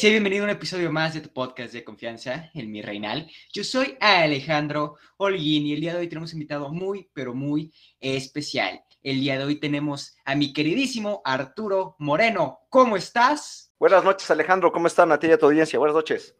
Sé bienvenido a un episodio más de tu podcast de confianza, el Mi Reinal. Yo soy Alejandro Holguín y el día de hoy tenemos un invitado muy, pero muy especial. El día de hoy tenemos a mi queridísimo Arturo Moreno. ¿Cómo estás? Buenas noches, Alejandro. ¿Cómo están a ti y a tu audiencia? Buenas noches.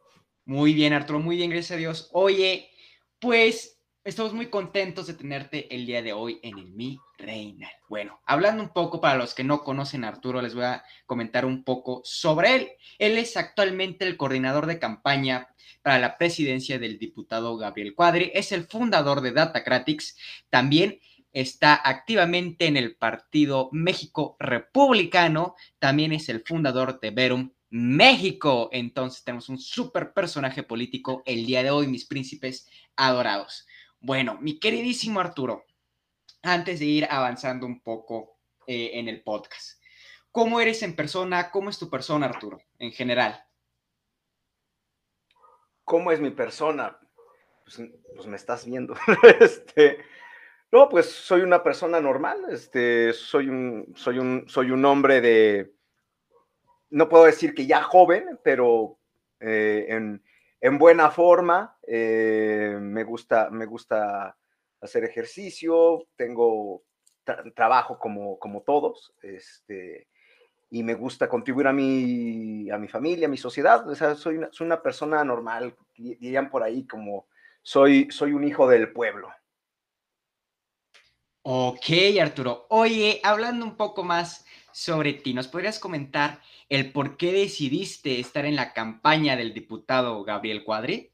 Muy bien, Arturo. Muy bien, gracias a Dios. Oye, pues Estamos muy contentos de tenerte el día de hoy en el Mi Reina. Bueno, hablando un poco para los que no conocen a Arturo, les voy a comentar un poco sobre él. Él es actualmente el coordinador de campaña para la presidencia del diputado Gabriel Cuadri, es el fundador de Datacratics, también está activamente en el Partido México Republicano, también es el fundador de Verum México. Entonces tenemos un súper personaje político el día de hoy, mis príncipes adorados. Bueno, mi queridísimo Arturo, antes de ir avanzando un poco eh, en el podcast, ¿cómo eres en persona? ¿Cómo es tu persona, Arturo, en general? ¿Cómo es mi persona? Pues, pues me estás viendo. este, no, pues soy una persona normal. Este, soy un, soy un, soy un hombre de, no puedo decir que ya joven, pero eh, en, en buena forma, eh, me, gusta, me gusta hacer ejercicio, tengo trabajo como, como todos, este, y me gusta contribuir a mi, a mi familia, a mi sociedad, o sea, soy una, soy una persona normal, dirían por ahí como soy, soy un hijo del pueblo. Ok, Arturo. Oye, hablando un poco más sobre ti. ¿Nos podrías comentar el por qué decidiste estar en la campaña del diputado Gabriel Cuadri?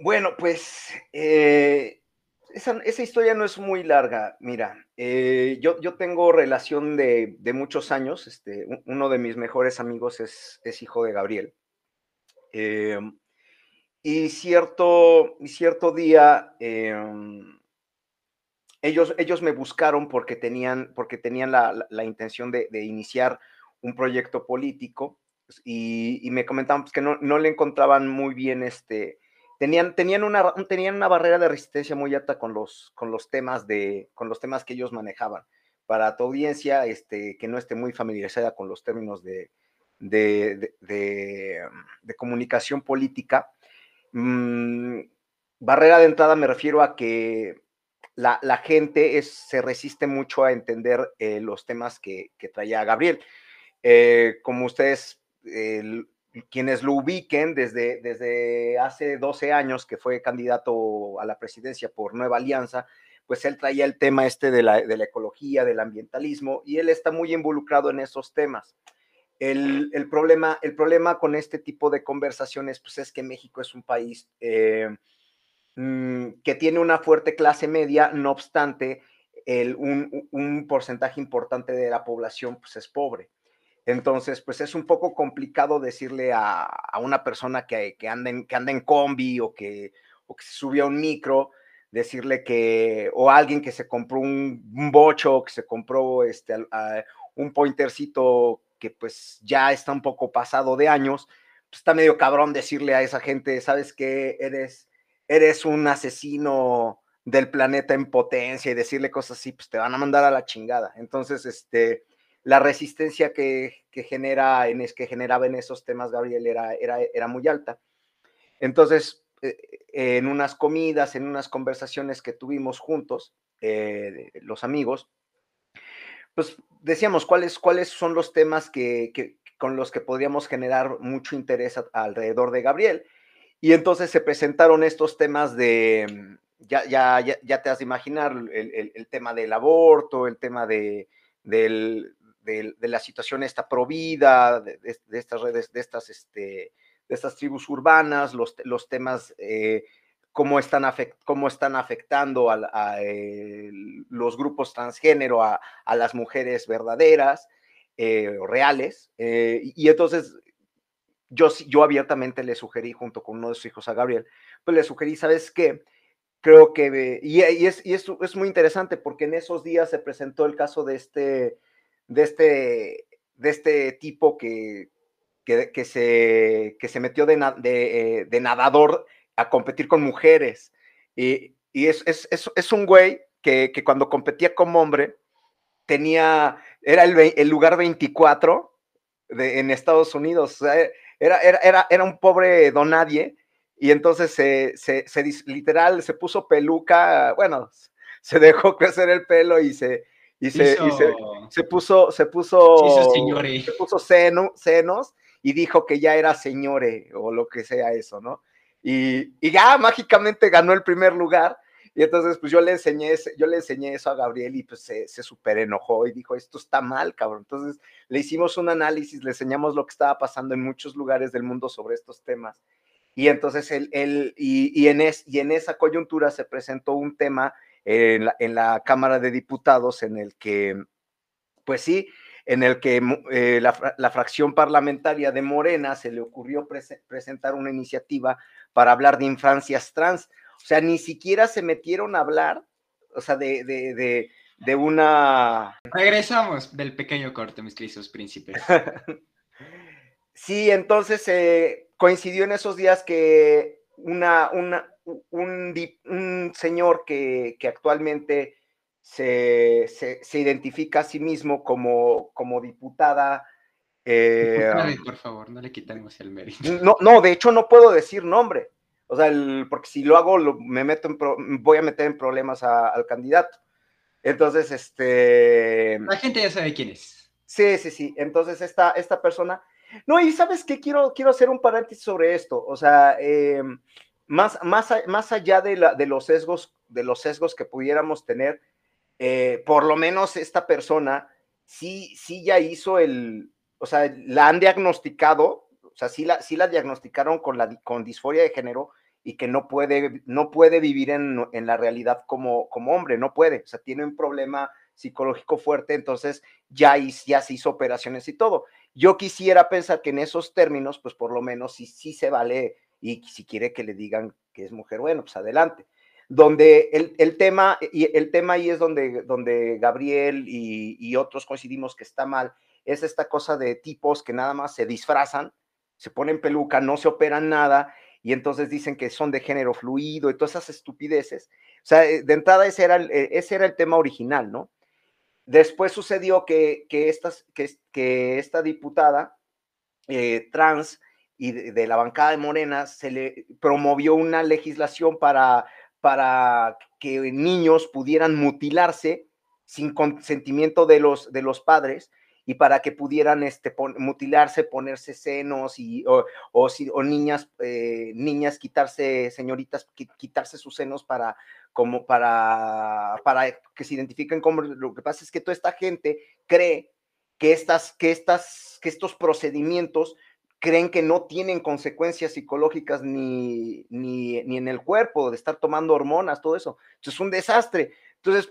Bueno, pues eh, esa, historia no es muy larga. Mira, eh, yo, yo, tengo relación de, muchos años. Este, uno de mis mejores amigos es, hijo de Gabriel. Eh, y cierto, cierto día ellos, me buscaron porque tenían, porque tenían la, intención de, iniciar un proyecto político y, me comentaban pues, que no, le encontraban muy bien este, tenían, tenían, una, tenían una barrera de resistencia muy alta con los, con los, temas, de, con los temas que ellos manejaban. Para tu audiencia este, que no esté muy familiarizada con los términos de, de, comunicación política, mm, barrera de entrada me refiero a que la, gente se resiste mucho a entender eh, los temas que, traía Gabriel. Eh, como ustedes, quienes lo ubiquen desde, desde hace 12 años que fue candidato a la presidencia por Nueva Alianza, pues él traía el tema este de la, ecología, del ambientalismo, y él está muy involucrado en esos temas. El, problema, el problema con este tipo de conversaciones, pues es que México es un país eh, Mm, que tiene una fuerte clase media, no obstante, el, un, porcentaje importante de la población pues, es pobre. Entonces, pues es un poco complicado decirle a, una persona que, que, anda en, que anda combi o que, o que se subió a un micro, decirle que, o alguien que se compró un, bocho, que se compró este, un pointercito que pues ya está un poco pasado de años, pues está medio cabrón decirle a esa gente, ¿sabes qué? Eres eres un asesino del planeta en potencia y decirle cosas así, pues te van a mandar a la chingada. Entonces, este, la resistencia que, genera en, que generaba en esos temas Gabriel era, era, era muy alta. Entonces, eh, en unas comidas, en unas conversaciones que tuvimos juntos, eh, los amigos, pues decíamos cuáles, cuáles son los temas que, con los que podríamos generar mucho interés alrededor de Gabriel. Y entonces se presentaron estos temas de, mm, ya, ya, ya, te has de imaginar, el, tema del aborto, el tema de, de, la situación esta provida, de, estas redes, de estas, este, de estas tribus urbanas, los, los temas, eh, cómo, están cómo están afectando a, los grupos transgénero, a, las mujeres verdaderas, eh, reales. Eh, y entonces yo, yo abiertamente le sugerí, junto con uno de sus hijos a Gabriel, pues le sugerí, ¿sabes qué? Creo que, y, es, y es, muy interesante porque en esos días se presentó el caso de este, de este, de este tipo que, que, que se, que se metió de, eh, de, nadador a competir con mujeres. Y, y es, es, es, un güey que, que, cuando competía como hombre tenía, era el, el lugar 24 de, en Estados Unidos. era, era, era, era un pobre don nadie y entonces se, se, se, literal se puso peluca, bueno, se dejó crecer el pelo y se, y se, y se, se, puso, se puso, se puso seno, senos y dijo que ya era señore o lo que sea eso, ¿no? Y, y ya mágicamente ganó el primer lugar. Y entonces, pues yo le enseñé, yo le enseñé eso a Gabriel y pues se, se súper enojó y dijo, esto está mal, cabrón. Entonces le hicimos un análisis, le enseñamos lo que estaba pasando en muchos lugares del mundo sobre estos temas. Y entonces él, él y, y, en es, y en esa coyuntura se presentó un tema en la, en la Cámara de Diputados en el que, pues sí, en el que eh, la, la, fracción parlamentaria de Morena se le ocurrió pre presentar una iniciativa para hablar de infancias trans. O sea, ni siquiera se metieron a hablar, o sea, de, de, de, de una... Regresamos del pequeño corte, mis queridos príncipes. sí, entonces eh, coincidió en esos días que una, una, un, un señor que, que actualmente se, se, se, identifica a sí mismo como, como diputada. Eh, por favor, no le quitemos el mérito. No, no, de hecho no puedo decir nombre. O sea, el, porque si lo hago, lo, me meto en pro, voy a meter en problemas a, al candidato. Entonces, este. La gente ya sabe quién es. Sí, sí, sí. Entonces, esta, esta persona. No, y sabes qué, quiero, quiero hacer un paréntesis sobre esto. O sea, eh, más, más, más allá de, la, de, los sesgos, de los sesgos que pudiéramos tener, eh, por lo menos esta persona sí, sí ya hizo el, o sea, la han diagnosticado, o sea, sí la, sí la diagnosticaron con, la, con disforia de género y que no puede, no puede vivir en, en la realidad como, como hombre, no puede, o sea, tiene un problema psicológico fuerte, entonces ya, ya se hizo operaciones y todo. Yo quisiera pensar que en esos términos, pues por lo menos sí, sí se vale y si quiere que le digan que es mujer, bueno, pues adelante. Donde el, el tema, y el tema ahí es donde, donde Gabriel y, y, otros coincidimos que está mal, es esta cosa de tipos que nada más se disfrazan, se ponen peluca, no se operan nada, y entonces dicen que son de género fluido y todas esas estupideces. O sea, de entrada ese era el, ese era el tema original, ¿no? Después sucedió que, que, estas, que, que esta diputada eh, trans y de, la bancada de Morena se le promovió una legislación para, para que niños pudieran mutilarse sin consentimiento de los, de los padres y para que pudieran este, mutilarse, ponerse senos y, o, o niñas, eh, niñas quitarse, señoritas, quitarse sus senos para, como para, para que se identifiquen como, lo que pasa es que toda esta gente cree que, estas, que, estas, que estos procedimientos creen que no tienen consecuencias psicológicas ni, ni, ni, en el cuerpo, de estar tomando hormonas, todo eso. Entonces es un desastre. Entonces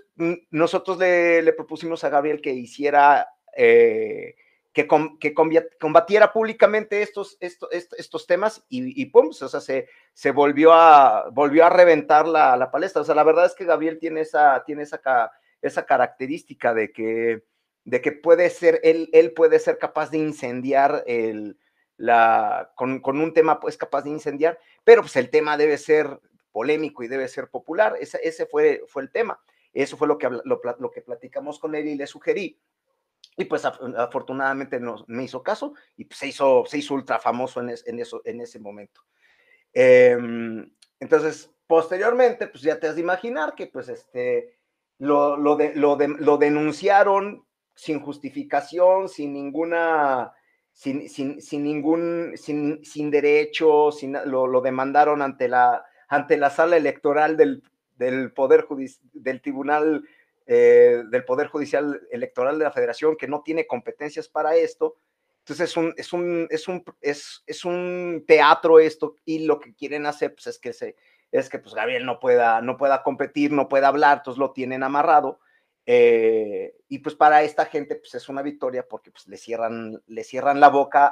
nosotros le, le propusimos a Gabriel que hiciera, eh, que, com, que, combatiera públicamente estos, estos, estos temas y, y pum, o sea, se, se volvió, a, volvió a reventar la, la, palestra. O sea, la verdad es que Gabriel tiene esa, tiene esa, esa característica de que, de que puede ser, él, él puede ser capaz de incendiar el la, con, un tema pues capaz de incendiar, pero pues el tema debe ser polémico y debe ser popular. Ese, fue, fue el tema. Eso fue lo que, lo, lo que platicamos con él y le sugerí. Y pues afortunadamente nos, me hizo caso y pues, se, hizo, se hizo ultra famoso en, en, eso, en ese momento. Eh, entonces, posteriormente, pues ya te has de imaginar que pues este, lo, lo, de, lo, de, lo denunciaron sin justificación, sin ninguna sin, sin, sin ningún, sin, sin derecho, sin, lo, lo, demandaron ante la, ante la sala electoral del, del Poder Judicial, del Tribunal eh, del Poder Judicial Electoral de la Federación, que no tiene competencias para esto. Entonces es un, es un, es un, es, es un teatro esto, y lo que quieren hacer pues, es que se, es que pues Gabriel no pueda, no pueda competir, no pueda hablar, entonces lo tienen amarrado eh, y pues para esta gente pues es una victoria porque pues le cierran, le cierran la boca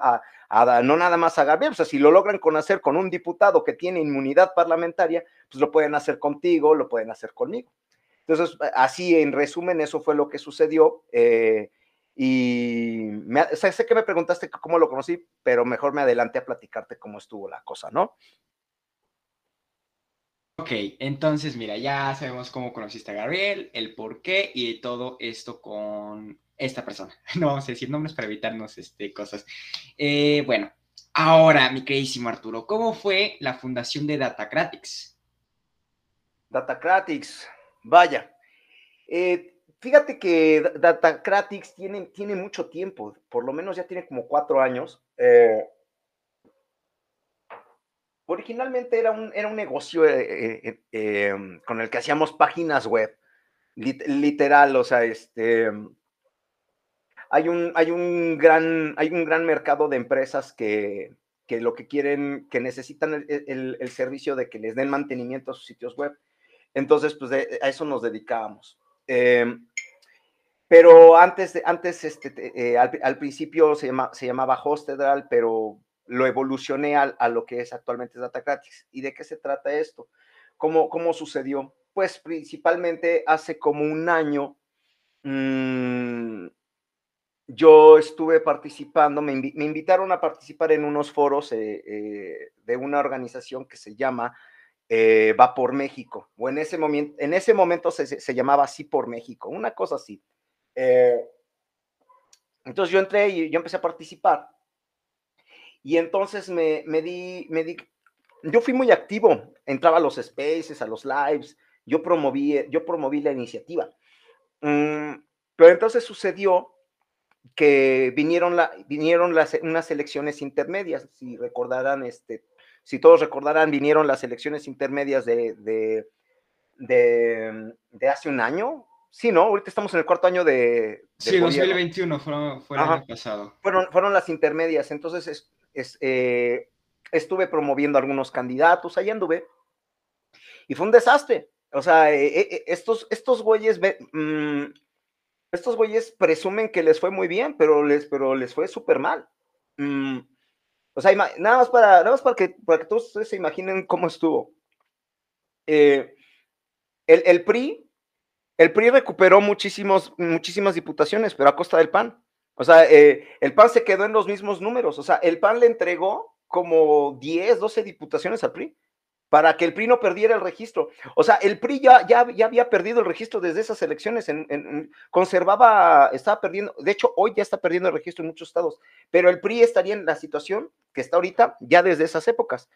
a, no nada más a Gabriel, o sea, si lo logran con hacer con un diputado que tiene inmunidad parlamentaria, pues lo pueden hacer contigo, lo pueden hacer conmigo. Entonces, así en resumen, eso fue lo que sucedió. Eh, y me, sé que me preguntaste cómo lo conocí, pero mejor me adelanté a platicarte cómo estuvo la cosa, ¿no? Ok, entonces mira, ya sabemos cómo conociste a Gabriel, el por qué y todo esto con esta persona. No vamos a decir nombres para evitarnos este, cosas. Eh, bueno, ahora, mi queridísimo Arturo, ¿cómo fue la fundación de Datacratics? Datacratics, vaya. Eh, fíjate que Datacratics tiene, tiene mucho tiempo, por lo menos ya tiene como cuatro años. Eh, originalmente era un, era un negocio em, con el que hacíamos páginas web, literal, o sea, este hay un, hay un, gran, hay un gran mercado de empresas que, lo que quieren, que necesitan el, servicio de que les den mantenimiento a sus sitios web. Entonces, pues a eso nos dedicábamos. Em, pero antes, antes este, eh, al, principio se, llama, se llamaba Hostedral, pero lo evolucioné a, a, lo que es actualmente Datacratics. ¿Y de qué se trata esto? ¿Cómo, cómo sucedió? Pues principalmente hace como un año mmm, yo estuve participando, me, invitaron a participar en unos foros eh, eh, de una organización que se llama eh, Va por México, o en ese, momento, en ese momento se, llamaba así por México, una cosa así. entonces yo entré y yo empecé a participar. Y entonces me, di, me di, yo fui muy activo, entraba a los spaces, a los lives, yo promoví, yo promoví la iniciativa. Mm, pero entonces sucedió que vinieron, la, vinieron las, unas elecciones intermedias, si recordarán, este, si todos recordarán, vinieron las elecciones intermedias de, de, de, hace un año. Sí, ¿no? Ahorita estamos en el cuarto año de... sí, 2021 fue, el año pasado. Fueron, fueron las intermedias, entonces es, eh, estuve promoviendo algunos candidatos, ahí anduve, y fue un desastre. O sea, eh, eh, estos, estos güeyes... Mm, estos güeyes presumen que les fue muy bien, pero les, pero les fue súper mal. Mm, o sea, nada más para, nada más para que, para que todos ustedes se imaginen cómo estuvo. Eh, el, PRI, el PRI recuperó muchísimos, muchísimas diputaciones, pero a costa del PAN. O sea, eh, el PAN se quedó en los mismos números. O sea, el PAN le entregó como 10, 12 diputaciones al PRI para que el PRI no perdiera el registro. O sea, el PRI ya, ya, ya había perdido el registro desde esas elecciones, conservaba, estaba perdiendo, de hecho, hoy ya está perdiendo el registro en muchos estados, pero el PRI estaría en la situación que está ahorita ya desde esas épocas.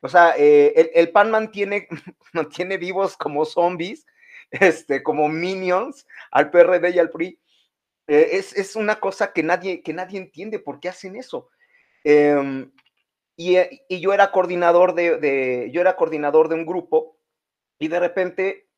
O sea, eh, el, PAN mantiene, mantiene vivos como zombies, este, como minions al PRD y al PRI. Eh, es, es, una cosa que nadie, que nadie entiende por qué hacen eso. Eh, eh, y, yo era coordinador de, yo era coordinador de un grupo y de repente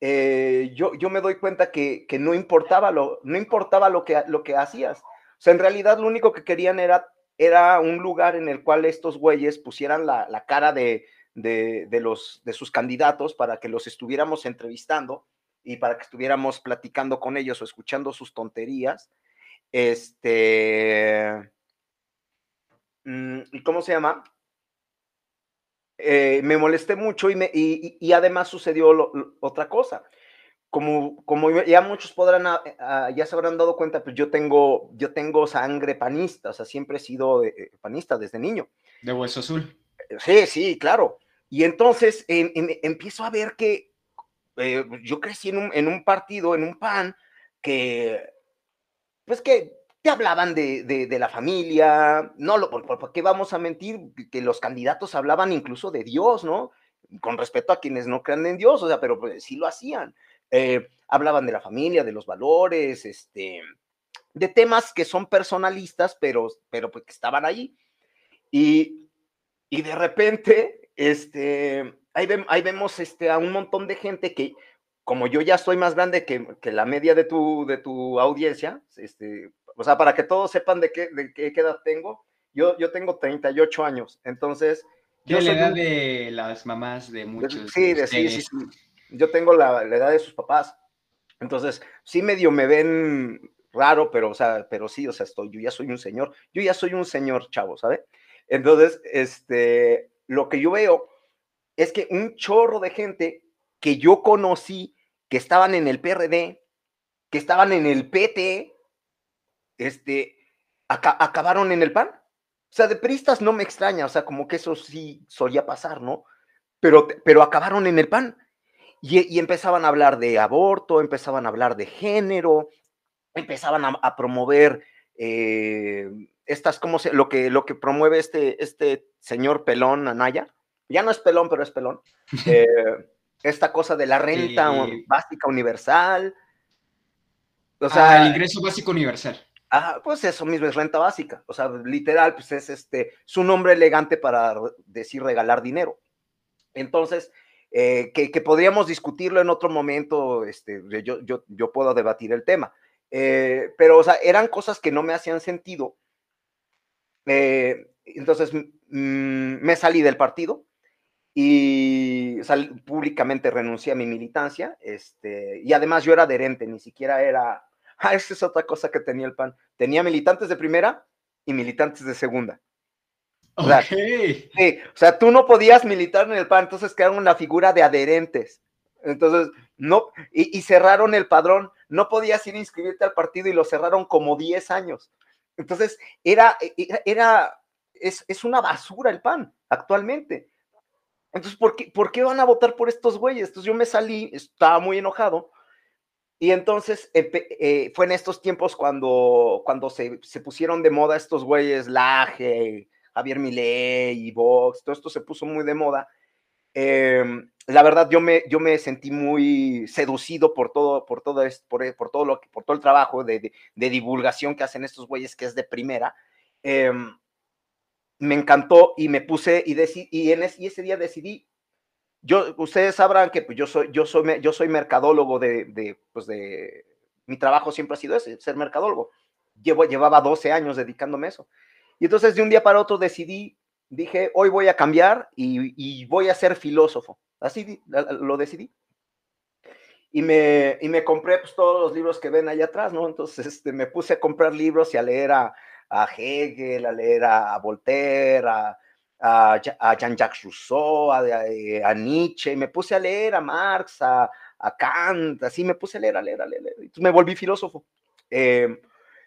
eh, yo, yo me doy cuenta que, no importaba, lo, no importaba lo, que, lo que hacías. O sea, en realidad lo único que querían era, era un lugar en el cual estos güeyes pusieran la, cara de, de, los, de sus candidatos para que los estuviéramos entrevistando y para que estuviéramos platicando con ellos o escuchando sus tonterías. Este, Mm, ¿y cómo se llama? Eh, me molesté mucho y, me, y, además sucedió otra cosa. Como, como ya muchos podrán, ah, ah, ya se habrán dado cuenta, pues yo tengo, yo tengo sangre panista, o sea, siempre he sido eh, panista desde niño. De hueso azul. Sí, sí, claro. Y entonces empiezo a ver que yo crecí en un, en un partido, en un PAN, que, pues que te hablaban de, la familia, no, lo, por, qué vamos a mentir? Que los candidatos hablaban incluso de Dios, ¿no? Con respecto a quienes no creen en Dios, o sea, pero pues, sí lo hacían. Eh, hablaban de la familia, de los valores, este, de temas que son personalistas, pero, pero pues que estaban ahí. Y, y de repente, este, ahí, ahí vemos este, a un montón de gente que, como yo ya soy más grande que, que la media de tu, de tu audiencia, este, o sea, para que todos sepan de qué, de qué edad tengo, yo, yo tengo 38 años, entonces... Yo la edad de las mamás de muchos. Sí, de, sí, sí, Yo tengo la, edad de sus papás. Entonces, sí medio me ven raro, pero, o sea, pero sí, o sea, estoy, yo ya soy un señor, yo ya soy un señor chavo, ¿sabe? Entonces, este, lo que yo veo es que un chorro de gente que yo conocí, que estaban en el PRD, que estaban en el PT, este, acabaron en el PAN. O sea, de pristas no me extraña, o sea, como que eso sí solía pasar, ¿no? Pero, pero acabaron en el PAN. Y, empezaban a hablar de aborto, empezaban a hablar de género, empezaban a, promover eh, estas, como se, lo, que, lo que promueve este, este señor pelón Anaya, ya no es pelón, pero es pelón, eh, esta cosa de la renta básica universal. O sea, el ingreso básico universal. Ah, pues eso mismo es renta básica. O sea, literal, pues es este, su nombre elegante para decir regalar dinero. Entonces, eh, que, podríamos discutirlo en otro momento, este, yo, yo, yo puedo debatir el tema. Eh, pero, o sea, eran cosas que no me hacían sentido. Eh, entonces, me salí del partido y públicamente renuncié a mi militancia. Este, y además yo era adherente, ni siquiera era... Ah, esa es otra cosa que tenía el PAN. Tenía militantes de primera y militantes de segunda. O sea, sí, o sea, tú no podías militar en el PAN, entonces quedaron una figura de adherentes. Entonces, no, y, cerraron el padrón, no podías ir a inscribirte al partido y lo cerraron como 10 años. Entonces, era, e, e, era, es, es una basura el PAN actualmente. Entonces, ¿por qué, ¿por qué van a votar por estos güeyes? Entonces yo me salí, estaba muy enojado, y entonces eh, fue en estos tiempos cuando, cuando se, se, pusieron de moda estos güeyes, Laje, Javier Milei y Vox, todo esto se puso muy de moda. Em, la verdad, yo me, yo me sentí muy seducido por todo, por todo, esto, por, por, todo, lo, por todo el trabajo de, de, divulgación que hacen estos güeyes, que es de primera. Em, me encantó y me puse y, y, en y ese día decidí. Yo, ustedes sabrán que pues, yo, soy, yo, soy, yo soy mercadólogo de, de, pues de, mi trabajo siempre ha sido ese, ser mercadólogo. Llevo, llevaba 12 años dedicándome a eso. Y entonces de un día para otro decidí, dije, hoy voy a cambiar y, voy a ser filósofo. Así lo decidí. Y me, y me compré pues, todos los libros que ven allá atrás, ¿no? Entonces este, me puse a comprar libros y a leer a, a Hegel, a leer a, Voltaire, a, a, Jean-Jacques Rousseau, a, Nietzsche, me puse a leer a Marx, a, Kant, así me puse a leer, a leer, a leer. Entonces me volví filósofo. Eh,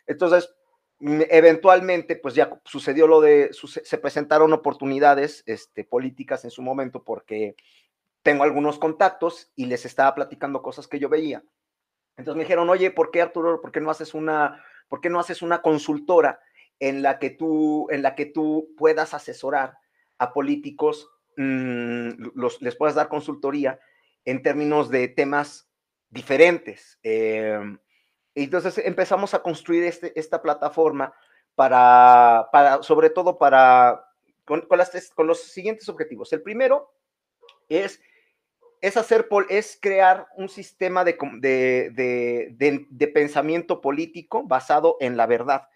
entonces, eventualmente, pues ya sucedió lo de, se presentaron oportunidades este, políticas en su momento porque tengo algunos contactos y les estaba platicando cosas que yo veía. Entonces me dijeron, oye, ¿por qué Arturo, por qué no haces una, por qué no haces una consultora en la que tú, en la que tú puedas asesorar a políticos, mm, los, les puedas dar consultoría en términos de temas diferentes? Eh, entonces empezamos a construir este, esta plataforma para, para, sobre todo para, con, las, con los siguientes objetivos. El primero es, es, hacer, es crear un sistema de, de, de, de pensamiento político basado en la verdad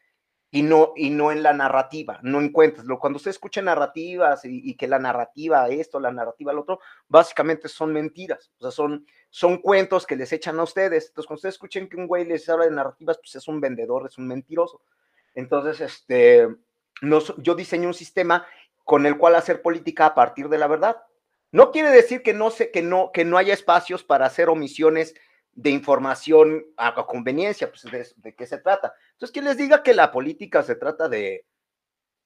y no, y no en la narrativa, no en cuentas. Cuando usted escucha narrativas y, que la narrativa esto, la narrativa lo otro, básicamente son mentiras, o sea, son, son cuentos que les echan a ustedes. Entonces, cuando ustedes escuchen que un güey les habla de narrativas, pues es un vendedor, es un mentiroso. Entonces, este, yo diseñé un sistema con el cual hacer política a partir de la verdad. No quiere decir que no, sé que no, que no haya espacios para hacer omisiones de información a, conveniencia, pues de, qué se trata. Entonces, que les diga que la política se trata de,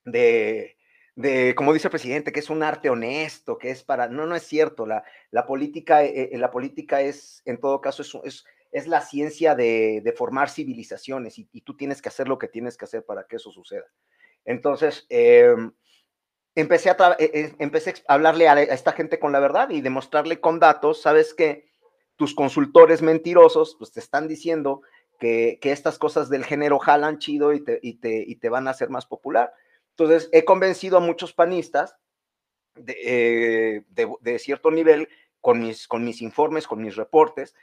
de, de, como dice el presidente, que es un arte honesto, que es para, no, no es cierto, la, la, política, eh, eh, la política es, en todo caso, es, es, es la ciencia de, de formar civilizaciones y, tú tienes que hacer lo que tienes que hacer para que eso suceda. Entonces, eh, empecé, a eh, empecé a hablarle a, a esta gente con la verdad y demostrarle con datos, ¿sabes qué? Tus consultores mentirosos, pues te están diciendo que, estas cosas del género jalan chido y te, y, te, y te, van a hacer más popular. Entonces, he convencido a muchos panistas de, eh, cierto nivel con mis, con mis informes, con mis reportes,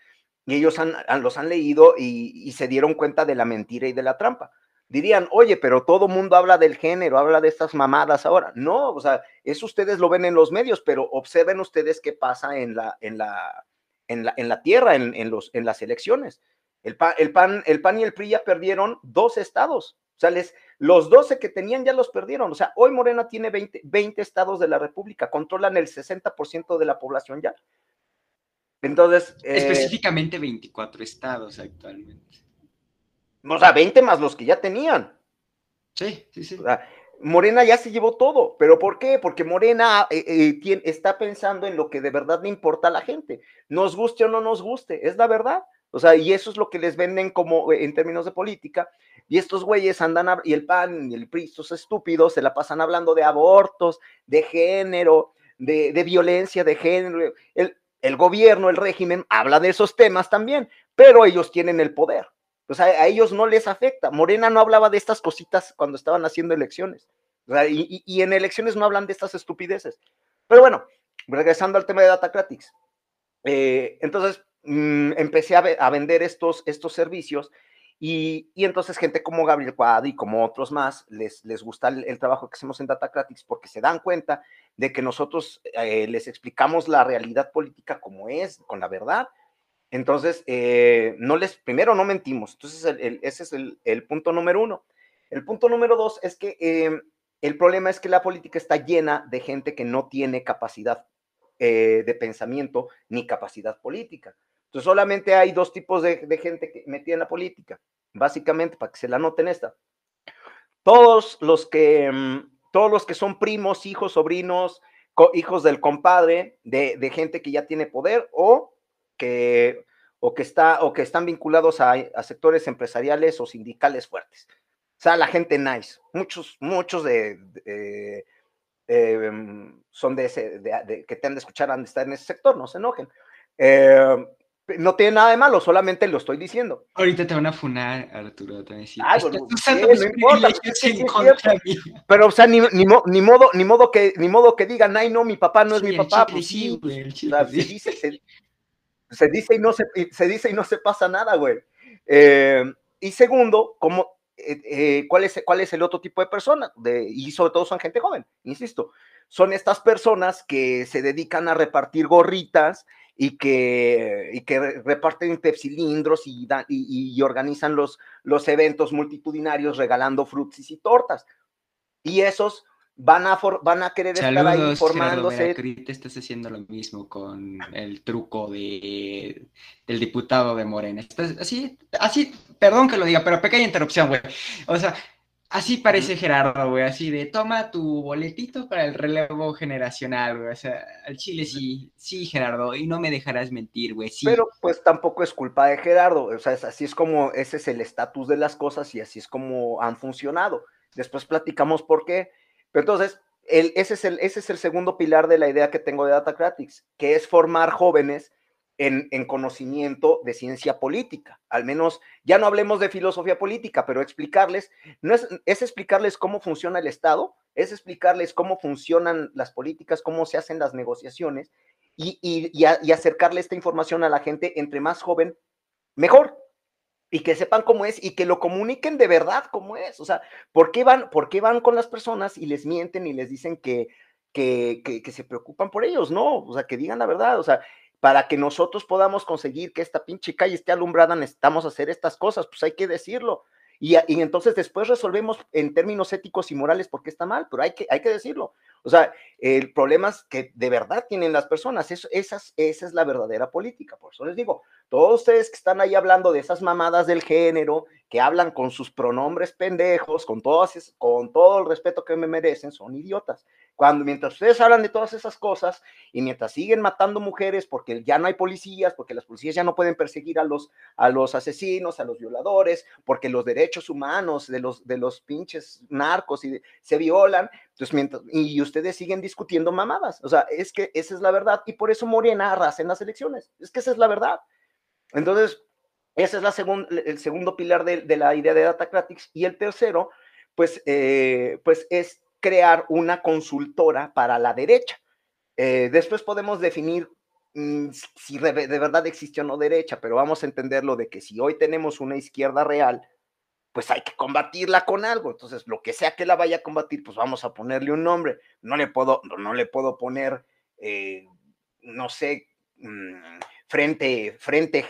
y ellos han, los han leído y, se dieron cuenta de la mentira y de la trampa. Dirían, oye, pero todo mundo habla del género, habla de estas mamadas ahora. No, o sea, eso ustedes lo ven en los medios, pero observen ustedes qué pasa en la, en la, en la, tierra, en, los, en las elecciones. El PAN, el, PAN, el PAN y el PRI ya perdieron dos estados. O sea, los 12 que tenían ya los perdieron. O sea, hoy Morena tiene 20, 20 estados de la República, controlan el 60% de la población ya. Entonces. Eh, Específicamente 24 estados actualmente. O sea, 20 más los que ya tenían. Sí, sí, sí. Morena ya se llevó todo, pero ¿por qué? Porque Morena eh, eh, está pensando en lo que de verdad le importa a la gente, nos guste o no nos guste, es la verdad. O sea, y eso es lo que les venden como en términos de política. Y estos güeyes andan, y el PAN y el PRI, estos estúpidos, se la pasan hablando de abortos, de género, de, de violencia de género. El, el gobierno, el régimen, habla de esos temas también, pero ellos tienen el poder. O sea, a ellos no les afecta. Morena no hablaba de estas cositas cuando estaban haciendo elecciones. Y, en elecciones no hablan de estas estupideces. Pero bueno, regresando al tema de Datacratics. Eh, entonces, mmm, empecé a, vender estos, estos servicios y, entonces gente como Gabriel Cuad y como otros más les, les gusta el, el, trabajo que hacemos en Datacratics porque se dan cuenta de que nosotros eh, les explicamos la realidad política como es, con la verdad. Entonces, eh, no les, primero no mentimos. Entonces, el, ese es el, punto número uno. El punto número dos es que eh, el problema es que la política está llena de gente que no tiene capacidad eh, de pensamiento ni capacidad política. Entonces, solamente hay dos tipos de, gente que metida en la política. Básicamente, para que se la noten esta. Todos los que, mm, todos los que son primos, hijos, sobrinos, hijos del compadre, de, gente que ya tiene poder o que, o que, está, o que están vinculados a, a, sectores empresariales o sindicales fuertes. O sea, la gente nice. Muchos, muchos de, de eh, son de ese, de, que te han de escuchar, han de estar en ese sector, no se enojen. Eh, no tiene nada de malo, solamente lo estoy diciendo. Ahorita te van a funar, Arturo, te van a decir. Ay, bueno, usando no importa, sí, sí, pero, o sea, ni, ni, ni, modo, ni modo que, ni modo que digan, ay, no, mi papá no es mi papá. Pues sí, güey, o sea, se, dice, se, dice y no se, se dice y no se pasa nada, güey. Eh, y segundo, como, eh, eh, ¿cuál, es, ¿cuál es el otro tipo de persona? Y sobre todo son gente joven, insisto. Son estas personas que se dedican a repartir gorritas y que, y que reparten pepsilindros y, y, organizan los, los eventos multitudinarios regalando frutsis y tortas. Y esos van a, for, van a querer Saludos, estar ahí formándose. te estás haciendo lo mismo con el truco de, del diputado de Morena. Estás, así, así, perdón que lo diga, pero pequeña interrupción, güey. O sea, Así parece Gerardo, güey, así de toma tu boletito para el relevo generacional, güey. O sea, al Chile sí, sí, Gerardo, y no me dejarás mentir, güey. Sí. Pero pues tampoco es culpa de Gerardo, o sea, es, así es como, ese es el estatus de las cosas y así es como han funcionado. Después platicamos por qué. Pero entonces, el, ese, es el, ese es el segundo pilar de la idea que tengo de Datacratics, que es formar jóvenes en, en, conocimiento de ciencia política. Al menos, ya no hablemos de filosofía política, pero explicarles, no es, es, explicarles cómo funciona el Estado, es explicarles cómo funcionan las políticas, cómo se hacen las negociaciones y, y, y, acercarle esta información a la gente entre más joven, mejor. Y que sepan cómo es y que lo comuniquen de verdad cómo es. O sea, ¿por qué van, por qué van con las personas y les mienten y les dicen que, que, que, que, se preocupan por ellos, no, o sea, que digan la verdad, o sea, para que nosotros podamos conseguir que esta pinche calle esté alumbrada, necesitamos hacer estas cosas, pues hay que decirlo. Y, entonces después resolvemos en términos éticos y morales por qué está mal, pero hay que, hay que decirlo. O sea, el problema es que de verdad tienen las personas, eso, esas, esa es la verdadera política. Por eso les digo, todos ustedes que están ahí hablando de esas mamadas del género, que hablan con sus pronombres pendejos, con, todas, con todo el respeto que me merecen, son idiotas. Cuando mientras ustedes hablan de todas esas cosas y mientras siguen matando mujeres porque ya no hay policías, porque las policías ya no pueden perseguir a los, a los asesinos, a los violadores, porque los derechos humanos de los, de los pinches narcos y de, se violan, entonces mientras, y ustedes siguen discutiendo mamadas. O sea, es que esa es la verdad y por eso Morena arrasa en las elecciones. Es que esa es la verdad. Entonces, ese es la segun, el segundo pilar de, de, la idea de Datacratics y el tercero, pues, eh, pues es crear una consultora para la derecha. Eh, después podemos definir mmm, si de, verdad existe o no derecha, pero vamos a entenderlo de que si hoy tenemos una izquierda real, pues hay que combatirla con algo. Entonces, lo que sea que la vaya a combatir, pues vamos a ponerle un nombre. No le puedo, no, le puedo poner, eh, no sé, mmm, frente, frente,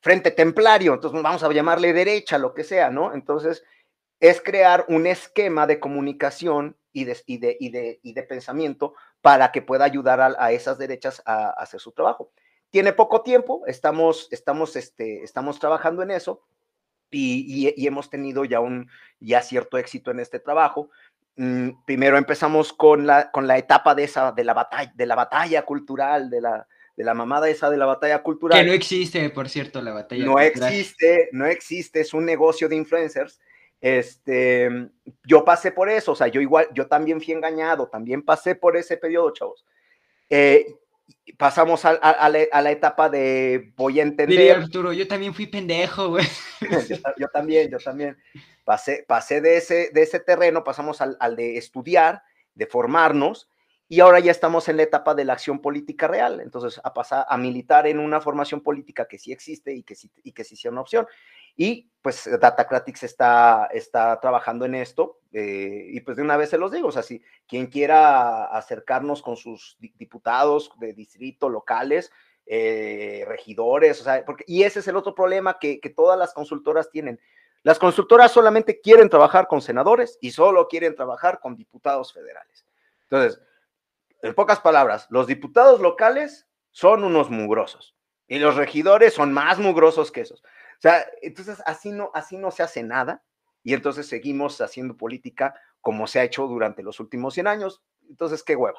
frente templario. Entonces, vamos a llamarle derecha, lo que sea, ¿no? Entonces, es crear un esquema de comunicación y de, y de, y de, y de pensamiento para que pueda ayudar a, a esas derechas a, a, hacer su trabajo. Tiene poco tiempo, estamos, estamos, este, estamos trabajando en eso y, y, y hemos tenido ya, un, ya cierto éxito en este trabajo. Mm, primero empezamos con la, con la etapa de, esa, de, la batalla, de la batalla cultural, de la, de la mamada esa de la batalla cultural. Que no existe, por cierto, la batalla no existe, no existe, es un negocio de influencers. Este, yo pasé por eso, o sea, yo igual, yo también fui engañado, también pasé por ese periodo, chavos. Eh, pasamos a, la, etapa de voy a entender. Diría Arturo, yo también fui pendejo, güey. yo, también, yo también. Pasé, pasé de, ese, de ese terreno, pasamos al, al de estudiar, de formarnos, y ahora ya estamos en la etapa de la acción política real. Entonces, a pasar a militar en una formación política que sí existe y que sí, y que sí sea una opción. Y pues Datacratics está, está trabajando en esto. Eh, y pues de una vez se los digo, o sea, si quien quiera acercarnos con sus diputados de distrito, locales, eh, regidores, o sea, porque, y ese es el otro problema que, que todas las consultoras tienen. Las consultoras solamente quieren trabajar con senadores y solo quieren trabajar con diputados federales. Entonces, en pocas palabras, los diputados locales son unos mugrosos y los regidores son más mugrosos que esos. Sea, entonces así no, así no se hace nada y entonces seguimos haciendo política como se ha hecho durante los últimos 100 años. Entonces, qué hueva.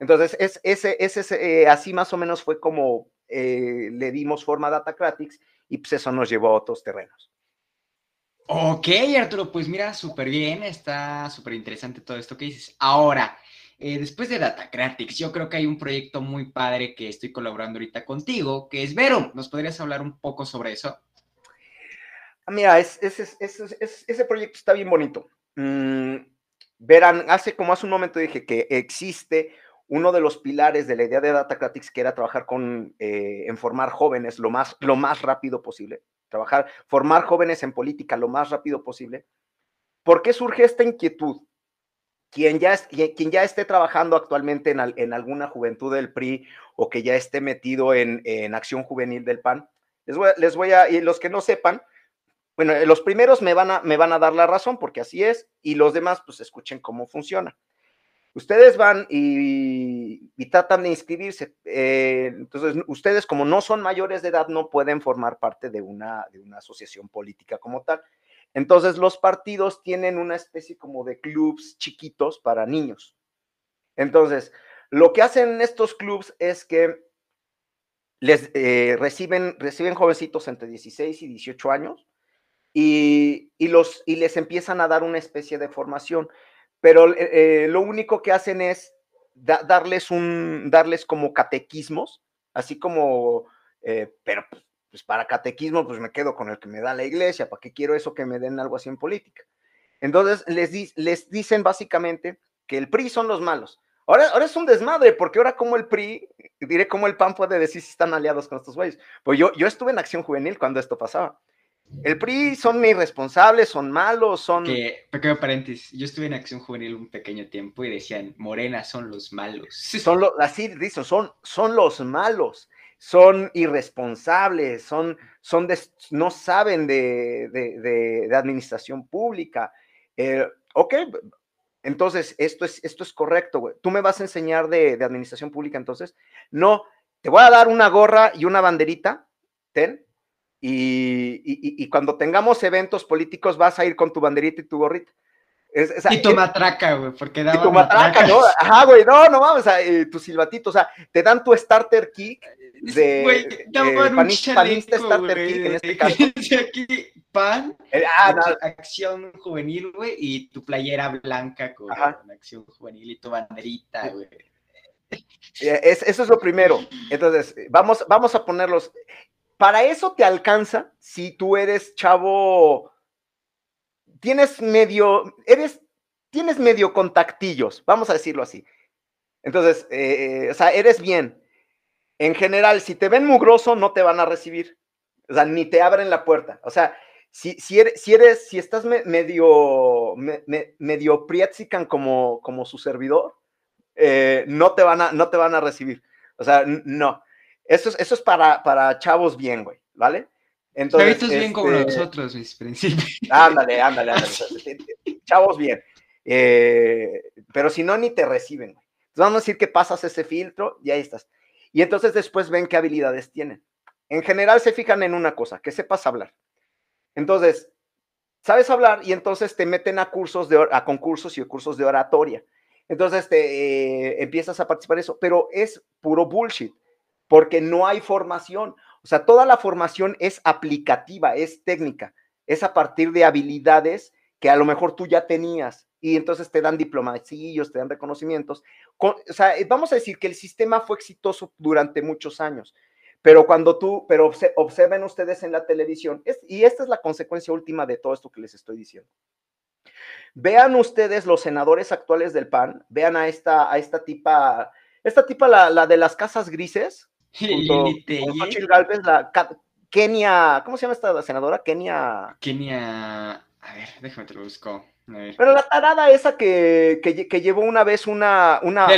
Entonces, es, ese, ese, eh, así más o menos fue como eh, le dimos forma a Datacratics y pues eso nos llevó a otros terrenos. Ok, Arturo, pues mira, súper bien, está súper interesante todo esto que dices. Ahora, eh, después de Datacratics, yo creo que hay un proyecto muy padre que estoy colaborando ahorita contigo, que es Vero. ¿Nos podrías hablar un poco sobre eso? Ah, mira, ese proyecto está bien bonito. Mm, verán, hace como hace un momento dije que existe uno de los pilares de la idea de Datacratics, que era trabajar con, eh, en formar jóvenes lo más, lo más rápido posible. Trabajar, formar jóvenes en política lo más rápido posible. ¿Por qué surge esta inquietud? quien ya, quien esté trabajando actualmente en, alguna juventud del PRI o que ya esté metido en, acción juvenil del PAN, les voy, les voy, a, y los que no sepan, bueno, los primeros me van, a, me van a dar la razón porque así es, y los demás pues escuchen cómo funciona. Ustedes van y, tratan de inscribirse. Eh, entonces, ustedes como no son mayores de edad no pueden formar parte de una, de una asociación política como tal. Entonces los partidos tienen una especie como de clubs chiquitos para niños. Entonces, lo que hacen estos clubs es que les eh, reciben, reciben jovencitos entre 16 y 18 años y, los, y les empiezan a dar una especie de formación. Pero eh, lo único que hacen es darles, un, darles como catequismos, así como, eh, pero pues, para catequismo, pues me quedo con el que me da la iglesia, ¿para qué quiero eso que me den algo así en política? Entonces les, les dicen básicamente que el PRI son los malos. Ahora, ahora es un desmadre, porque ahora como el PRI, diré cómo el PAN puede decir si están aliados con estos güeyes. Pues yo, yo estuve en acción juvenil cuando esto pasaba. El PRI son irresponsables, son malos, son... Que, pequeño paréntesis, yo estuve en Acción Juvenil un pequeño tiempo y decían, Morena son los malos. Son los, así dicen, son, son los malos son irresponsables, son, son no saben de, administración pública. Eh, ok, entonces esto es, esto es correcto, güey. ¿Tú me vas a enseñar de, administración pública entonces? No, te voy a dar una gorra y una banderita, ten, y, y, cuando tengamos eventos políticos vas a ir con tu banderita y tu gorrita y tu matraca, güey, porque Y tu matraca, ¿no? Ajá, güey, no, no mames, eh, tu silbatito, o sea, te dan tu starter kick de, güey, panista, panista starter kick en este caso. aquí pan, eh, ah, acción juvenil, güey, y tu playera blanca con, acción juvenil y tu banderita, güey. Eh, eso es lo primero. Entonces, vamos, vamos a ponerlos. Para eso te alcanza si tú eres chavo tienes medio, eres, tienes medio contactillos, vamos a decirlo así. Entonces, eh, o sea, eres bien. En general, si te ven mugroso, no te van a recibir. O sea, ni te abren la puerta. O sea, si, si, eres, si, eres, si estás medio, medio prietzican como, como su servidor, eh, no, te van a, no te van a recibir. O sea, no. Eso es, eso es para, para chavos bien, güey, ¿vale? Entonces, Chavitos bien como este, nosotros, mis principios. Ándale, ándale, ándale. Chavos bien. Eh, pero si no, ni te reciben. Entonces vamos a decir que pasas ese filtro y ahí estás. Y entonces después ven qué habilidades tienen. En general se fijan en una cosa, que sepas hablar. Entonces, sabes hablar y entonces te meten a cursos de a concursos y cursos de oratoria. Entonces te eh, empiezas a participar en eso, pero es puro bullshit porque no hay formación. O sea, toda la formación es aplicativa, es técnica, es a partir de habilidades que a lo mejor tú ya tenías y entonces te dan diplomacillos, te dan reconocimientos. o sea, eh, vamos a decir que el sistema fue exitoso durante muchos años, pero cuando tú, pero observen ustedes en la televisión, y esta es la consecuencia última de todo esto que les estoy diciendo. Vean ustedes los senadores actuales del PAN, vean a esta, a esta tipa, esta tipa, la, de las casas grises, junto con Galvez, la Kenia, ¿cómo se llama esta senadora? Kenia. Kenia, a ver, déjame te lo busco. Pero la tarada esa que, que, llevó una vez una... una,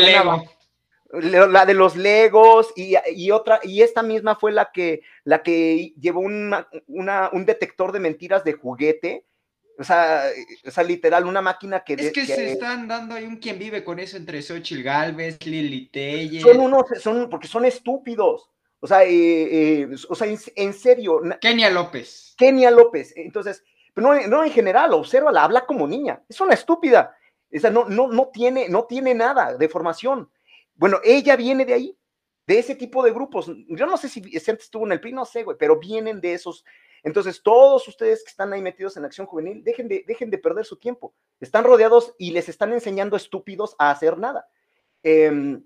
la de los Legos y, otra, y esta misma fue la que, la que llevó una, un detector de mentiras de juguete. O sea, o sea, literal, una máquina que... Es que, se están dando, hay un quien vive con eso entre Xochitl Galvez, Lili Telle. Son unos, son, porque son estúpidos. O sea, eh, eh, o sea en, serio. Kenia López. Kenia López. Entonces, no, no en general, la habla como niña. Es una estúpida. O sea, no, no, no, tiene, no tiene nada de formación. Bueno, ella viene de ahí, de ese tipo de grupos. Yo no sé si antes estuvo en el PRI, no sé, güey, pero vienen de esos. Entonces, todos ustedes que están ahí metidos en acción juvenil, dejen de, dejen de perder su tiempo. Están rodeados y les están enseñando estúpidos a hacer nada. Em,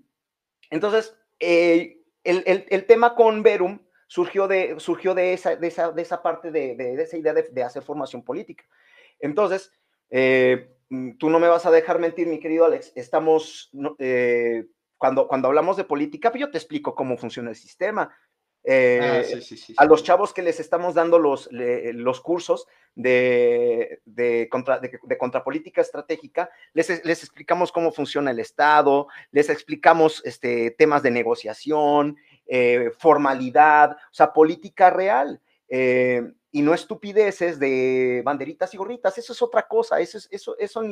entonces, eh, el, tema con Verum surgió de, surgió de, esa, de, esa, de esa parte de, de esa idea de, hacer formación política. Entonces, eh, tú no me vas a dejar mentir, mi querido Alex, estamos, eh, cuando, cuando hablamos de política, yo te explico cómo funciona el sistema. Eh, ah, a los chavos que les estamos dando los, los cursos de, de, contra, de, contrapolítica estratégica, les, les, explicamos cómo funciona el Estado, les explicamos este, temas de negociación, eh, formalidad, o sea, política real. Eh, y no estupideces de banderitas y gorritas, eso es otra cosa, eso, eso, eso,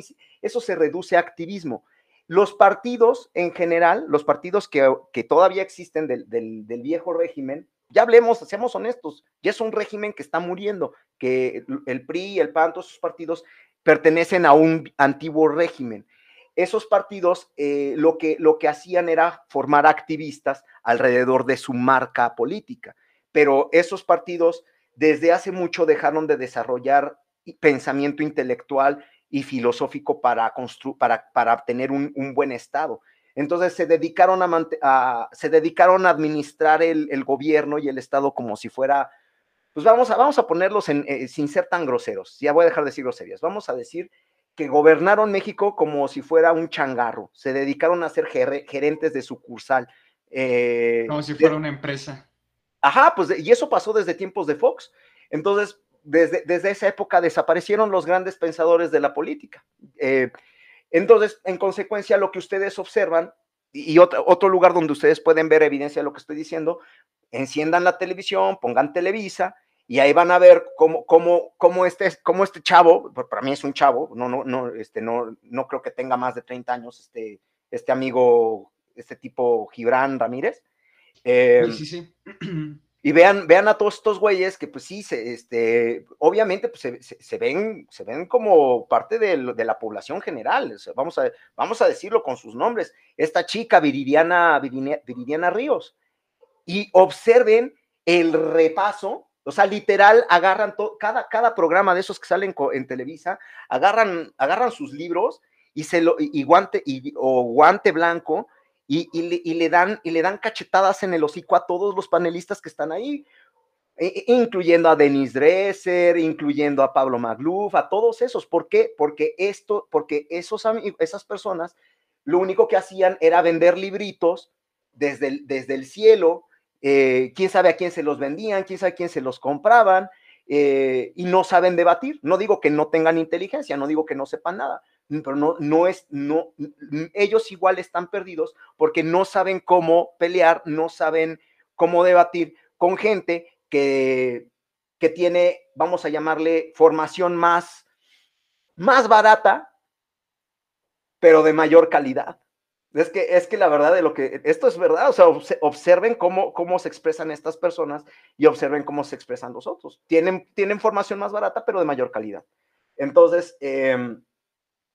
eso se reduce a activismo. Los partidos en general, los partidos que, todavía existen del, del, viejo régimen, ya hablemos, seamos honestos, ya es un régimen que está muriendo, que el PRI, el PAN, todos esos partidos pertenecen a un antiguo régimen. Esos partidos eh, lo, que, lo que hacían era formar activistas alrededor de su marca política, pero esos partidos desde hace mucho dejaron de desarrollar pensamiento intelectual y filosófico para, para, para obtener un, buen Estado. Entonces se dedicaron a, se dedicaron a administrar el, gobierno y el Estado como si fuera, pues vamos a, vamos a ponerlos en, eh, sin ser tan groseros, ya voy a dejar de decir groserías, vamos a decir que gobernaron México como si fuera un changarro, se dedicaron a ser gerentes de sucursal. Eh, como si fuera una empresa. Ajá, pues y eso pasó desde tiempos de Fox. Entonces, desde, esa época desaparecieron los grandes pensadores de la política. Eh, entonces, en consecuencia, lo que ustedes observan, y, otro, otro, lugar donde ustedes pueden ver evidencia de lo que estoy diciendo, enciendan la televisión, pongan Televisa, y ahí van a ver cómo, cómo, cómo, este, cómo este chavo, para mí es un chavo, no, no, no, este, no, no creo que tenga más de 30 años, este, este amigo, este tipo Gibran Ramírez. sí, sí, sí. Y vean, vean a todos estos güeyes que pues sí, se, este, obviamente pues, se, ven, se ven como parte de, la población general, vamos, a, vamos a decirlo con sus nombres, esta chica Viridiana, Viridiana, Ríos, y observen el repaso, o sea, literal, agarran cada, cada programa de esos que salen en Televisa, agarran, agarran sus libros y, se lo, y, guante, y, o guante blanco, y, le dan, cachetadas en el hocico a todos los panelistas que están ahí, e, e, incluyendo a Denis Dresser, incluyendo a Pablo Magluf, a todos esos. ¿Por qué? Porque esto, porque esos, esas personas lo único que hacían era vender libritos desde el, desde el cielo, eh, quién sabe a quién se los vendían, quién sabe a quién se los compraban, eh, y no saben debatir. No digo que no tengan inteligencia, no digo que no sepan nada, pero no, no es, no, ellos igual están perdidos porque no saben cómo pelear, no saben cómo debatir con gente que, que tiene, vamos a llamarle, formación más, más barata, pero de mayor calidad. Es que, es que la verdad de lo que, esto es verdad, o sea, observen cómo, cómo se expresan estas personas y observen cómo se expresan los otros. Tienen, tienen formación más barata, pero de mayor calidad. Entonces, eh,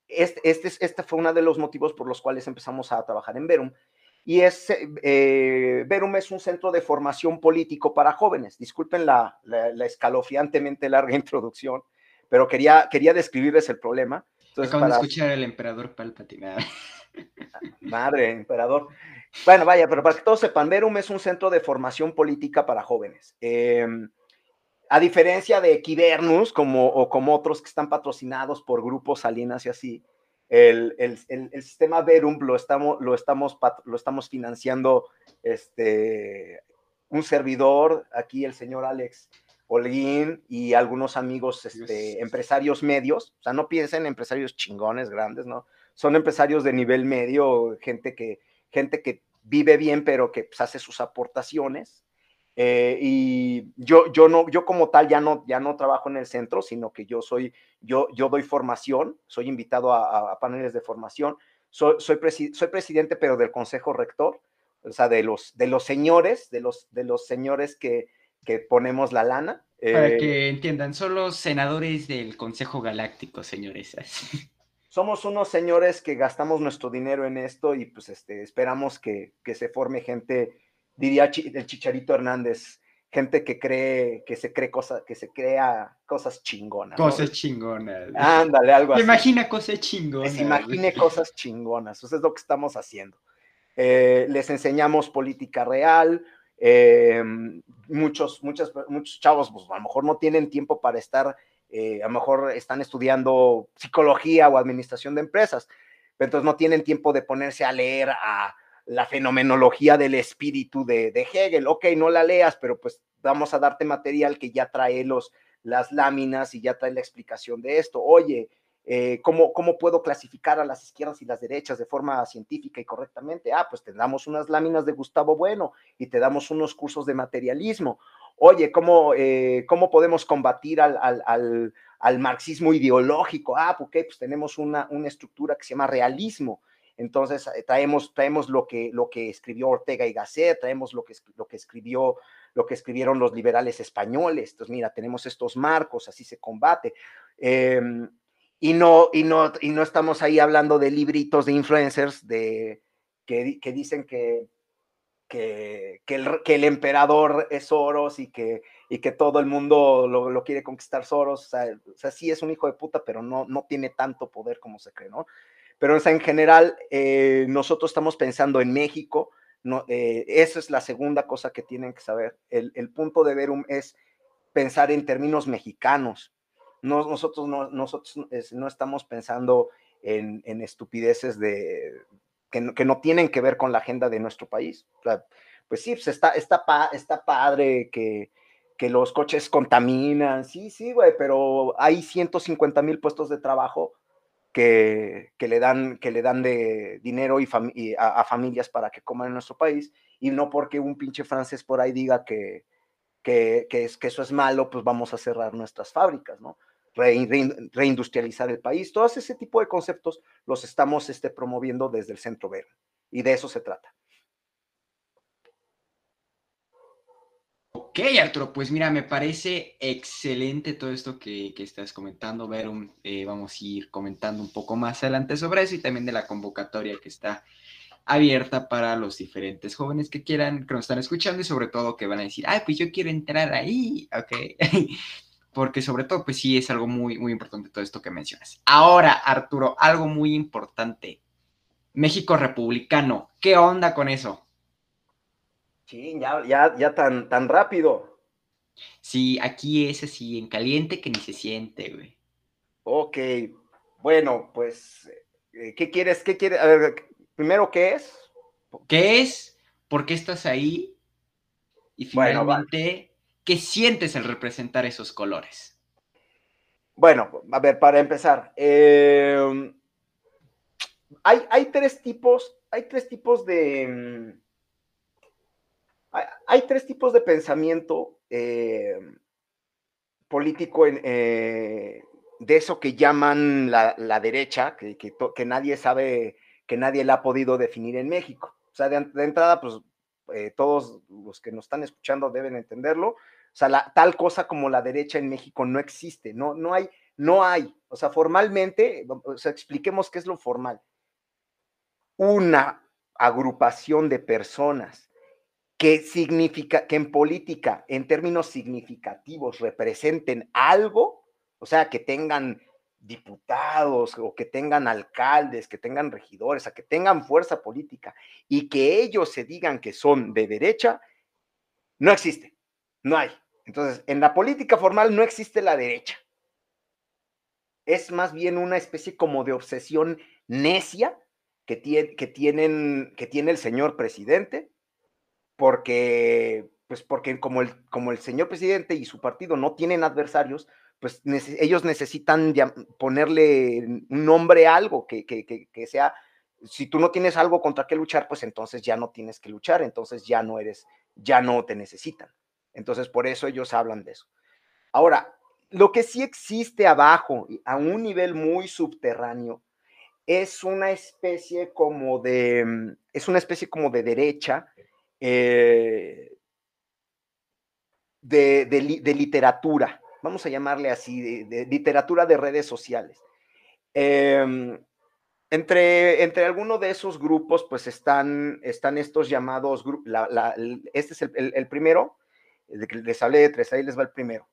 este, este, este, fue uno de los motivos por los cuales empezamos a trabajar en Verum. y es, eh, Verum es un centro de formación político para jóvenes. Disculpen la, escalofriantemente larga introducción, pero quería, quería describirles el problema. Entonces, Acabo de escuchar al emperador Palpatine. Madre, emperador. Bueno, vaya, pero para que todos sepan, Verum es un centro de formación política para jóvenes. Em, a diferencia de Equivernus, como, o como otros que están patrocinados por grupos salinas y así, el, sistema Verum lo estamos, lo estamos, lo estamos financiando este, un servidor, aquí el señor Alex Holguín y algunos amigos este, empresarios medios. O sea, no piensen en empresarios chingones, grandes, ¿no? Son empresarios de nivel medio, gente que, gente que vive bien, pero que pues, hace sus aportaciones. Eh, y yo, yo, no, yo como tal ya no, ya no trabajo en el centro, sino que yo soy, yo, yo doy formación, soy invitado a, paneles de formación, soy, soy, soy, presidente, pero del consejo rector, o sea, de los, de los señores, de los, de los señores que, que ponemos la lana. Para eh, que entiendan, son los senadores del Consejo Galáctico, señores. Somos unos señores que gastamos nuestro dinero en esto y pues este, esperamos que, que se forme gente diría el Chicharito Hernández, gente que cree, que se cree cosas, que se crea cosas chingonas. Cosas chingonas. Ándale, algo así. Imagina cosas chingonas. se imagine cosas chingonas. Eso es lo que estamos haciendo. Eh, les enseñamos política real. Eh, muchos, muchos, muchos chavos, pues a lo mejor no tienen tiempo para estar, eh, a lo mejor están estudiando psicología o administración de empresas, pero entonces no tienen tiempo de ponerse a leer a la fenomenología del espíritu de, Hegel. Ok, no la leas, pero pues vamos a darte material que ya trae los, las láminas y ya trae la explicación de esto. Oye, eh, ¿cómo, ¿cómo, puedo clasificar a las izquierdas y las derechas de forma científica y correctamente? Ah, pues te damos unas láminas de Gustavo Bueno y te damos unos cursos de materialismo. Oye, ¿cómo, eh, cómo podemos combatir al, al, al, marxismo ideológico? Ah, ok, pues tenemos una, una estructura que se llama realismo entonces, eh, traemos, traemos lo, que, lo que escribió Ortega y Gasset, traemos lo que, lo que escribió lo que escribieron los liberales españoles. Entonces, mira, tenemos estos marcos, así se combate. Em, y, no, y, no, y no estamos ahí hablando de libritos de influencers de, que, que dicen que, que, que, el, que, el, emperador es Soros y que, y que todo el mundo lo, lo quiere conquistar Soros. O sea, sí es un hijo de puta, pero no, no tiene tanto poder como se cree, ¿no? Pero en general, eh, nosotros estamos pensando en México. No, eh, esa es la segunda cosa que tienen que saber. El, punto de Verum es pensar en términos mexicanos. nosotros no, nosotros no estamos pensando en, estupideces de, que, no, tienen que ver con la agenda de nuestro país. pues sí, pues está, está, está padre que, que los coches contaminan, sí, sí, güey, pero hay 150 mil puestos de trabajo que, le, dan, que le dan de dinero y, a, familias para que coman en nuestro país, y no porque un pinche francés por ahí diga que, que, es, que eso es malo, pues vamos a cerrar nuestras fábricas, ¿no? reindustrializar el país, todos ese tipo de conceptos los estamos este, promoviendo desde el Centro Verde, y de eso se trata. Ok, Arturo, pues mira, me parece excelente todo esto que, estás comentando, Ver, eh, vamos a ir comentando un poco más adelante sobre eso y también de la convocatoria que está abierta para los diferentes jóvenes que quieran, que nos están escuchando y sobre todo que van a decir, ay, pues yo quiero entrar ahí, ok, porque sobre todo, pues sí, es algo muy, muy importante todo esto que mencionas. Ahora, Arturo, algo muy importante, México republicano, ¿qué onda con eso? Sí, ya, ya, ya tan, tan rápido. Sí, aquí es así, en caliente que ni se siente, güey. Ok, bueno, pues, eh, ¿qué quieres? ¿Qué quieres? A ver, primero, ¿qué es? ¿Qué es? ¿Por qué estás ahí? Y finalmente, ¿qué sientes al representar esos colores? Bueno, a ver, para empezar, em, hay, hay, tres tipos, hay tres tipos de, hay tres tipos de pensamiento eh, político eh, de eso que llaman la, derecha, que, nadie sabe, que nadie la ha podido definir en México. O sea, de, entrada, pues eh, todos los que nos están escuchando deben entenderlo. O sea, tal cosa como la derecha en México no existe, no, no hay, no hay. O sea, formalmente, o sea, expliquemos qué es lo formal. Una agrupación de personas que significa que en política, en términos significativos, representen algo, o sea, que tengan diputados o que tengan alcaldes, que tengan regidores, a que tengan fuerza política y que ellos se digan que son de derecha, no existe, no hay. Entonces, en la política formal no existe la derecha. Es más bien una especie como de obsesión necia que, tiene, que, tienen, que tiene el señor presidente, porque, pues porque como el, como el señor presidente y su partido no tienen adversarios, pues ellos necesitan ponerle un nombre a algo que, que, que, sea, si tú no tienes algo contra qué luchar, pues entonces ya no tienes que luchar, entonces ya no eres, ya no te necesitan. Entonces por eso ellos hablan de eso. Ahora, lo que sí existe abajo, a un nivel muy subterráneo, es una especie como de, es una especie como de derecha, eh, de, de, literatura, vamos a llamarle así, de, literatura de redes sociales. Em, entre, entre algunos de esos grupos, pues están, están estos llamados, este es el, primero, les hablé de tres, ahí les va el primero.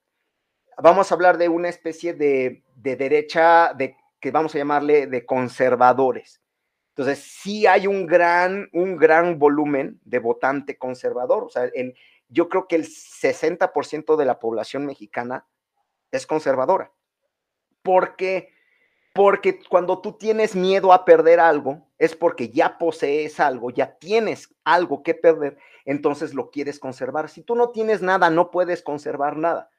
Vamos a hablar de una especie de, de derecha, de, que vamos a llamarle de conservadores. Entonces, sí hay un gran, un gran volumen de votante conservador. O sea, el, yo creo que el 60% de la población mexicana es conservadora. ¿Por qué? Porque cuando tú tienes miedo a perder algo, es porque ya posees algo, ya tienes algo que perder, entonces lo quieres conservar. Si tú no tienes nada, no puedes conservar nada.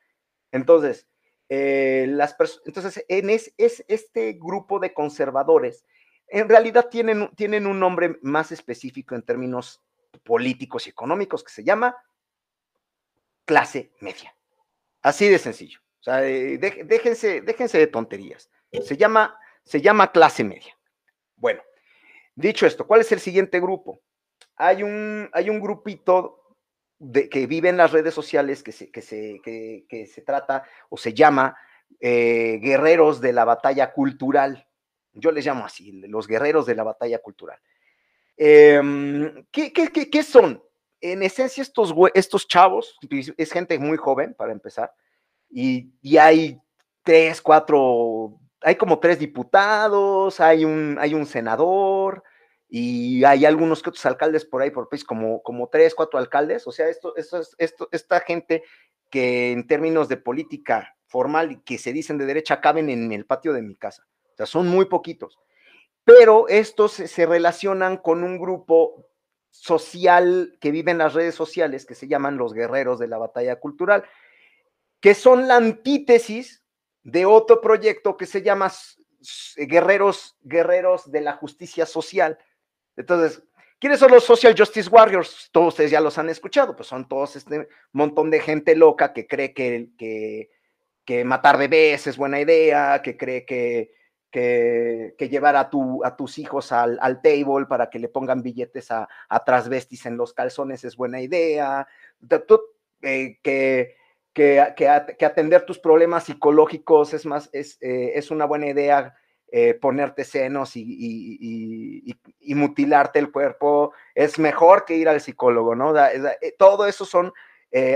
Entonces, eh, las entonces en es, es, este grupo de conservadores en realidad tienen, tienen un nombre más específico en términos políticos y económicos que se llama clase media. Así de sencillo. O sea, eh, déjense, déjense de tonterías. Se llama, se llama clase media. Bueno, dicho esto, ¿cuál es el siguiente grupo? Hay un, hay un grupito de, que vive en las redes sociales que se, que se, que, se trata o se llama eh, guerreros de la batalla cultural. Yo les llamo así, los guerreros de la batalla cultural. Em, ¿qué, son? En esencia, estos, estos chavos, es gente muy joven para empezar, y, hay tres, cuatro, hay como tres diputados, hay un, hay un senador y hay algunos que otros alcaldes por ahí por país, como, como tres, cuatro alcaldes. O sea, esto, esto, esto, esta gente que en términos de política formal y que se dicen de derecha caben en el patio de mi casa. O sea, son muy poquitos. Pero estos se relacionan con un grupo social que vive en las redes sociales que se llaman los guerreros de la batalla cultural que son la antítesis de otro proyecto que se llama Guerreros, Guerreros de la Justicia Social. Entonces, ¿quiénes son los Social Justice Warriors? Todos ustedes ya los han escuchado, pues son todos este montón de gente loca que cree que, que, que matar bebés es buena idea, que cree que, que, llevar a, tu, a tus hijos al, al, table para que le pongan billetes a, a transvestis en los calzones es buena idea, eh, que que, que, atender tus problemas psicológicos es más, es, eh, es una buena idea eh, ponerte senos y, y, y, mutilarte el cuerpo, es mejor que ir al psicólogo, ¿no? Todo eso son,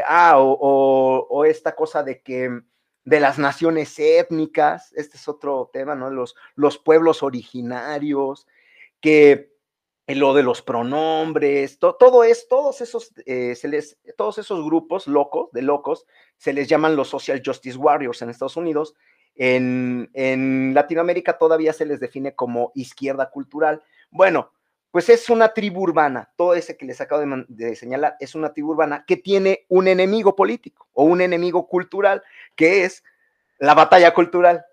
ah, o, o, esta cosa de que de las naciones étnicas, este es otro tema, ¿no? Los, los pueblos originarios, que lo de los pronombres, todo es, todos esos, eh, se les, todos esos grupos locos, de locos, se les llaman los Social Justice Warriors en Estados Unidos. En, en Latinoamérica todavía se les define como izquierda cultural. Bueno, pues es una tribu urbana, todo ese que les acabo de, señalar es una tribu urbana que tiene un enemigo político o un enemigo cultural, que es la batalla cultural.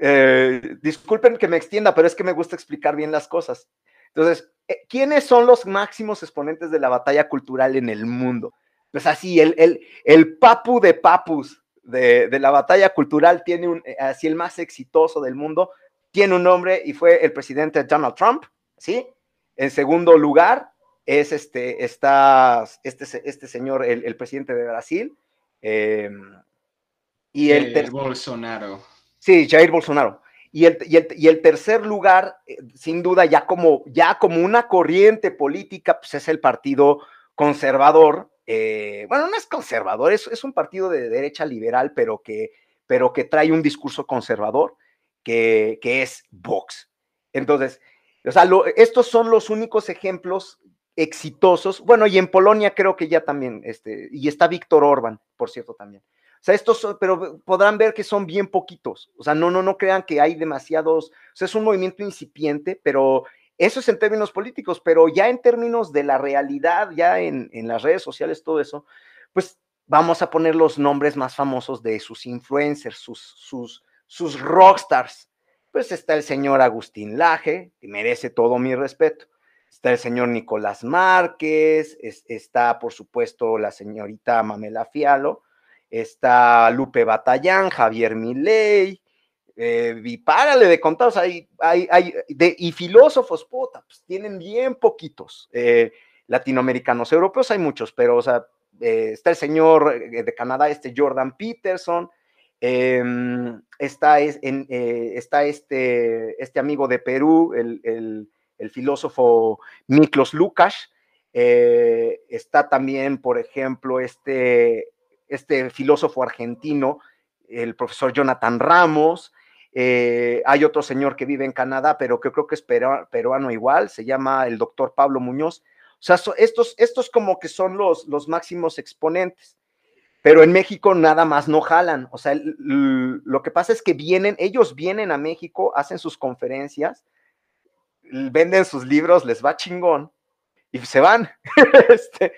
Eh, disculpen que me extienda, pero es que me gusta explicar bien las cosas. Entonces, eh, ¿quiénes son los máximos exponentes de la batalla cultural en el mundo? Pues así, el, el, el papu de papus de, de, la batalla cultural tiene un, eh, así el más exitoso del mundo, tiene un nombre y fue el presidente Donald Trump, ¿sí? En segundo lugar es este, está, este, este señor, el, el presidente de Brasil. Eh, y el, el Bolsonaro. Sí, Jair Bolsonaro. Y el, y el, tercer lugar, eh, sin duda, ya como, ya como una corriente política, pues es el Partido Conservador. Eh, bueno, no es conservador, es, es, un partido de derecha liberal, pero que, pero que trae un discurso conservador, que, que es Vox. Entonces, o sea, estos son los únicos ejemplos exitosos. Bueno, y en Polonia creo que ya también, este, y está Víctor Orban, por cierto, también. O sea, estos, pero podrán ver que son bien poquitos. O sea, no, no, no crean que hay demasiados. O sea, es un movimiento incipiente, pero eso es en términos políticos, pero ya en términos de la realidad, ya en, en las redes sociales, todo eso, pues vamos a poner los nombres más famosos de sus influencers, sus, sus, sus rockstars. Pues está el señor Agustín Laje, que merece todo mi respeto. Está el señor Nicolás Márquez, está por supuesto la señorita Mamela Fialo, está Lupe Batallán, Javier Milei, eh, y párale de contar, hay, hay, hay de, y filósofos, puta, pues tienen bien poquitos, eh, latinoamericanos, europeos hay muchos, pero, o sea, eh, está el señor eh, de Canadá, este Jordan Peterson, em, está, en, está este, este amigo de Perú, el, filósofo Miklos Lukács, está también, por ejemplo, este, este filósofo argentino, el profesor Jonathan Ramos. Eh, hay otro señor que vive en Canadá, pero que creo que es peruano igual, se llama el doctor Pablo Muñoz. O sea, estos, estos como que son los, los máximos exponentes. Pero en México nada más no jalan. O sea, lo que pasa es que vienen, ellos vienen a México, hacen sus conferencias, venden sus libros, les va chingón y se van. este,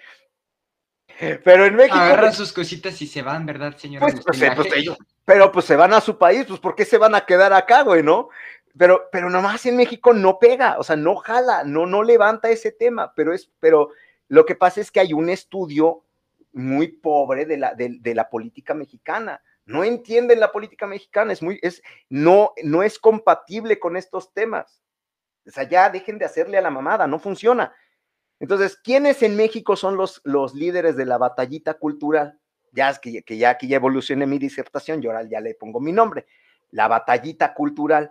pero en México. Agarran pues sus cositas y se van, ¿verdad, señor? Pues, pues, pues, ellos, pero pues se van a su país, pues ¿por qué se van a quedar acá, güey, no? Pero, pero nomás en México no pega, o sea, no jala, no, no levanta ese tema, pero es, pero lo que pasa es que hay un estudio muy pobre de la, de, la política mexicana. No entienden la política mexicana, es muy, es, no, no es compatible con estos temas. O sea, ya dejen de hacerle a la mamada, no funciona. Entonces, ¿quiénes en México son los, los líderes de la batallita cultural? Ya es que, que ya aquí ya evolucioné mi disertación, yo ahora ya le pongo mi nombre, la batallita cultural.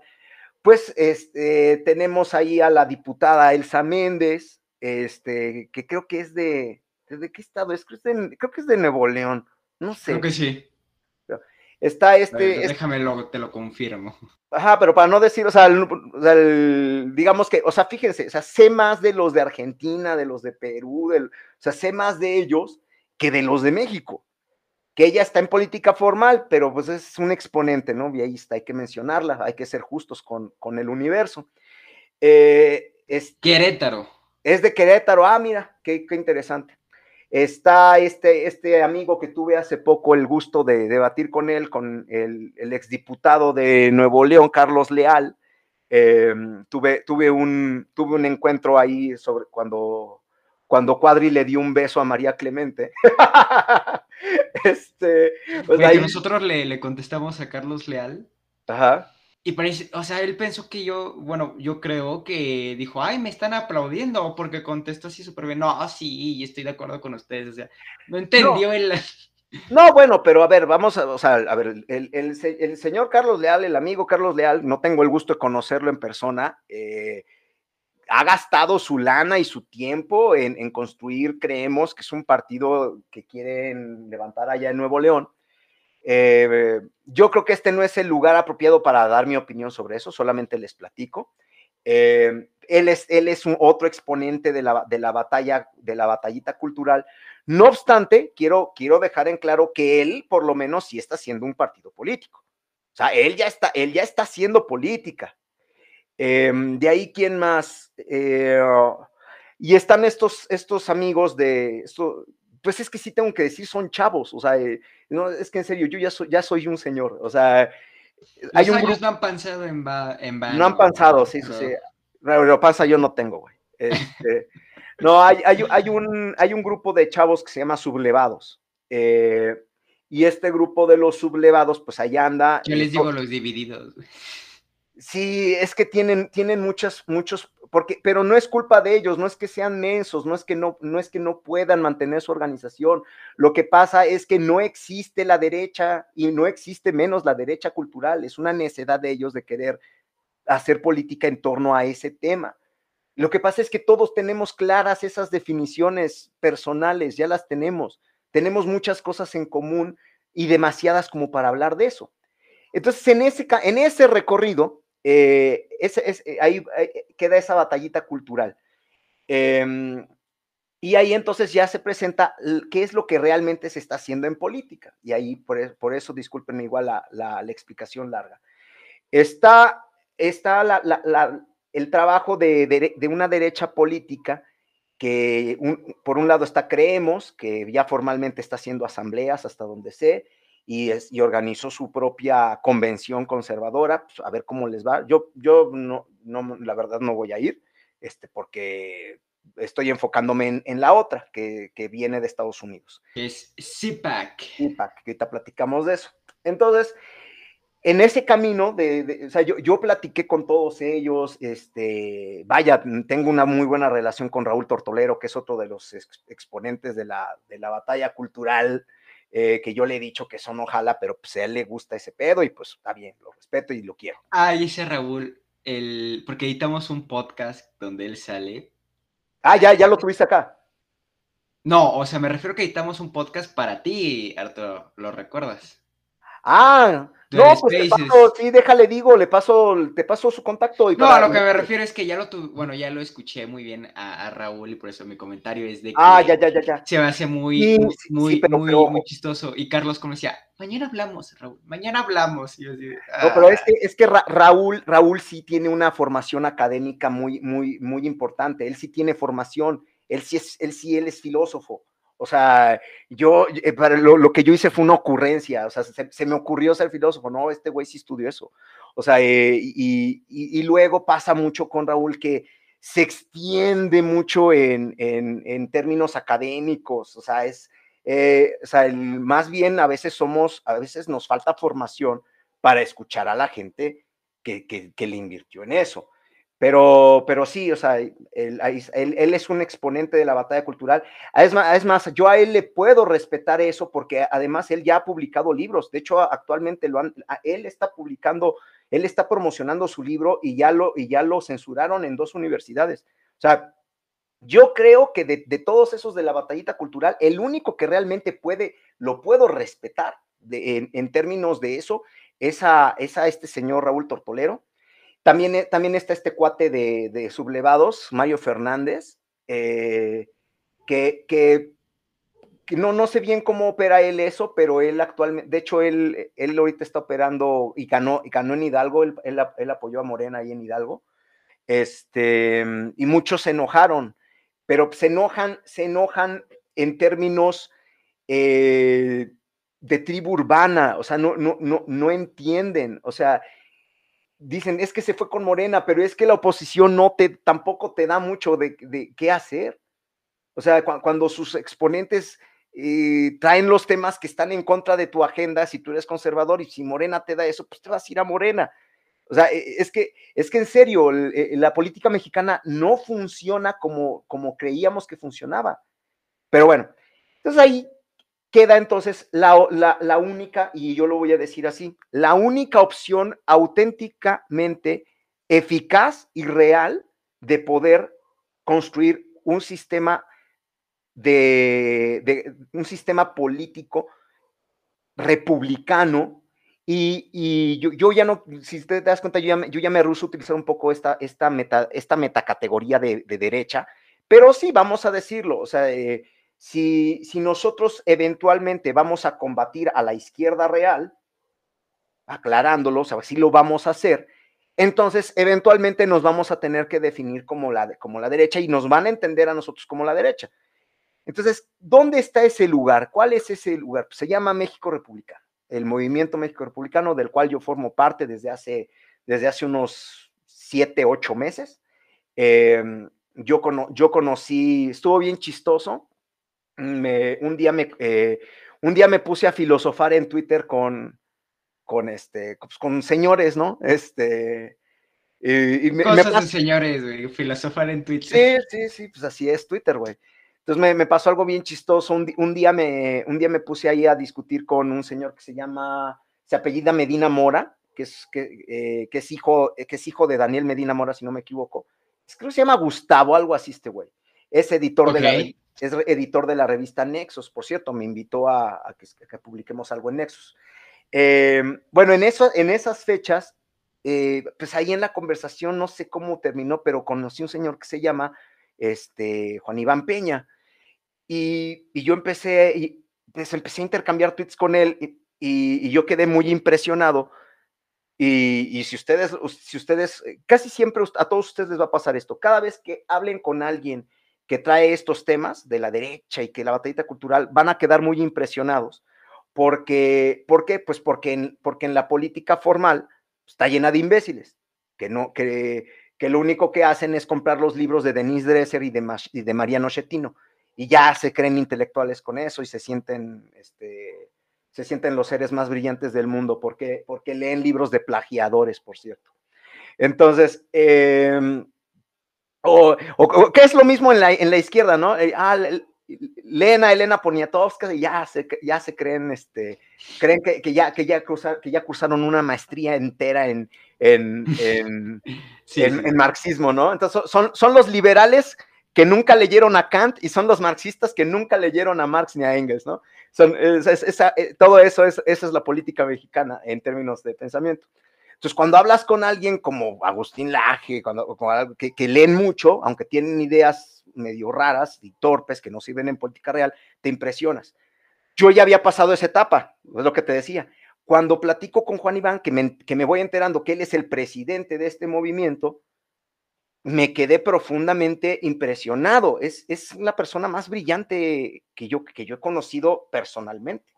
Pues este, tenemos ahí a la diputada Elsa Méndez, este, que creo que es de, ¿de qué estado es? Creo, creo que es de Nuevo León, no sé. Creo que sí. Está este. déjame, lo, te lo confirmo. Ajá, pero para no decir, o sea, digamos que, o sea, fíjense, o sea, sé más de los de Argentina, de los de Perú, del, o sea, sé más de ellos que de los de México. Que ella está en política formal, pero pues es un exponente, ¿no? Y ahí está, hay que mencionarla, hay que ser justos con, con el universo. Eh, es, Querétaro. Es de Querétaro, ah, mira, qué, qué interesante. Está este, este amigo que tuve hace poco el gusto de debatir con él, con el, el exdiputado de Nuevo León, Carlos Leal. Em, tuve, tuve, un, tuve un encuentro ahí sobre cuando, cuando Cuadri le dio un beso a María Clemente. este, pues nosotros le, le contestamos a Carlos Leal. Ajá. Y parece, o sea, él pensó que yo, bueno, yo creo que dijo, ay, me están aplaudiendo porque contestó así súper bien. No, sí, estoy de acuerdo con ustedes. O sea, no entendió el. No, bueno, pero a ver, vamos a, o sea, a ver, el, el, señor Carlos Leal, el amigo Carlos Leal, no tengo el gusto de conocerlo en persona, eh, ha gastado su lana y su tiempo en, en, construir, creemos que es un partido que quieren levantar allá en Nuevo León. Eh, yo creo que este no es el lugar apropiado para dar mi opinión sobre eso, solamente les platico. Eh, él, es, él es un otro exponente de la, de la batalla, de la batallita cultural. No obstante, quiero, quiero dejar en claro que él, por lo menos, sí está haciendo un partido político. O sea, él ya está, él ya está haciendo política. Em, de ahí, ¿quién más? Eh, y están estos, estos amigos de, esto, pues es que sí tengo que decir, son chavos, o sea, eh, no, es que en serio, yo ya soy, ya soy un señor, o sea, hay un grupo... no han panzado en, en No han panzado, sí, sí, sí. Lo pasa yo no tengo, güey. Este, no, hay, hay, hay, un, hay un grupo de chavos que se llama sublevados. Eh, y este grupo de los sublevados, pues allá anda. Yo les digo los divididos. Sí, es que tienen, tienen muchas, muchos porque, pero no es culpa de ellos, no es que sean mensos, no es que no, no es que no puedan mantener su organización. Lo que pasa es que no existe la derecha y no existe menos la derecha cultural. Es una necedad de ellos de querer hacer política en torno a ese tema. Lo que pasa es que todos tenemos claras esas definiciones personales, ya las tenemos. Tenemos muchas cosas en común y demasiadas como para hablar de eso. Entonces, en ese, en ese recorrido, eh, eh, ahí, queda esa batallita cultural. Em, y ahí entonces ya se presenta qué es lo que realmente se está haciendo en política. Y ahí, por, e, eso, discúlpenme igual la, explicación larga. Está, está el trabajo de, una derecha política que por un lado está Creemos, que ya formalmente está haciendo asambleas hasta donde sé, y, es, y organizó su propia convención conservadora, pues, a ver cómo les va. Yo, yo no, no, la verdad no voy a ir, este, porque estoy enfocándome en, la otra, que, que, viene de Estados Unidos. Es CPAC. CPAC, que ahorita platicamos de eso. Entonces, en ese camino, de, o sea, yo, yo, platiqué con todos ellos, este, vaya, tengo una muy buena relación con Raúl Tortolero, que es otro de los exponentes de la, de la batalla cultural, eh, que yo le he dicho que eso no jala, pero pues a él le gusta ese pedo y pues está bien, lo respeto y lo quiero. Ah, dice Raúl, el, porque editamos un podcast donde él sale. Ah, ya, ya lo tuviste acá. No, o sea, me refiero que editamos un podcast para ti, Arturo, ¿lo recuerdas? Ah, no, pues te paso, sí, déjale, digo, le paso, te paso su contacto. Y no, a lo que me refiero es que ya lo tuve, bueno, ya lo escuché muy bien a, Raúl y por eso mi comentario es de ah, que ya, ya, ya, ya. se me hace muy, muy, muy, muy, chistoso. Y Carlos como decía, mañana hablamos, Raúl, mañana hablamos. Y No, pero es ah". que, es que Raúl, Raúl sí tiene una formación académica muy, muy, muy importante. Él sí tiene formación, él sí es, él sí, él es filósofo. O sea, yo, eh, para lo, que yo hice fue una ocurrencia, o sea, se, me ocurrió ser filósofo, no, este güey sí estudió eso. O sea, eh, y, luego pasa mucho con Raúl que se extiende mucho en, términos académicos, o sea, es, eh, o sea, más bien a veces somos, a veces nos falta formación para escuchar a la gente que, que le invirtió en eso. Pero, pero sí, o sea, él, él, es un exponente de la batalla cultural. Es más, es más, yo a él le puedo respetar eso porque además él ya ha publicado libros. De hecho, actualmente lo han, él está publicando, él está promocionando su libro y ya lo, y ya lo censuraron en dos universidades. O sea, yo creo que de, de todos esos de la batallita cultural, el único que realmente puede, lo puedo respetar de, en, términos de eso, es a, es a este señor Raúl Tortolero también, eh, también está este cuate de, sublevados, Mario Fernández, eh, que, no, no sé bien cómo opera él eso, pero él actualmente, de hecho, él, él ahorita está operando y ganó, y ganó en Hidalgo, él, él, apoyó a Morena ahí en Hidalgo, este, y muchos se enojaron, pero se enojan, se enojan en términos eh, de tribu urbana, o sea, no, no, no, no entienden, o sea, dicen, es que se fue con Morena, pero es que la oposición no te, tampoco te da mucho de, qué hacer. O sea, cuando sus exponentes eh, traen los temas que están en contra de tu agenda, si tú eres conservador y si Morena te da eso, pues te vas a ir a Morena. O sea, e, es que, es que en serio, eh, la política mexicana no funciona como, como creíamos que funcionaba. Pero bueno, entonces ahí queda entonces la, única, y yo lo voy a decir así, la única opción auténticamente eficaz y real de poder construir un sistema de, un sistema político republicano. Y, yo, ya no, si te das cuenta, yo ya, yo ya me ruso utilizar un poco esta, esta, meta, esta metacategoría de, derecha, pero sí, vamos a decirlo, o sea, eh, si, nosotros eventualmente vamos a combatir a la izquierda real, aclarándolo, o sea, si lo vamos a hacer, entonces eventualmente nos vamos a tener que definir como la, como la derecha y nos van a entender a nosotros como la derecha. Entonces, ¿dónde está ese lugar? ¿Cuál es ese lugar? Se llama México Republicano, el movimiento México Republicano, del cual yo formo parte desde hace, desde hace unos siete, ocho meses. Em, yo, yo conocí, estuvo bien chistoso, un, día me, eh, un día me puse a filosofar en Twitter con, con, este, pues, con señores, ¿no? Este, y me, Cosas de señores, güey, filosofar en Twitter. Sí, sí, sí, pues así es Twitter, güey. Entonces me, pasó algo bien chistoso. Un, día me, un día me puse ahí a discutir con un señor que se llama, se apellida Medina Mora, que es, que, eh, que es, hijo, que es hijo de Daniel Medina Mora, si no me equivoco. Creo que se llama Gustavo, algo así este güey. Es editor, de la, es editor de la revista Nexus, por cierto, me invitó a, que, publiquemos algo en Nexus. Em, bueno, en, eso, en esas fechas, eh, pues ahí en la conversación, no sé cómo terminó, pero conocí un señor que se llama este, Juan Iván Peña. Y, yo empecé, y, pues empecé a intercambiar tweets con él y, yo quedé muy impresionado. Y, si ustedes, si ustedes, eh, casi siempre a todos ustedes les va a pasar esto. Cada vez que hablen con alguien que trae estos temas de la derecha y que la batallita cultural, van a quedar muy impresionados. Porque, ¿Por qué? Pues porque en, porque en la política formal está llena de imbéciles, que no, que, que lo único que hacen es comprar los libros de Denise Dresser y de, y de Mariano Schettino, y ya se creen intelectuales con eso y se sienten, este, se sienten los seres más brillantes del mundo, porque, porque leen libros de plagiadores, por cierto. Entonces, em, o, ¿qué es lo mismo en la, en la izquierda, no? Eh, ah, Lena, Elena Poniatowska, ya se, ya se creen, este, creen que, que ya, que, ya que ya cursaron una maestría entera en, en, en, marxismo, ¿no? Entonces son, son los liberales que nunca leyeron a Kant y son los marxistas que nunca leyeron a Marx ni a Engels, ¿no? Son, eh, todo eso es, esa es la política mexicana en términos de pensamiento. Entonces, cuando hablas con alguien como Agustín Laje, cuando, que, que, leen mucho, aunque tienen ideas medio raras y torpes que no sirven en política real, te impresionas. Yo ya había pasado esa etapa, es lo que te decía. Cuando platico con Juan Iván, que me, que me voy enterando que él es el presidente de este movimiento, me quedé profundamente impresionado. Es, es la persona más brillante que yo, que yo he conocido personalmente.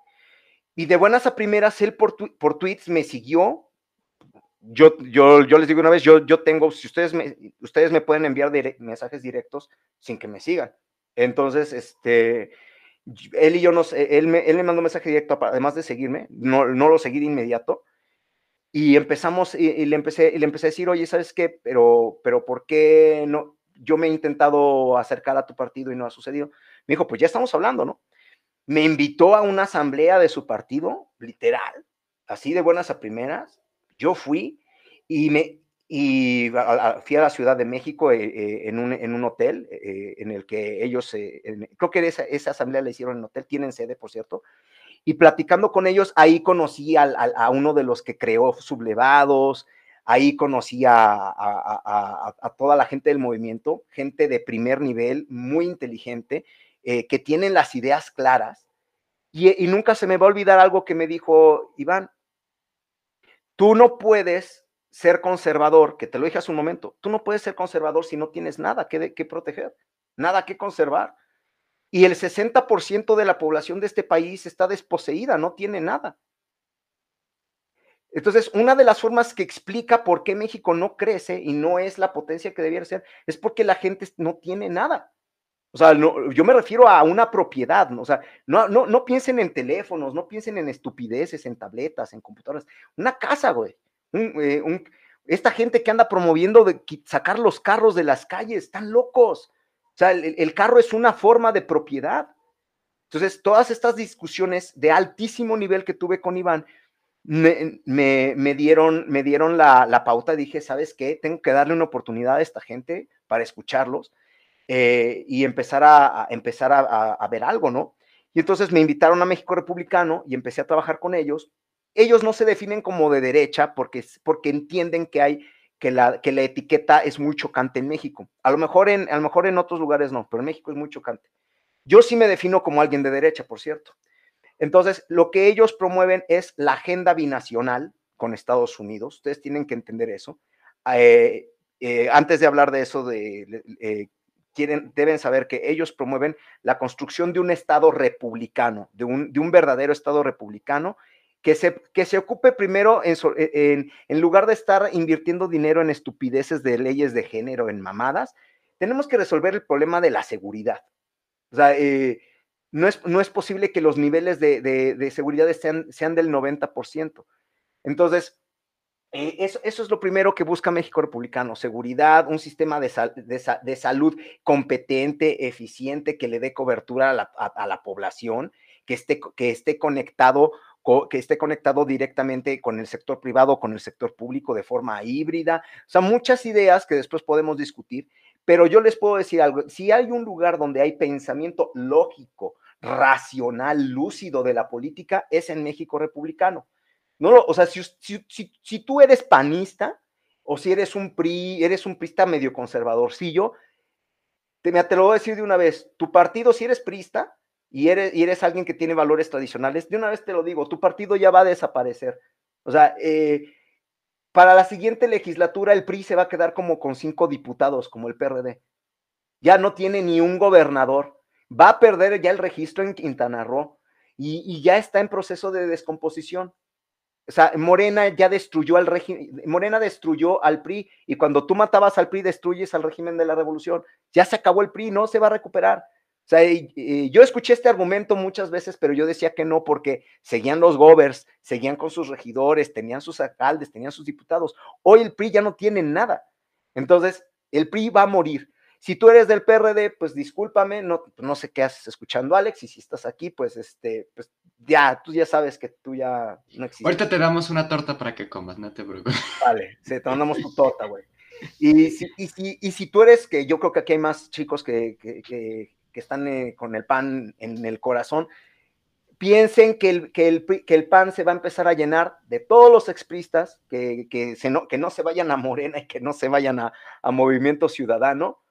Y de buenas a primeras, él por, por tweets me siguió. Yo, yo, yo les digo una vez, yo, yo tengo, si ustedes me, ustedes me pueden enviar mensajes directos sin que me sigan. Entonces, este, él y yo nos, él me, él me mandó mensaje directo, además de seguirme, no, no lo seguí de inmediato y empezamos, y, le empecé, y le empecé a decir, oye, ¿sabes qué? Pero, pero ¿por qué no? Yo me he intentado acercar a tu partido y no ha sucedido. Me dijo, pues ya estamos hablando, ¿no? Me invitó a una asamblea de su partido, literal, así de buenas a primeras. Yo fui y me y fui a la Ciudad de México eh, eh, en, un, en, un, hotel eh, en el que ellos, creo que esa, asamblea la hicieron en hotel, tienen sede, por cierto, y platicando con ellos, ahí conocí a uno de los que creó Sublevados, ahí conocí a, toda la gente del movimiento, gente de primer nivel, muy inteligente, que tienen las ideas claras. Y, nunca se me va a olvidar algo que me dijo Iván, tú no puedes ser conservador, que te lo dije hace un momento, tú no puedes ser conservador si no tienes nada que, proteger, nada que conservar y el 60% de la población de este país está desposeída, no tiene nada. Entonces, una de las formas que explica por qué México no crece y no es la potencia que debiera ser, es porque la gente no tiene nada. O sea, yo me refiero a una propiedad, ¿no? o sea, no, no, no piensen en teléfonos, no piensen en estupideces, en tabletas, en computadoras. Una casa, güey. Eh, esta gente que anda promoviendo de sacar los carros de las calles, están locos. O sea, el, carro es una forma de propiedad. Entonces, todas estas discusiones de altísimo nivel que tuve con Iván me, dieron, me dieron la, pauta. Dije, ¿sabes qué? Tengo que darle una oportunidad a esta gente para escucharlos eh, y empezar, a, empezar a, ver algo, ¿no? Y entonces me invitaron a México Republicano y empecé a trabajar con ellos. Ellos no se definen como de derecha porque, porque entienden que hay que la, que la etiqueta es muy chocante en México. A lo, mejor en, a lo mejor en otros lugares no, pero en México es muy chocante. Yo sí me defino como alguien de derecha, por cierto. Entonces, lo que ellos promueven es la agenda binacional con Estados Unidos. Ustedes tienen que entender eso. Eh, eh, antes de hablar de eso, de, quieren, deben saber que ellos promueven la construcción de un Estado republicano, de un, de un verdadero Estado republicano que se, que se ocupe primero e, en, en, lugar de estar invirtiendo dinero en estupideces de leyes de género, en mamadas, tenemos que resolver el problema de la seguridad. O sea, eh, no, es, no es posible que los niveles de, de, seguridad sean, sean del 90%. Entonces, Eh, eso, eso, es lo primero que busca México Republicano, seguridad, un sistema de, sal, de, de salud competente, eficiente, que le dé cobertura a la, a la población, que esté, que esté conectado que esté conectado directamente con el sector privado, con el sector público de forma híbrida. O sea, muchas ideas que después podemos discutir, pero yo les puedo decir algo, si hay un lugar donde hay pensamiento lógico, racional, lúcido de la política, es en México republicano. No, o sea, si, si, si, tú eres panista o si eres un PRI, eres un prista medio conservadorcillo, te, te lo voy a decir de una vez, tu partido, si eres prista, y eres, y eres alguien que tiene valores tradicionales, de una vez te lo digo, tu partido ya va a desaparecer. O sea, eh, para la siguiente legislatura el PRI se va a quedar como con cinco diputados, como el PRD. Ya no tiene ni un gobernador. Va a perder ya el registro en Quintana Roo y ya está en proceso de descomposición. O sea, Morena ya destruyó al régimen, Morena destruyó al PRI y cuando tú matabas al PRI destruyes al régimen de la revolución. Ya se acabó el PRI, no se va a recuperar. O sea, yo escuché este argumento muchas veces, pero yo decía que no, porque seguían los govers, seguían con sus regidores, tenían sus alcaldes, tenían sus diputados. Hoy el PRI ya no tiene nada. Entonces, el PRI va a morir. Si tú eres del PRD, pues discúlpame, no, no sé qué haces escuchando, Alex, y si estás aquí, pues este, pues ya, tú ya sabes que tú ya no existes. Ahorita te damos una torta para que comas, no te preocupes. Vale, sí, te damos tu torta, güey. Y si, y, si, y si tú eres, que yo creo que aquí hay más chicos que, que, que que están eh, con el pan en el corazón, piensen que el, que, el, que el, pan se va a empezar a llenar de todos los expristas, que, que, se no, que no se vayan a Morena y que no se vayan a, a Movimiento Ciudadano.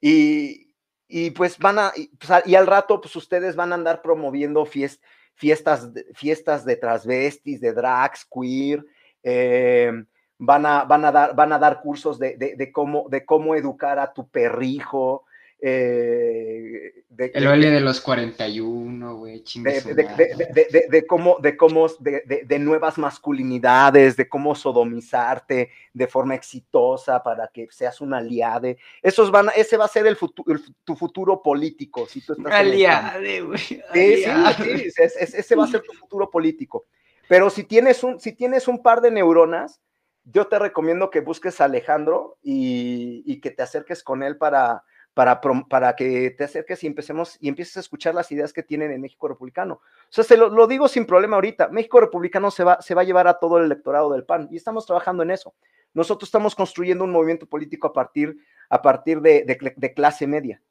Y, y pues van a, y, pues, y, al rato, pues ustedes van a andar promoviendo fiest, fiestas, fiestas de transvestis, de drags, queer, eh, van, a, van, a dar, van a dar cursos de, de, de, cómo, de cómo educar a tu perrijo, eh, de, el baile de, de, los 41, güey, de, de, cómo, de cómo, de, nuevas masculinidades, de cómo sodomizarte de forma exitosa para que seas un aliade. Esos van, ese va a ser el, futuro, el tu futuro político. Si tú estás aliade, güey. Sí, sí, sí, ese, ese va a ser tu futuro político. Pero si tienes un, si tienes un par de neuronas, yo te recomiendo que busques a Alejandro y, y que te acerques con él para, para, para que te acerques y empecemos y empieces a escuchar las ideas que tienen en México Republicano. O sea, se lo, lo, digo sin problema ahorita. México Republicano se va, se va a llevar a todo el electorado del PAN y estamos trabajando en eso. Nosotros estamos construyendo un movimiento político a partir, a partir de, de, clase media.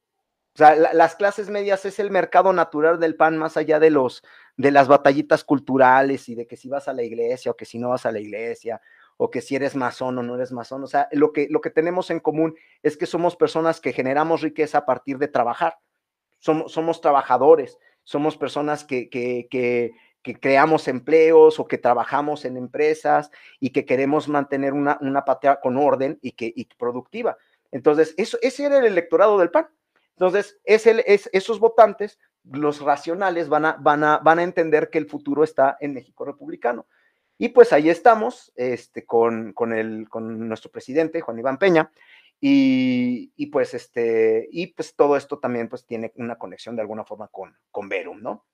O sea, la, las clases medias es el mercado natural del pan más allá de los de las batallitas culturales y de que si vas a la iglesia o que si no vas a la iglesia o que si eres masón o no eres masón. O sea, lo que, lo que tenemos en común es que somos personas que generamos riqueza a partir de trabajar. Somos, somos trabajadores, somos personas que, que, que, creamos empleos o que trabajamos en empresas y que queremos mantener una, una patria con orden y, que, y productiva. Entonces, eso, ese era el electorado del PAN. Entonces, es el, es, esos votantes, los racionales, van a, van, a, van a entender que el futuro está en México republicano. Y pues ahí estamos este, con, con, el, con nuestro presidente, Juan Iván Peña, y, y, pues este, y pues todo esto también pues tiene una conexión de alguna forma con, con Verum, ¿no?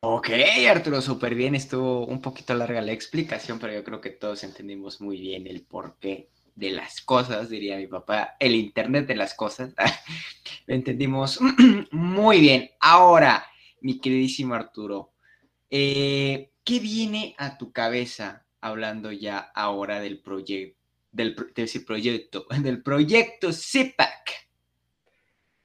Ok, Arturo, súper bien. Estuvo un poquito larga la explicación, pero yo creo que todos entendimos muy bien el porqué de las cosas, diría mi papá, el Internet de las cosas. Lo entendimos muy bien. Ahora, mi queridísimo Arturo, eh, ¿qué viene a tu cabeza hablando ya ahora del proyecto, del decir proyecto, del proyecto CIPAC?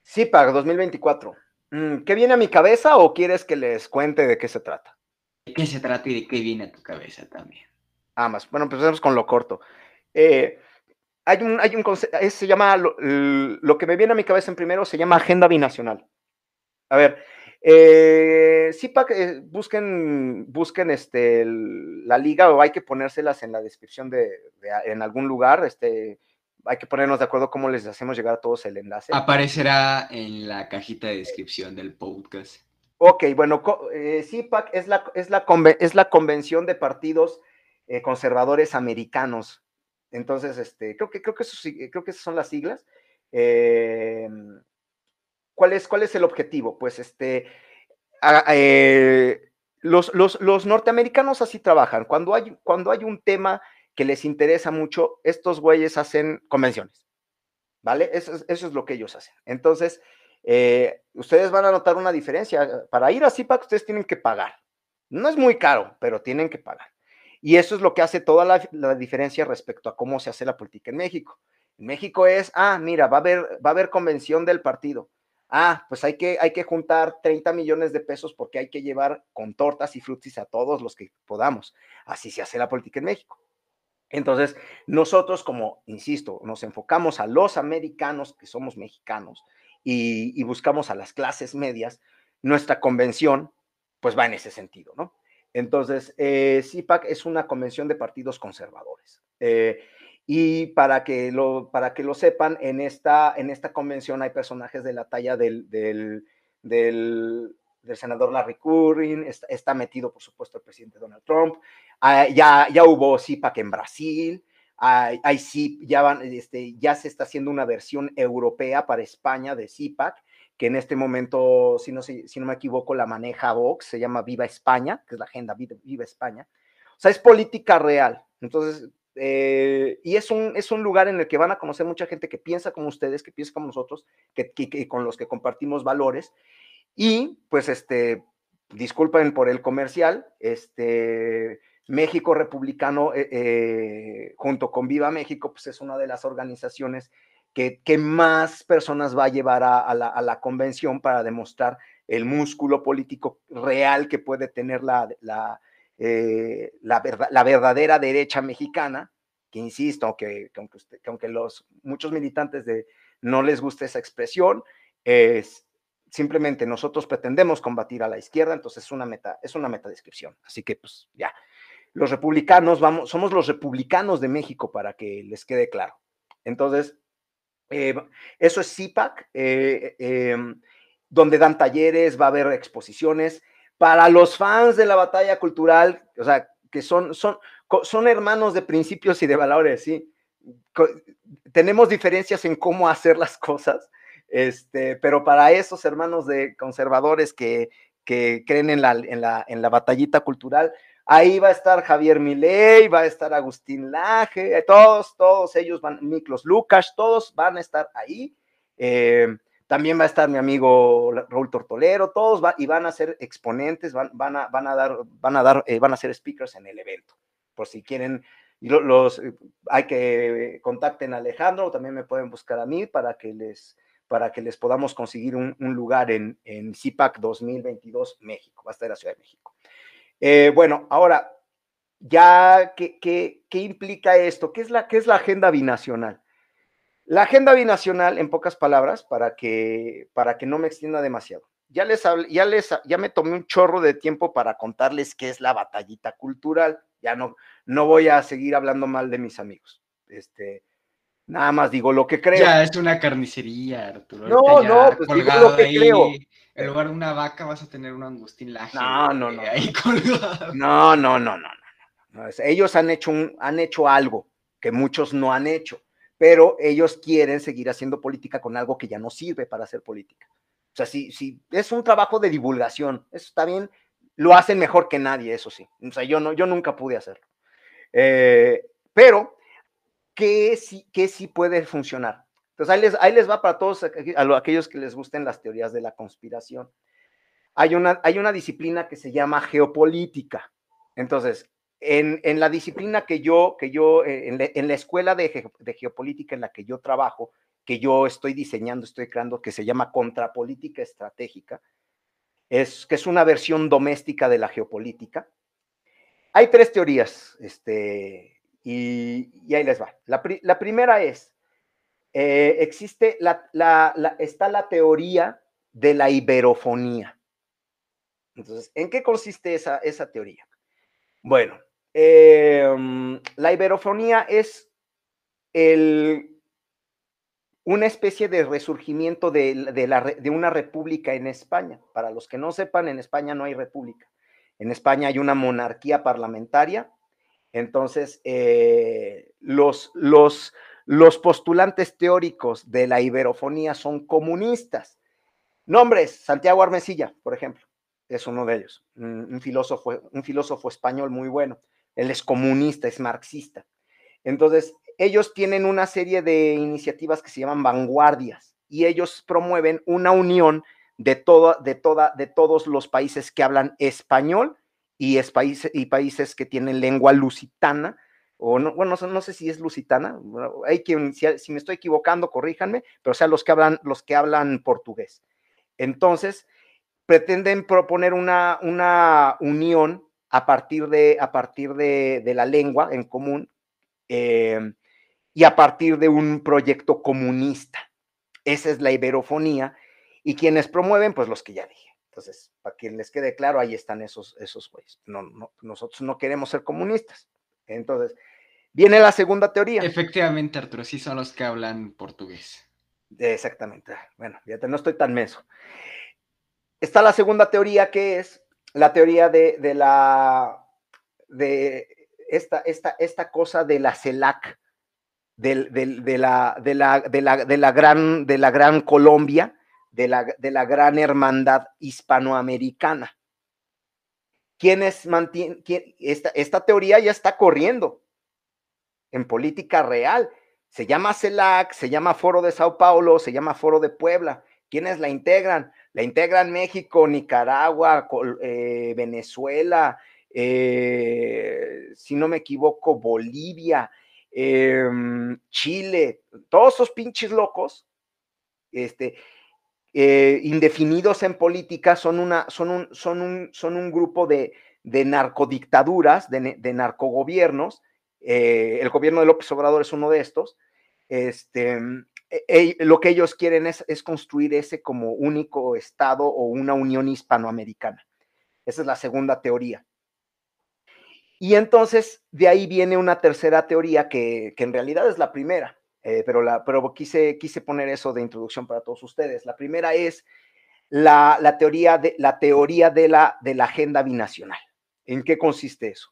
CIPAC 2024. Mm, ¿Qué viene a mi cabeza o quieres que les cuente de qué se trata? ¿De qué se trata y de qué viene a tu cabeza también? Ambas. Bueno, empecemos con lo corto. Eh, hay un, hay un concepto, se llama, lo, lo, que me viene a mi cabeza en primero se llama agenda binacional. A ver, eh, sí, eh, busquen, busquen este, el, la liga o hay que ponérselas en la descripción de, de, en algún lugar. Este, hay que ponernos de acuerdo cómo les hacemos llegar a todos el enlace. Aparecerá en la cajita de descripción del podcast. Ok, bueno, eh, CIPAC es la, es, la es la convención de partidos eh, conservadores americanos. Entonces, este, creo que, creo que, eso, creo que esas son las siglas. Eh, ¿Cuál es, ¿Cuál es el objetivo? Pues este, eh, los, los, los, norteamericanos así trabajan. Cuando hay, cuando hay un tema que les interesa mucho, estos güeyes hacen convenciones, ¿vale? Eso, es lo que ellos hacen. Entonces, eh, ustedes van a notar una diferencia. Para ir a CIPAC ustedes tienen que pagar. No es muy caro, pero tienen que pagar. Y eso es lo que hace toda la, diferencia respecto a cómo se hace la política en México. En México es, ah, mira, va a haber, va a haber convención del partido. Ah, pues hay que, hay que juntar 30 millones de pesos porque hay que llevar con tortas y frutis a todos los que podamos. Así se hace la política en México. Entonces, nosotros, como, insisto, nos enfocamos a los americanos que somos mexicanos y, buscamos a las clases medias, nuestra convención, pues va en ese sentido, ¿no? Entonces, eh, CIPAC es una convención de partidos conservadores. Eh, y para que, lo, para que lo sepan, en esta, en esta convención hay personajes de la talla del, del, del, senador Larry Currin, está, metido, por supuesto, el presidente Donald Trump, ah, ya, ya hubo CIPAC en Brasil, hay, hay ya, van, este, ya se está haciendo una versión europea para España de CIPAC, que en este momento, si no, si, no me equivoco, la maneja Vox, se llama Viva España, que es la agenda Viva, España. O sea, es política real. Entonces, eh, y es un, es un lugar en el que van a conocer mucha gente que piensa como ustedes, que piensa como nosotros, que, que, con los que compartimos valores. Y pues, este, disculpen por el comercial, este, México Republicano, eh, eh, junto con Viva México, pues es una de las organizaciones que, más personas va a llevar a, la, convención para demostrar el músculo político real que puede tener la, la, eh, la, verdadera derecha mexicana, que insisto, aunque, aunque, aunque los, muchos militantes de, no les guste esa expresión, es, simplemente nosotros pretendemos combatir a la izquierda, entonces es una meta, es una meta descripción. Así que pues ya, los republicanos vamos, somos los republicanos de México para que les quede claro. Entonces, eh, eso es CIPAC, eh, em, donde dan talleres, va a haber exposiciones. Para los fans de la batalla cultural, o sea, que son, son, son hermanos de principios y de valores, ¿sí? Tenemos diferencias en cómo hacer las cosas, este, pero para esos hermanos de conservadores que, que creen en la, en, la, en la batallita cultural, Ahí va a estar Javier Milei, va a estar Agustín Laje, todos, todos ellos van, Miklos Lucas, todos van a estar ahí. Eh, también va a estar mi amigo Raúl Tortolero, todos van, y van a ser exponentes, van, a, van a dar, van a dar, eh, van a ser speakers en el evento. Por si quieren, los, hay que contacten a Alejandro, también me pueden buscar a mí para que les, para que les podamos conseguir un, lugar en, en CIPAC 2022 México, va a estar en la Ciudad de México. Eh, bueno, ahora, ya, ¿qué, qué, qué implica esto? ¿Qué es, la, ¿Qué es la agenda binacional? La agenda binacional, en pocas palabras, para que, para que no me extienda demasiado. Ya les, ya les ya me tomé un chorro de tiempo para contarles qué es la batallita cultural. Ya no, no voy a seguir hablando mal de mis amigos. Este, nada más digo lo que creo. Ya es una carnicería, Arturo. No, no, pues digo lo que creo en lugar de una vaca vas a tener un Agustín Laje. No, no, no. No, no, no, no, no. Ellos han hecho, un, han hecho algo que muchos no han hecho, pero ellos quieren seguir haciendo política con algo que ya no sirve para hacer política. O sea, si, si es un trabajo de divulgación, eso está bien, lo hacen mejor que nadie, eso sí. O sea, yo, no, yo nunca pude hacerlo. Eh, pero, ¿qué sí, ¿qué sí puede funcionar? Entonces ahí les, va para todos aquellos que les gusten las teorías de la conspiración. Hay una, hay una disciplina que se llama geopolítica. Entonces, en, la disciplina que yo, que yo eh, en, la, escuela de, geopolítica en la que yo trabajo, que yo estoy diseñando, estoy creando, que se llama contrapolítica estratégica, es, que es una versión doméstica de la geopolítica. Hay tres teorías, este, y, ahí les va. la primera es, eh, existe la, está la teoría de la iberofonía. Entonces, ¿en qué consiste esa, esa teoría? Bueno, em, la iberofonía es una especie de resurgimiento de, una república en España. Para los que no sepan, en España no hay república. En España hay una monarquía parlamentaria. Entonces, eh, los, postulantes teóricos de la iberofonía son comunistas. Nombres, Santiago Armesilla, por ejemplo, es uno de ellos, un filósofo español muy bueno. Él es comunista, es marxista. Entonces, ellos tienen una serie de iniciativas que se llaman vanguardias y ellos promueven una unión de, toda, de, toda, de todos los países que hablan español y, es países, y países que tienen lengua lusitana, o no, bueno, no, sé si es lusitana, hay quien, si, si, me estoy equivocando, corríjanme, pero o sea, los que hablan, los que hablan portugués. Entonces, pretenden proponer una, una unión a partir de, a partir de, de la lengua en común eh, y a partir de un proyecto comunista. Esa es la iberofonía. Y quienes promueven, pues los que ya dije. Entonces, para que les quede claro, ahí están esos, esos güeyes. No, no, nosotros no queremos ser comunistas. Entonces, viene la segunda teoría. Efectivamente, Arturo, sí son los que hablan portugués. Exactamente. Bueno, fíjate, no estoy tan menso. Está la segunda teoría que es la teoría de, de la de esta, esta, esta cosa de la CELAC, de, la, de, la, de, la, de, la, gran, de la gran Colombia, de la, de la gran hermandad hispanoamericana. ¿Quiénes mantienen? esta, esta teoría ya está corriendo en política real. Se llama CELAC, se llama Foro de Sao Paulo, se llama Foro de Puebla. ¿Quiénes la integran? La integran México, Nicaragua, eh, Venezuela, eh, si no me equivoco, Bolivia, em, Chile, todos esos pinches locos, este, eh, indefinidos en política, son, una, son, un, son, un, son un grupo de, de narcodictaduras, de, de narcogobiernos. el gobierno de López Obrador es uno de estos. Este, e, lo que ellos quieren es, construir ese como único Estado o una unión hispanoamericana. Esa es la segunda teoría. Y entonces de ahí viene una tercera teoría que, en realidad es la primera, eh, pero, la, pero quise, quise poner eso de introducción para todos ustedes. La primera es la, teoría, de, la, teoría de, la, de la agenda binacional. ¿En qué consiste eso?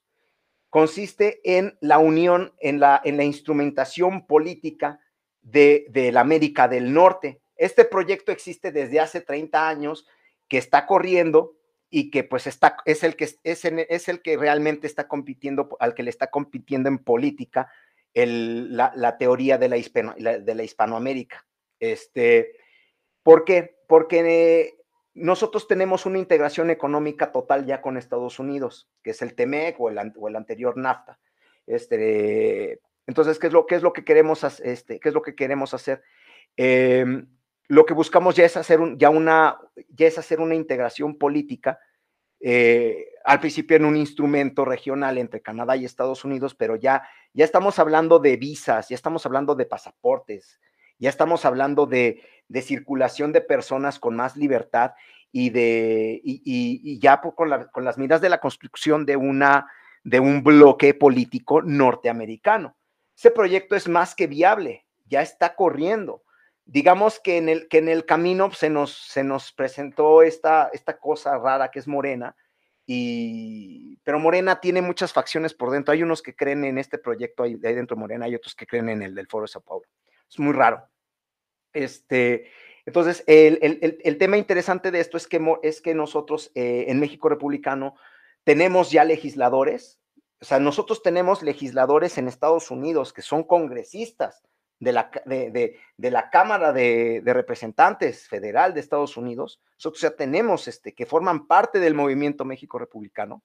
Consiste en la unión, en la, en la instrumentación política de, la América del Norte. Este proyecto existe desde hace 30 años, que está corriendo y que pues está, es el que, es, es el que realmente está compitiendo, al que le está compitiendo en política la, teoría de la, de la Hispanoamérica. Este, ¿Por qué? Porque nosotros tenemos una integración económica total ya con Estados Unidos, que es el TEMEC o el, o el anterior NAFTA. Este, entonces, ¿qué es lo, es lo que queremos hacer? Este, ¿Qué es lo que queremos hacer? Em, lo que buscamos ya es hacer ya una, ya es hacer una integración política, eh, al principio en un instrumento regional entre Canadá y Estados Unidos, pero ya, ya estamos hablando de visas, ya estamos hablando de pasaportes, ya estamos hablando de, circulación de personas con más libertad y, de, y, ya con, con, las miras de la construcción de, una, de un bloque político norteamericano. Ese proyecto es más que viable, ya está corriendo. Digamos que en el, que en el camino se nos, se nos presentó esta, esta cosa rara que es Morena, y, pero Morena tiene muchas facciones por dentro. Hay unos que creen en este proyecto ahí, dentro de Morena, hay otros que creen en el del Foro de Sao Paulo. Es muy raro. Este, entonces, el, tema interesante de esto es que, es que nosotros eh, en México Republicano tenemos ya legisladores o sea, nosotros tenemos legisladores en Estados Unidos que son congresistas de la, de, la Cámara de, Representantes Federal de Estados Unidos. Nosotros ya tenemos este, que forman parte del movimiento México Republicano.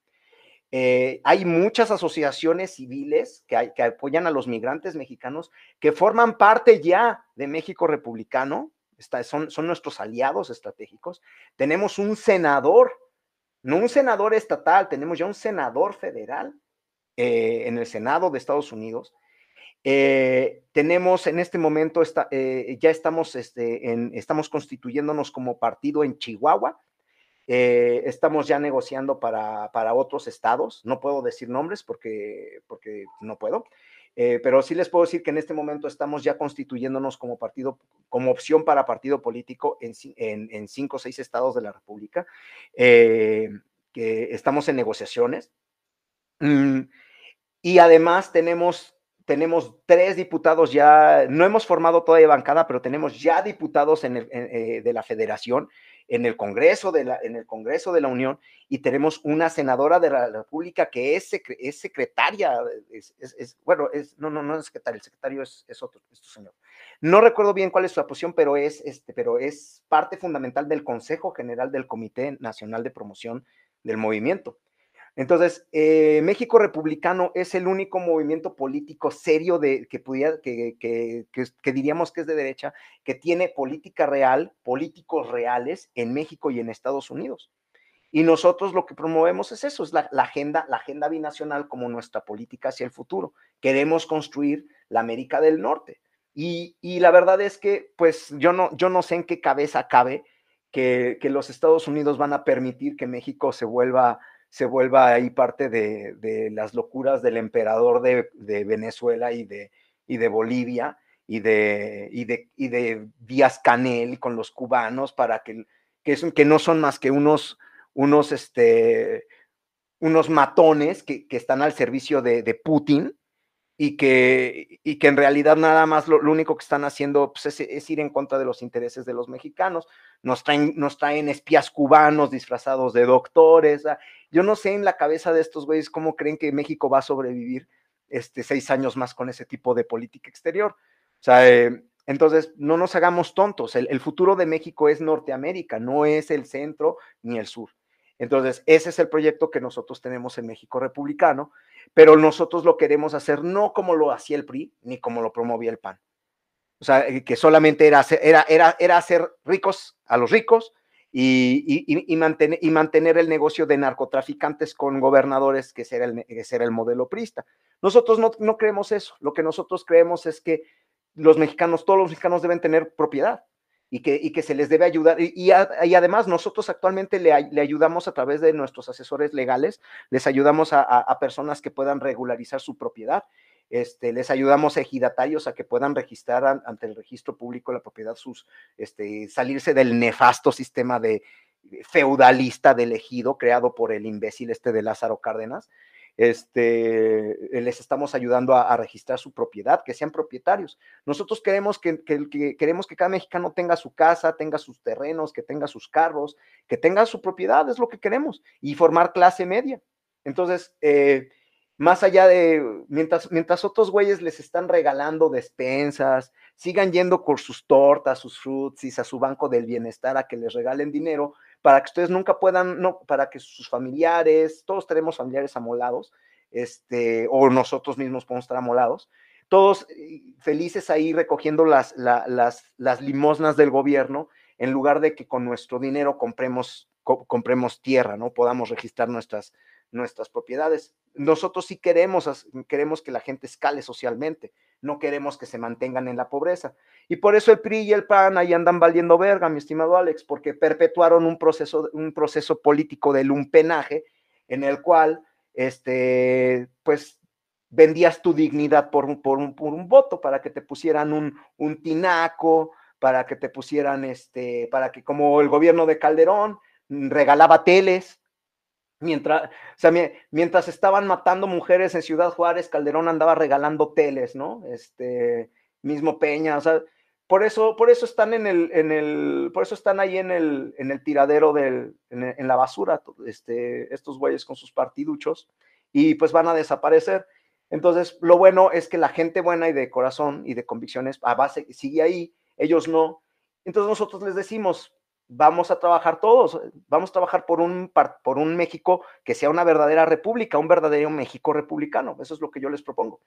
Eh, hay muchas asociaciones civiles que, que apoyan a los migrantes mexicanos que forman parte ya de México Republicano. son, son nuestros aliados estratégicos. Tenemos un senador, no un senador estatal, tenemos ya un senador federal eh, en el Senado de Estados Unidos. Eh, tenemos en este momento, eh, ya estamos, este, en, estamos constituyéndonos como partido en Chihuahua. estamos ya negociando para, para, otros estados. No puedo decir nombres porque, porque no puedo. pero sí les puedo decir que en este momento estamos ya constituyéndonos como partido, como opción para partido político en, en, cinco o seis estados de la República, que estamos en negociaciones. Mm, y además tenemos, tenemos tres diputados ya, no hemos formado todavía bancada, pero tenemos ya diputados en eh, de la federación en el Congreso de la, en el Congreso de la Unión y tenemos una senadora de la República que es, es secretaria, es, bueno, es, no, no, no es secretario, el secretario es, otro, señor. No recuerdo bien cuál es su posición, pero es, este, pero es parte fundamental del Consejo General del Comité Nacional de Promoción del Movimiento. Entonces, eh, México Republicano es el único movimiento político serio de, que, pudiera, que, que, diríamos que es de derecha, que tiene política real, políticos reales en México y en Estados Unidos. Y nosotros lo que promovemos es eso, es la, agenda, la agenda binacional como nuestra política hacia el futuro. Queremos construir la América del Norte. Y, y la verdad es que, pues, yo no, yo no sé en qué cabeza cabe que, que los Estados Unidos van a permitir que México se vuelva se vuelva ahí parte de, las locuras del emperador de, Venezuela y de, y de Bolivia y de, y de, y de Díaz Canel con los cubanos para que, que, que no son más que unos, unos, este, unos matones que, están al servicio de, Putin y que, y que en realidad nada más lo, único que están haciendo pues, es, ir en contra de los intereses de los mexicanos. Nos traen, nos traen espías cubanos disfrazados de doctores. Yo no sé en la cabeza de estos güeyes cómo creen que México va a sobrevivir este, seis años más con ese tipo de política exterior. O sea, eh, entonces no nos hagamos tontos. el futuro de México es Norteamérica, no es el centro ni el sur. Entonces, ese es el proyecto que nosotros tenemos en México Republicano pero nosotros lo queremos hacer no como lo hacía el PRI ni como lo promovía el PAN. O sea, eh, que solamente era, era, era, era hacer ricos a los ricos y, y, mantener, y mantener el negocio de narcotraficantes con gobernadores, que será el, que el modelo prista. Nosotros no, no creemos eso. Lo que nosotros creemos es que los mexicanos, todos los mexicanos deben tener propiedad y que, que se les debe ayudar. Y, y, además nosotros actualmente le, le, ayudamos a través de nuestros asesores legales, les ayudamos a, a, personas que puedan regularizar su propiedad, este, les ayudamos a ejidatarios a que puedan registrar ante el registro público la propiedad, sus, este, salirse del nefasto sistema de feudalista del ejido creado por el imbécil este de Lázaro Cárdenas este, eh, les estamos ayudando a, registrar su propiedad, que sean propietarios. Nosotros queremos que, queremos que cada mexicano tenga su casa, tenga sus terrenos, que tenga sus carros, que tenga su propiedad, es lo que queremos, y formar clase media. Entonces, eh, más allá de, mientras, mientras otros güeyes les están regalando despensas, sigan yendo por sus tortas, sus fruits, a su banco del bienestar a que les regalen dinero, para que ustedes nunca puedan, no, para que sus familiares, todos tenemos familiares amolados, este, o nosotros mismos podemos estar amolados, todos felices ahí recogiendo las, las, las limosnas del gobierno, en lugar de que con nuestro dinero compremos, compremos tierra, ¿no? Podamos registrar nuestras, nuestras propiedades. Nosotros sí queremos, queremos que la gente escale socialmente, no queremos que se mantengan en la pobreza. Y por eso el PRI y el PAN ahí andan valiendo verga, mi estimado Alex, porque perpetuaron un proceso, un proceso político de lumpenaje en el cual, este, pues, vendías tu dignidad por un, por un, por un voto para que te pusieran un, un tinaco, para que te pusieran, este, para que como el gobierno de Calderón regalaba teles, Mientras, mientras estaban matando mujeres en Ciudad Juárez, Calderón andaba regalando teles, ¿no? Este mismo Peña, o sea, por eso, por eso están en el, en el, por eso están ahí en el, en el tiradero del, en, la basura, este, estos güeyes con sus partiduchos, y pues van a desaparecer. Entonces, lo bueno es que la gente buena y de corazón y de convicciones a base sigue ahí, ellos no. Entonces nosotros les decimos, vamos a trabajar todos, vamos a trabajar por un, por un México que sea una verdadera república, un verdadero México republicano. Eso es lo que yo les propongo.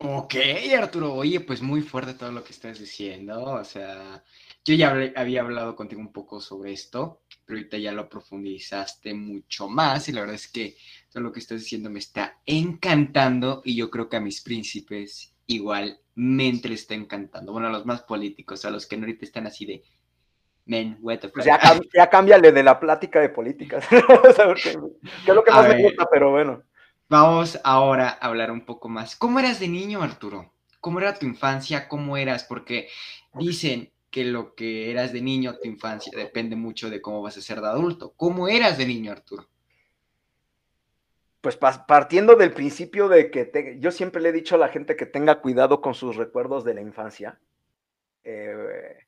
Ok, Arturo, oye, pues muy fuerte todo lo que estás diciendo. O sea, yo ya había hablado contigo un poco sobre esto, pero ahorita ya lo profundizaste mucho más y la verdad es que todo lo que estás diciendo me está encantando y yo creo que a mis príncipes igualmente les está encantando. Bueno, a los más políticos, a los que ahorita están así de, men, what the pues ya, ya, cámbiale de la plática de políticas. que es lo que más me gusta, pero bueno. Vamos ahora a hablar un poco más. ¿Cómo eras de niño, Arturo? ¿Cómo era tu infancia? ¿Cómo eras? Porque dicen que lo que eras de niño, tu infancia, depende mucho de cómo vas a ser de adulto. ¿Cómo eras de niño, Arturo? Pues partiendo del principio de que yo siempre le he dicho a la gente que tenga cuidado con sus recuerdos de la infancia. Eh,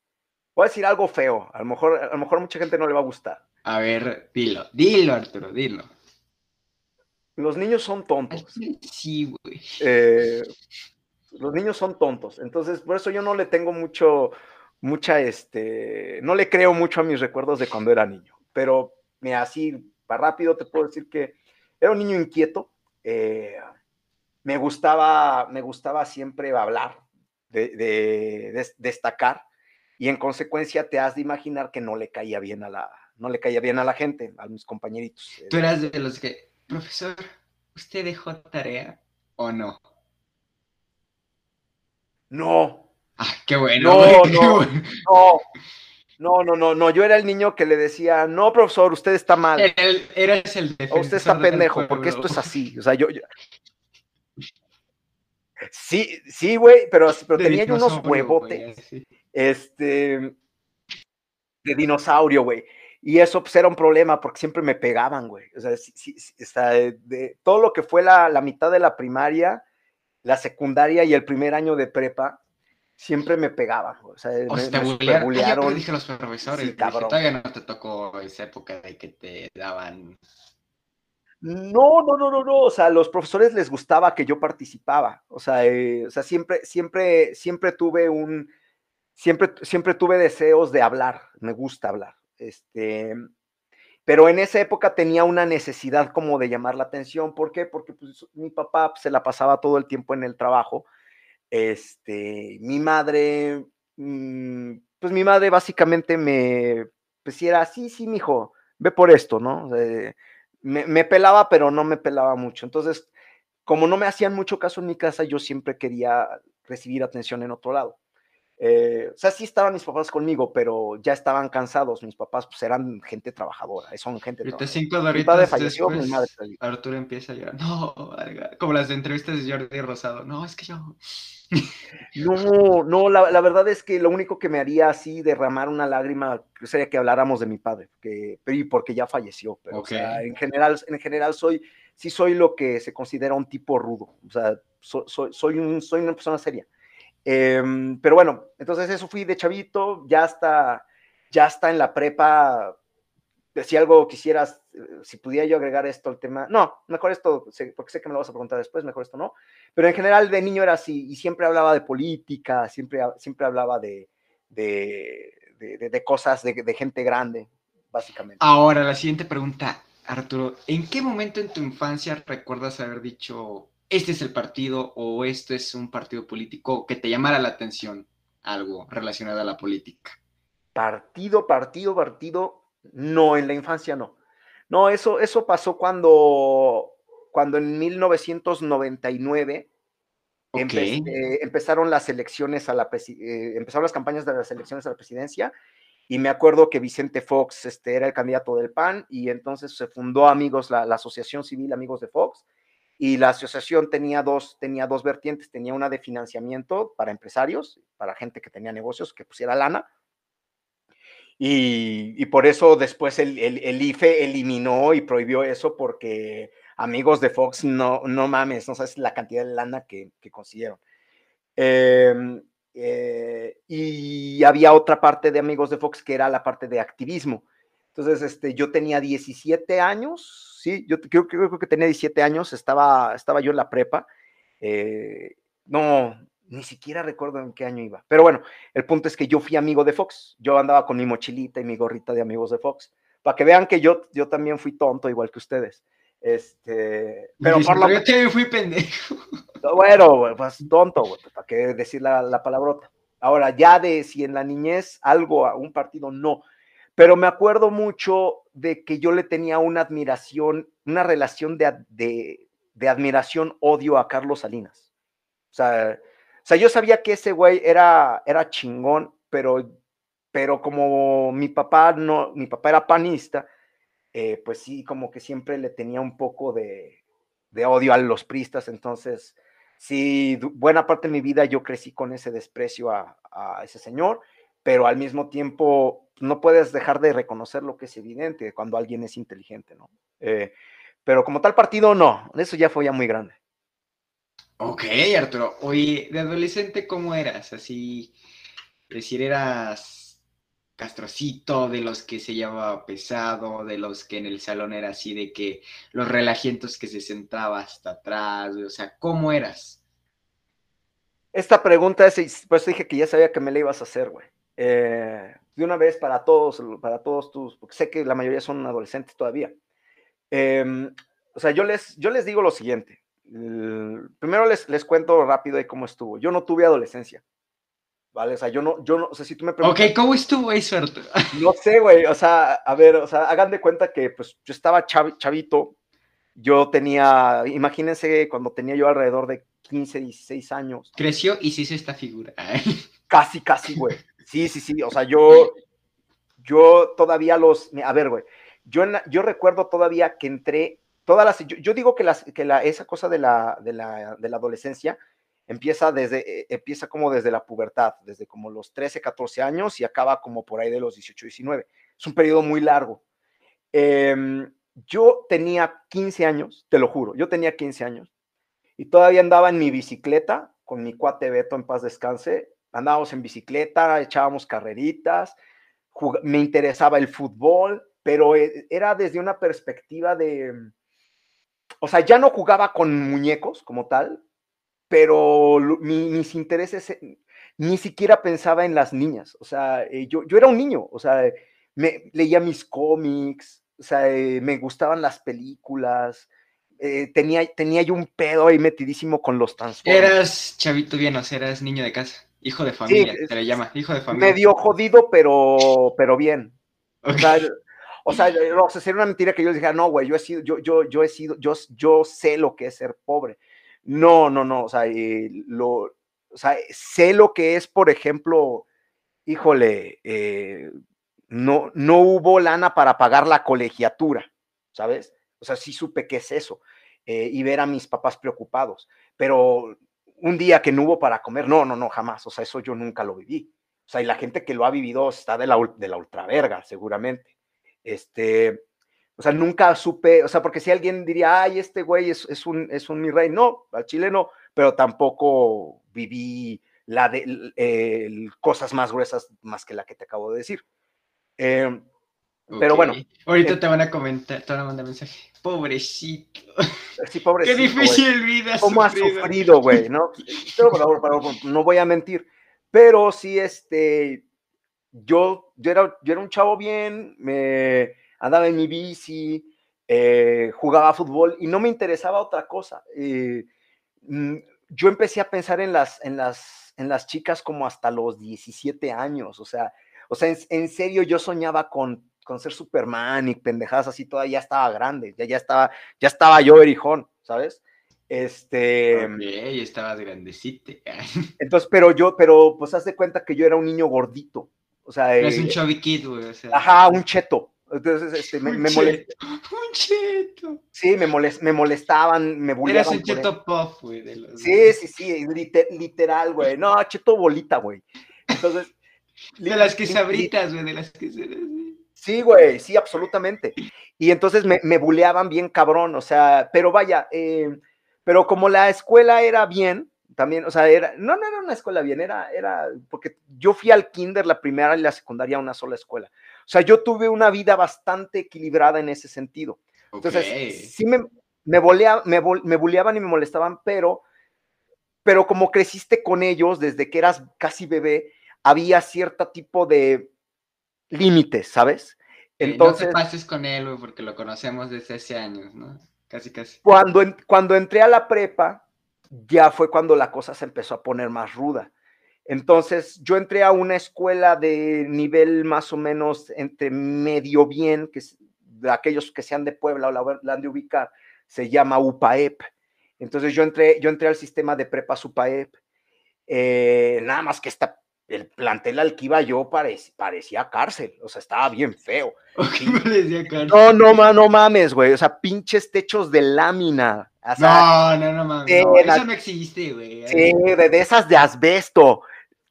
Voy a decir algo feo. A lo mejor, a lo mejor a mucha gente no le va a gustar. A ver, dilo, dilo, Arturo, dilo. Los niños son tontos. Sí, güey. Eh, los niños son tontos. Entonces, por eso yo no le tengo mucho, mucha, este, no le creo mucho a mis recuerdos de cuando era niño. Pero, mira, así, para rápido te puedo decir que era un niño inquieto. Eh, me gustaba, me gustaba siempre hablar, de, destacar, y en consecuencia te has de imaginar que no le caía bien a la, no le caía bien a la gente, a mis compañeritos. Tú eras de los que, profesor, ¿usted dejó tarea o no? No. Ah, qué bueno. No, no, no, no, no, no, yo era el niño que le decía, no, profesor, usted está mal. eres el Usted está pendejo, porque esto es así. O sea, yo, Sí, sí, güey, pero, pero tenía yo unos huevotes. Este. De dinosaurio, güey. Y eso pues era un problema porque siempre me pegaban, güey. O sea, sí, de, todo lo que fue la, mitad de la primaria, la secundaria y el primer año de prepa, siempre me pegaban. O sea, o me, te me dije los profesores, todavía no te tocó esa época de que te daban no, no, no, no, no. O sea, a los profesores les gustaba que yo participaba. O sea, eh, o sea, siempre, siempre, siempre tuve un, siempre, siempre tuve deseos de hablar. Me gusta hablar. Este, pero en esa época tenía una necesidad como de llamar la atención. ¿Por qué? Porque pues, mi papá se la pasaba todo el tiempo en el trabajo. Este, mi madre, mm, pues mi madre básicamente me, pues era, sí, sí, mijo, ve por esto, ¿no? me, pelaba, pero no me pelaba mucho. Entonces, como no me hacían mucho caso en mi casa, yo siempre quería recibir atención en otro lado. Eh, o sea, sí estaban mis papás conmigo, pero ya estaban cansados. Mis papás pues eran gente trabajadora, son gente trabajadora. mi padre falleció, mi madre Arturo empieza a llorar. No, como las entrevistas de Jordi Rosado. No, es que yo... No, no, la, verdad es que lo único que me haría así derramar una lágrima sería que habláramos de mi padre, que, porque ya falleció. Pero, en general, en general soy, sí soy lo que se considera un tipo rudo. O sea, soy, soy, un, soy una persona seria. Em, pero bueno, entonces eso fui de chavito, ya está, ya está en la prepa. Si algo quisieras, eh, si pudiera yo agregar esto al tema, no, mejor esto, porque sé que me lo vas a preguntar después, mejor esto no. Pero en general de niño era así y siempre hablaba de política, siempre, siempre hablaba de, de, de, cosas de, gente grande, básicamente. Ahora, la siguiente pregunta, Arturo, ¿en qué momento en tu infancia recuerdas haber dicho, este es el partido o esto es un partido político que te llamara la atención algo relacionado a la política? Partido, partido, partido, no, en la infancia no. No, eso, eso pasó cuando, cuando en 1999 empezaron las elecciones a la eh, empezaron las campañas de las elecciones a la presidencia y me acuerdo que Vicente Fox este, era el candidato del PAN y entonces se fundó Amigos, la Asociación Civil Amigos de Fox, y la asociación tenía dos, tenía dos vertientes, tenía una de financiamiento para empresarios, para gente que tenía negocios, que pusiera lana, y, por eso después el, el, IFE eliminó y prohibió eso porque amigos de Fox, no, no mames, no sabes la cantidad de lana que, consiguieron. Em, eh, y había otra parte de amigos de Fox que era la parte de activismo. Entonces, este, yo tenía 17 años, sí, yo creo, creo, que tenía 17 años, estaba, estaba yo en la prepa. Eh, no, ni siquiera recuerdo en qué año iba. Pero bueno, el punto es que yo fui amigo de Fox. Yo andaba con mi mochilita y mi gorrita de amigos de Fox. Para que vean que yo, yo también fui tonto, igual que ustedes. Este, pero por lo yo también fui pendejo. Bueno, pues tonto, güey, para qué decir la, la palabrota. Ahora, ya de si en la niñez algo a un partido, no pero me acuerdo mucho de que yo le tenía una admiración, una relación de, admiración, odio a Carlos Salinas. O sea, o sea, yo sabía que ese güey era, era chingón, pero, pero como mi papá no, mi papá era panista, eh, pues sí, como que siempre le tenía un poco de, odio a los pristas, entonces sí, buena parte de mi vida yo crecí con ese desprecio a, a ese señor pero al mismo tiempo no puedes dejar de reconocer lo que es evidente cuando alguien es inteligente, ¿no? Eh, pero como tal partido, no, eso ya fue ya muy grande. Ok, Arturo. Oye, de adolescente, ¿cómo eras? Así, decir, eras castrocito, de los que se llevaba pesado, de los que en el salón era así de que los relajientos que se sentaba hasta atrás, o sea, ¿cómo eras? Esta pregunta es, pues dije que ya sabía que me la ibas a hacer, güey. Eh, de una vez para todos, para todos tus, porque sé que la mayoría son adolescentes todavía. Em, o sea, yo les, yo les digo lo siguiente. primero les, les cuento rápido de cómo estuvo. Yo no tuve adolescencia. ¿vale? O sea, yo no, yo no, o sea, si tú me preguntas... Ok, ¿cómo estuvo ahí, suerte? No sé, güey, o sea, a ver, o sea, hagan de cuenta que, pues, yo estaba chavito, yo tenía, imagínense cuando tenía yo alrededor de 15, 16 años. Creció y se hizo esta figura. Casi, casi, güey. Sí, sí, sí, o sea, yo, yo todavía los, a ver, güey, yo, yo recuerdo todavía que entré, todas las, yo, digo que, las, que la, esa cosa de la, de la, de la adolescencia, empieza desde, eh, empieza como desde la pubertad, desde como los 13, 14 años y acaba como por ahí de los 18, 19. Es un periodo muy largo. Em, yo tenía 15 años, te lo juro, yo tenía 15 años y todavía andaba en mi bicicleta con mi cuate Beto en paz descanse. Andábamos en bicicleta, echábamos carreritas, me interesaba el fútbol, pero eh, era desde una perspectiva de, o sea, ya no jugaba con muñecos como tal, pero mis intereses eh, ni siquiera pensaba en las niñas, o sea, eh, yo, yo era un niño, o sea, me leía mis cómics, o sea, eh, me gustaban las películas, tenía, tenía yo un pedo ahí metidísimo con los Transformers. Eras chavito bien, o sea, eras niño de casa, hijo de familia, se le llama, hijo de familia. Medio jodido, pero, pero bien. O sea, o sea, sería una mentira que yo les dijera, no, güey, yo he sido, yo, yo, yo he sido, yo, yo sé lo que es ser pobre. No, no, no, o sea, eh, lo, o sea, sé lo que es, por ejemplo, híjole, eh, no, no hubo lana para pagar la colegiatura, ¿sabes? O sea, sí supe qué es eso eh, y ver a mis papás preocupados, pero un día que no hubo para comer, no, no, no, jamás, o sea, eso yo nunca lo viví. O sea, y la gente que lo ha vivido está de la, de la ultraverga, seguramente. Este, o sea, nunca supe, o sea, porque si alguien diría, ay, este güey es, es, un, es un mi rey, no, al chile no, pero tampoco viví la de cosas más gruesas más que la que te acabo de decir. Pero bueno. Ahorita te van a comentar, te van a mandar mensaje. Pobrecito. Sí, pobrecito. Qué difícil vida. ¿Cómo ha sufrido, güey? ¿no? no voy a mentir. Pero sí, este, yo, yo, era, yo era un chavo bien, me, andaba en mi bici, eh, jugaba fútbol y no me interesaba otra cosa. Eh, mm, yo empecé a pensar en las, en, las, en las chicas como hasta los 17 años, o sea, o sea, en, serio yo soñaba con, con ser Superman y pendejadas así, todavía estaba grande, ya, ya, estaba, ya estaba yo erijón, ¿sabes? Este. Ok, estabas grandecito. Entonces, pero yo, pero pues haz de cuenta que yo era un niño gordito. O sea. es un chubby güey. O sea, ajá, un cheto. Entonces, este, me, me Un cheto. Sí, me, molest, me molestaban, me bulleaban. Eras un cheto puff, güey. Sí, sí, sí, literal, güey. No, cheto bolita, güey. Entonces. de las que sabritas, güey, de las que se... Sí, güey, sí, absolutamente. Y entonces me, me buleaban bien cabrón, o sea, pero vaya, eh, pero como la escuela era bien, también, o sea, era, no, no era una escuela bien, era, era, porque yo fui al kinder, la primera y la secundaria a una sola escuela. O sea, yo tuve una vida bastante equilibrada en ese sentido. Entonces, sí me, me, me, me buleaban y me molestaban, pero, pero como creciste con ellos desde que eras casi bebé, había cierto tipo de límites, ¿sabes? Entonces, no te pases con él, güey, porque lo conocemos desde hace años, ¿no? Casi, casi. Cuando, cuando entré a la prepa, ya fue cuando la cosa se empezó a poner más ruda. Entonces, yo entré a una escuela de nivel más o menos entre medio bien, que es de aquellos que sean de Puebla o la, han de ubicar, se llama UPAEP. Entonces, yo entré, yo entré al sistema de prepas UPAEP. Eh, nada más que esta, el plantel al que iba yo parecía cárcel, o sea, estaba bien feo. No, no, no mames, güey, o sea, pinches techos de lámina. no, no, no mames. eso no existe, güey. Sí, de, de, esas de asbesto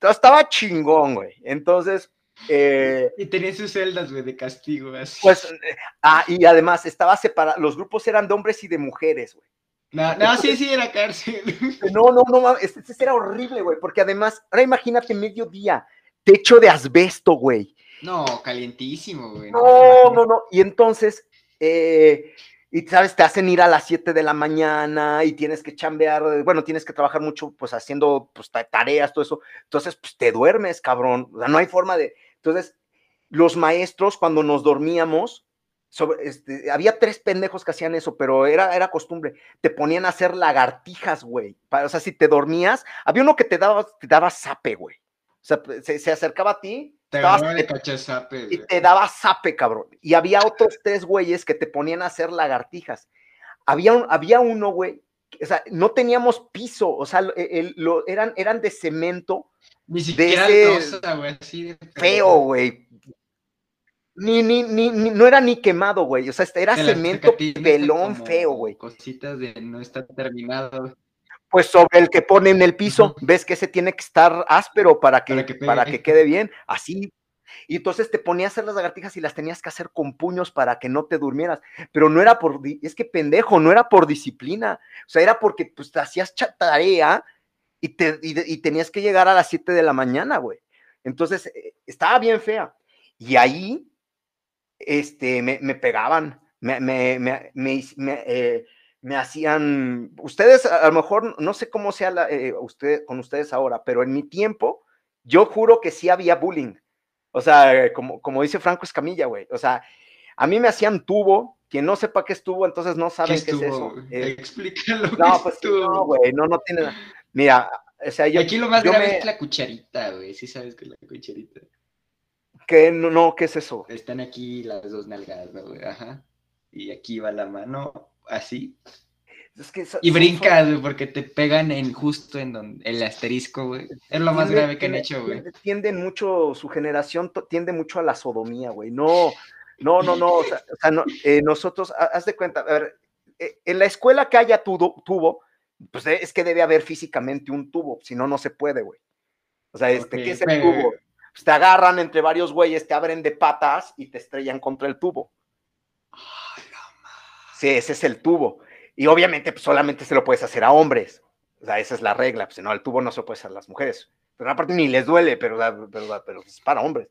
estaba chingón, güey. Entonces. Eh, y tenía sus celdas, güey, de castigo. Así. Pues, eh, ah, y además estaba separado, los grupos eran de hombres y de mujeres, güey. No, no, sí, sí, era cárcel. No, no, no, este, este era horrible, güey, porque además, ahora imagínate mediodía, techo de asbesto, güey. No, calientísimo, güey. No, no, no. Y entonces, eh, y sabes, te hacen ir a las 7 de la mañana y tienes que chambear, bueno, tienes que trabajar mucho, pues haciendo pues, tareas, todo eso. Entonces, pues te duermes, cabrón. O sea, no hay forma de. Entonces, los maestros, cuando nos dormíamos, sobre, este, había tres pendejos que hacían eso, pero era, era costumbre. Te ponían a hacer lagartijas, güey. O sea, si te dormías, había uno que te daba, te daba zape, güey. O sea, se, acercaba a ti. Te y te daba zape, cabrón. Y había otros tres güeyes que te ponían a hacer lagartijas. Había, un, había uno, güey, o sea, no teníamos piso, o sea, el, lo, eran, eran de cemento. Ni siquiera de güey, así Feo, güey ni, ni, ni, no era ni quemado, güey. O sea, este era cemento pelón feo, güey. Cositas de no estar terminado. Pues sobre el que pone en el piso, ves que ese tiene que estar áspero para que, para que, quede bien, así. Y entonces te ponías a hacer las lagartijas y las tenías que hacer con puños para que no te durmieras. Pero no era por, es que pendejo, no era por disciplina. O sea, era porque pues te hacías tarea y, te, y, tenías que llegar a las 7 de la mañana, güey. Entonces, eh, estaba bien fea. Y ahí este, me, pegaban, me, me, me, eh, me, hacían, ustedes a lo mejor, no sé cómo sea eh, usted, con ustedes ahora, pero en mi tiempo, yo juro que sí había bullying. O sea, como, como dice Franco Escamilla, güey. O sea, a mí me hacían tubo, quien no sepa qué es tubo, entonces no saben qué, es eso. Eh, Explícalo. No, pues no, güey, no, no tiene. Mira, o sea, yo. Aquí lo más grave es la cucharita, güey. Sí sabes que es la cucharita. ¿Qué? No, no, ¿qué es eso? Están aquí las dos nalgadas, ¿no, güey? Ajá. Y aquí va la mano, así. Es que y brincas, güey, porque te pegan en justo en donde el asterisco, güey. Es lo más grave que han hecho, güey. Tienden mucho, su generación tiende mucho a la sodomía, güey. No, no, no, no. O sea, no, eh, nosotros, haz de cuenta, a ver, eh, en la escuela que haya tubo, tubo, pues es que debe haber físicamente un tubo, si no, no se puede, güey. O sea, este, ¿qué es el tubo? Pues, te agarran entre varios güeyes, te abren de patas y te estrellan contra el tubo. Sí, ese es el tubo. Y obviamente pues, solamente se lo puedes hacer a hombres. O sea, esa es la regla. Pues no, el tubo no se lo puede hacer a las mujeres. Pero aparte ni les duele, pero, pero, es para hombres.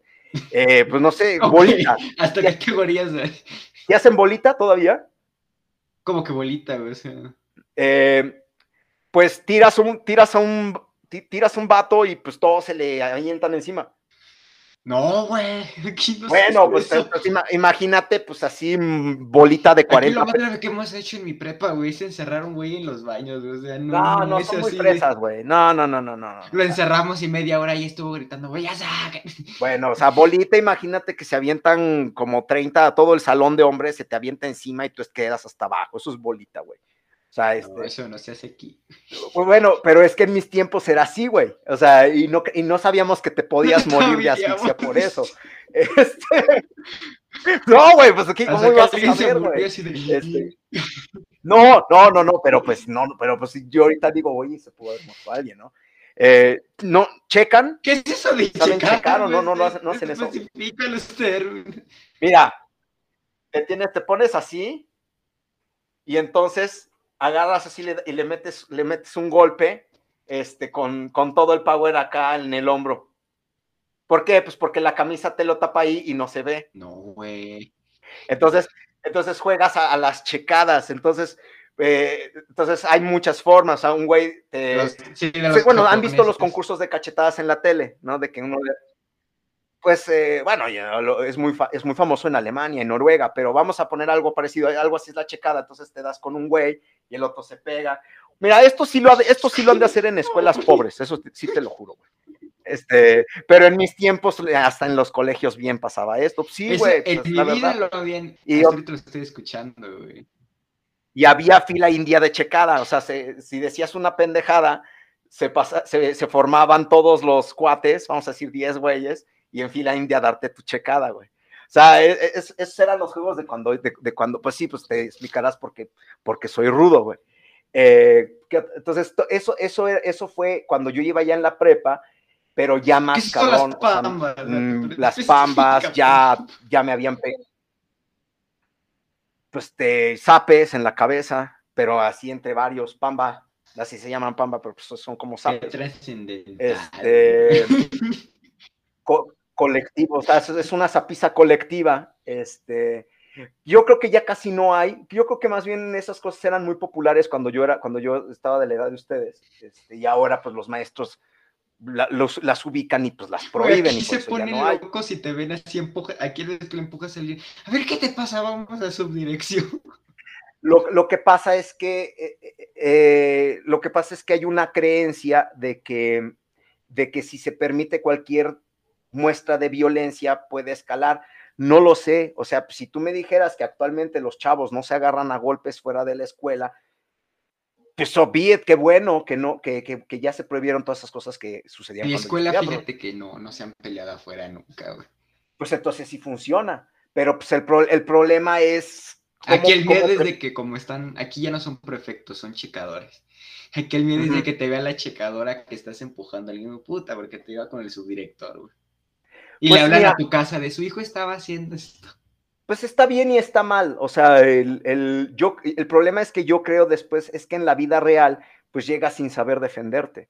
Eh, pues no sé, bolita. ¿Hasta qué categorías? ¿Y hacen bolita todavía? ¿Cómo que bolita, güey? Eh, pues tiras un, tiras a un, tiras un vato y pues todos se le avientan encima. No, güey. bueno, pues, pues imagínate, pues así, mm, bolita de 40. Aquí lo más grave que hemos hecho en mi prepa, güey, es encerrar un güey en los baños, güey. O sea, no, no, no son muy fresas, güey. No, no, no, no, no. Lo encerramos y media hora y estuvo gritando, güey, ya saque. Bueno, o sea, bolita, imagínate que se avientan como 30, todo el salón de hombres se te avienta encima y tú quedas hasta abajo. Eso es bolita, güey. O sea, este, eso no se hace aquí. Pues bueno, pero es que en mis tiempos era así, güey. O sea, y no, y no sabíamos que te podías morir de asfixia por eso. Este, no, güey, pues aquí, ¿cómo ibas a saber, güey? Este, no, no, no, no, pero pues no, pero pues yo ahorita digo, oye, se pudo haber muerto alguien, ¿no? Eh, no, checan. ¿Qué es eso de ¿Saben checar? o no, no, no, hacen, no hacen eso? Mira, te, tienes, te pones así y entonces agarras así y le metes, le metes un golpe este, con, con todo el power acá en el hombro. ¿Por qué? Pues porque la camisa te lo tapa ahí y no se ve. No, güey. Entonces, entonces juegas a, las checadas. Entonces, eh, entonces hay muchas formas. A un güey bueno, han visto los concursos de cachetadas en la tele, ¿no? De que uno pues eh, bueno, es muy, es muy famoso en Alemania, en Noruega, pero vamos a poner algo parecido, algo así es la checada, entonces te das con un güey y el otro se pega. Mira, esto sí lo, esto sí lo han de hacer en escuelas pobres, eso sí te lo juro, güey. Este, pero en mis tiempos, hasta en los colegios bien pasaba esto. Sí, güey. Pues, lo bien. Y yo, lo estoy escuchando, güey. Y había fila india de checada, o sea, si decías una pendejada, se, pasa, se, se, formaban todos los cuates, vamos a decir 10 güeyes, y en fila india darte tu checada, güey. O sea, e, e, esos eran los juegos de cuando, de, cuando, pues sí, pues te explicarás porque, porque soy rudo, güey. Eh, entonces, eso, eso, eso fue cuando yo iba ya en la prepa, pero ya más cabrón. Las pambas, mm, las pambas ya, ya me habían pegado. Pues te zapes en la cabeza, pero así entre varios, pamba, así se llaman pamba, pero pues son como zapes. Este, colectivo, o sea, es una zapiza colectiva, este, yo creo que ya casi no hay, yo creo que más bien esas cosas eran muy populares cuando yo era, cuando yo estaba de la edad de ustedes, este, y ahora pues los maestros los, las ubican y pues las prohíben. y se ponen no locos si te ven así, empuja, aquí le empujas el A ver, ¿qué te pasa? Vamos a subdirección. Lo, lo que pasa es que eh, eh, eh, lo que pasa es que hay una creencia de que, de que si se permite cualquier muestra de violencia puede escalar. No lo sé, o sea, si tú me dijeras que actualmente los chavos no se agarran a golpes fuera de la escuela, pues obviamente, qué bueno que no, que, que, ya se prohibieron todas esas cosas que sucedían. En la escuela, fíjate que no, no se han peleado afuera nunca, güey. Pues entonces sí funciona, pero pues el, el problema es... aquí el miedo es de que como están, aquí ya no son prefectos, son checadores. Aquí el miedo es de que te vea la checadora que estás empujando al niño, puta, porque te iba con el subdirector, güey. Y pues le hablan a tu casa de su hijo estaba haciendo esto. Pues está bien y está mal. O sea, el, el, yo, el problema es que yo creo después es que en la vida real, pues llegas sin saber defenderte.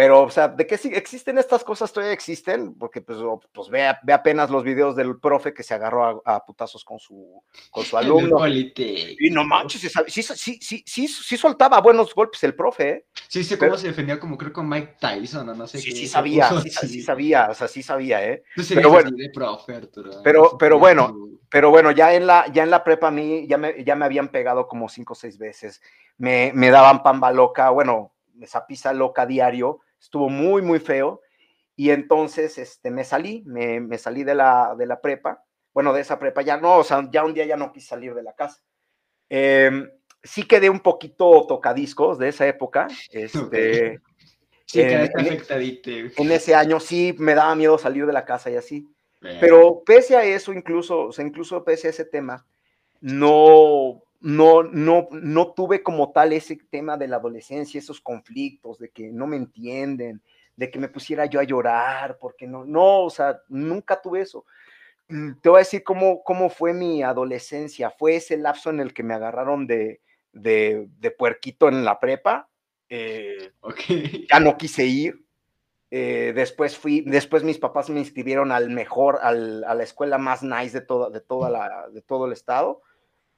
Pero, o sea, ¿de qué existen estas cosas? Todavía existen, porque pues, pues ve, ve, apenas los videos del profe que se agarró a, putazos con su, con su alumno. y no manches, sí, sí, sí, sí, sí, soltaba buenos golpes el profe. ¿eh? Sí, sé cómo se defendía, como creo con Mike Tyson o no sé sí, qué. Sí, sabía, sí, sabía, o sea, sí sabía, ¿eh? pero bueno, pero, pero bueno, pero bueno, ya en la, ya en la prepa a mí ya me, ya me habían pegado como cinco o seis veces. Me, me daban pamba loca, bueno, esa pizza loca diario, estuvo muy, muy feo. Y entonces este, me salí, me, me, salí de la, de la prepa. Bueno, de esa prepa ya no, o sea, ya un día ya no quise salir de la casa. Em, sí quedé un poquito tocadiscos de esa época. Este, sí, en, afectadito. En ese año sí me daba miedo salir de la casa y así. Pero pese a eso, incluso, o sea, incluso pese a ese tema, no, no, no, no tuve como tal ese tema de la adolescencia, esos conflictos, de que no me entienden, de que me pusiera yo a llorar, porque no, no, o sea, nunca tuve eso. Mm, te voy a decir cómo, cómo fue mi adolescencia. Fue ese lapso en el que me agarraron de, de, puerquito en la prepa. Eh, ya no quise ir. Eh, después fui, después mis papás me inscribieron al mejor, al, a la escuela más nice de, toda, de, toda la, de todo el estado.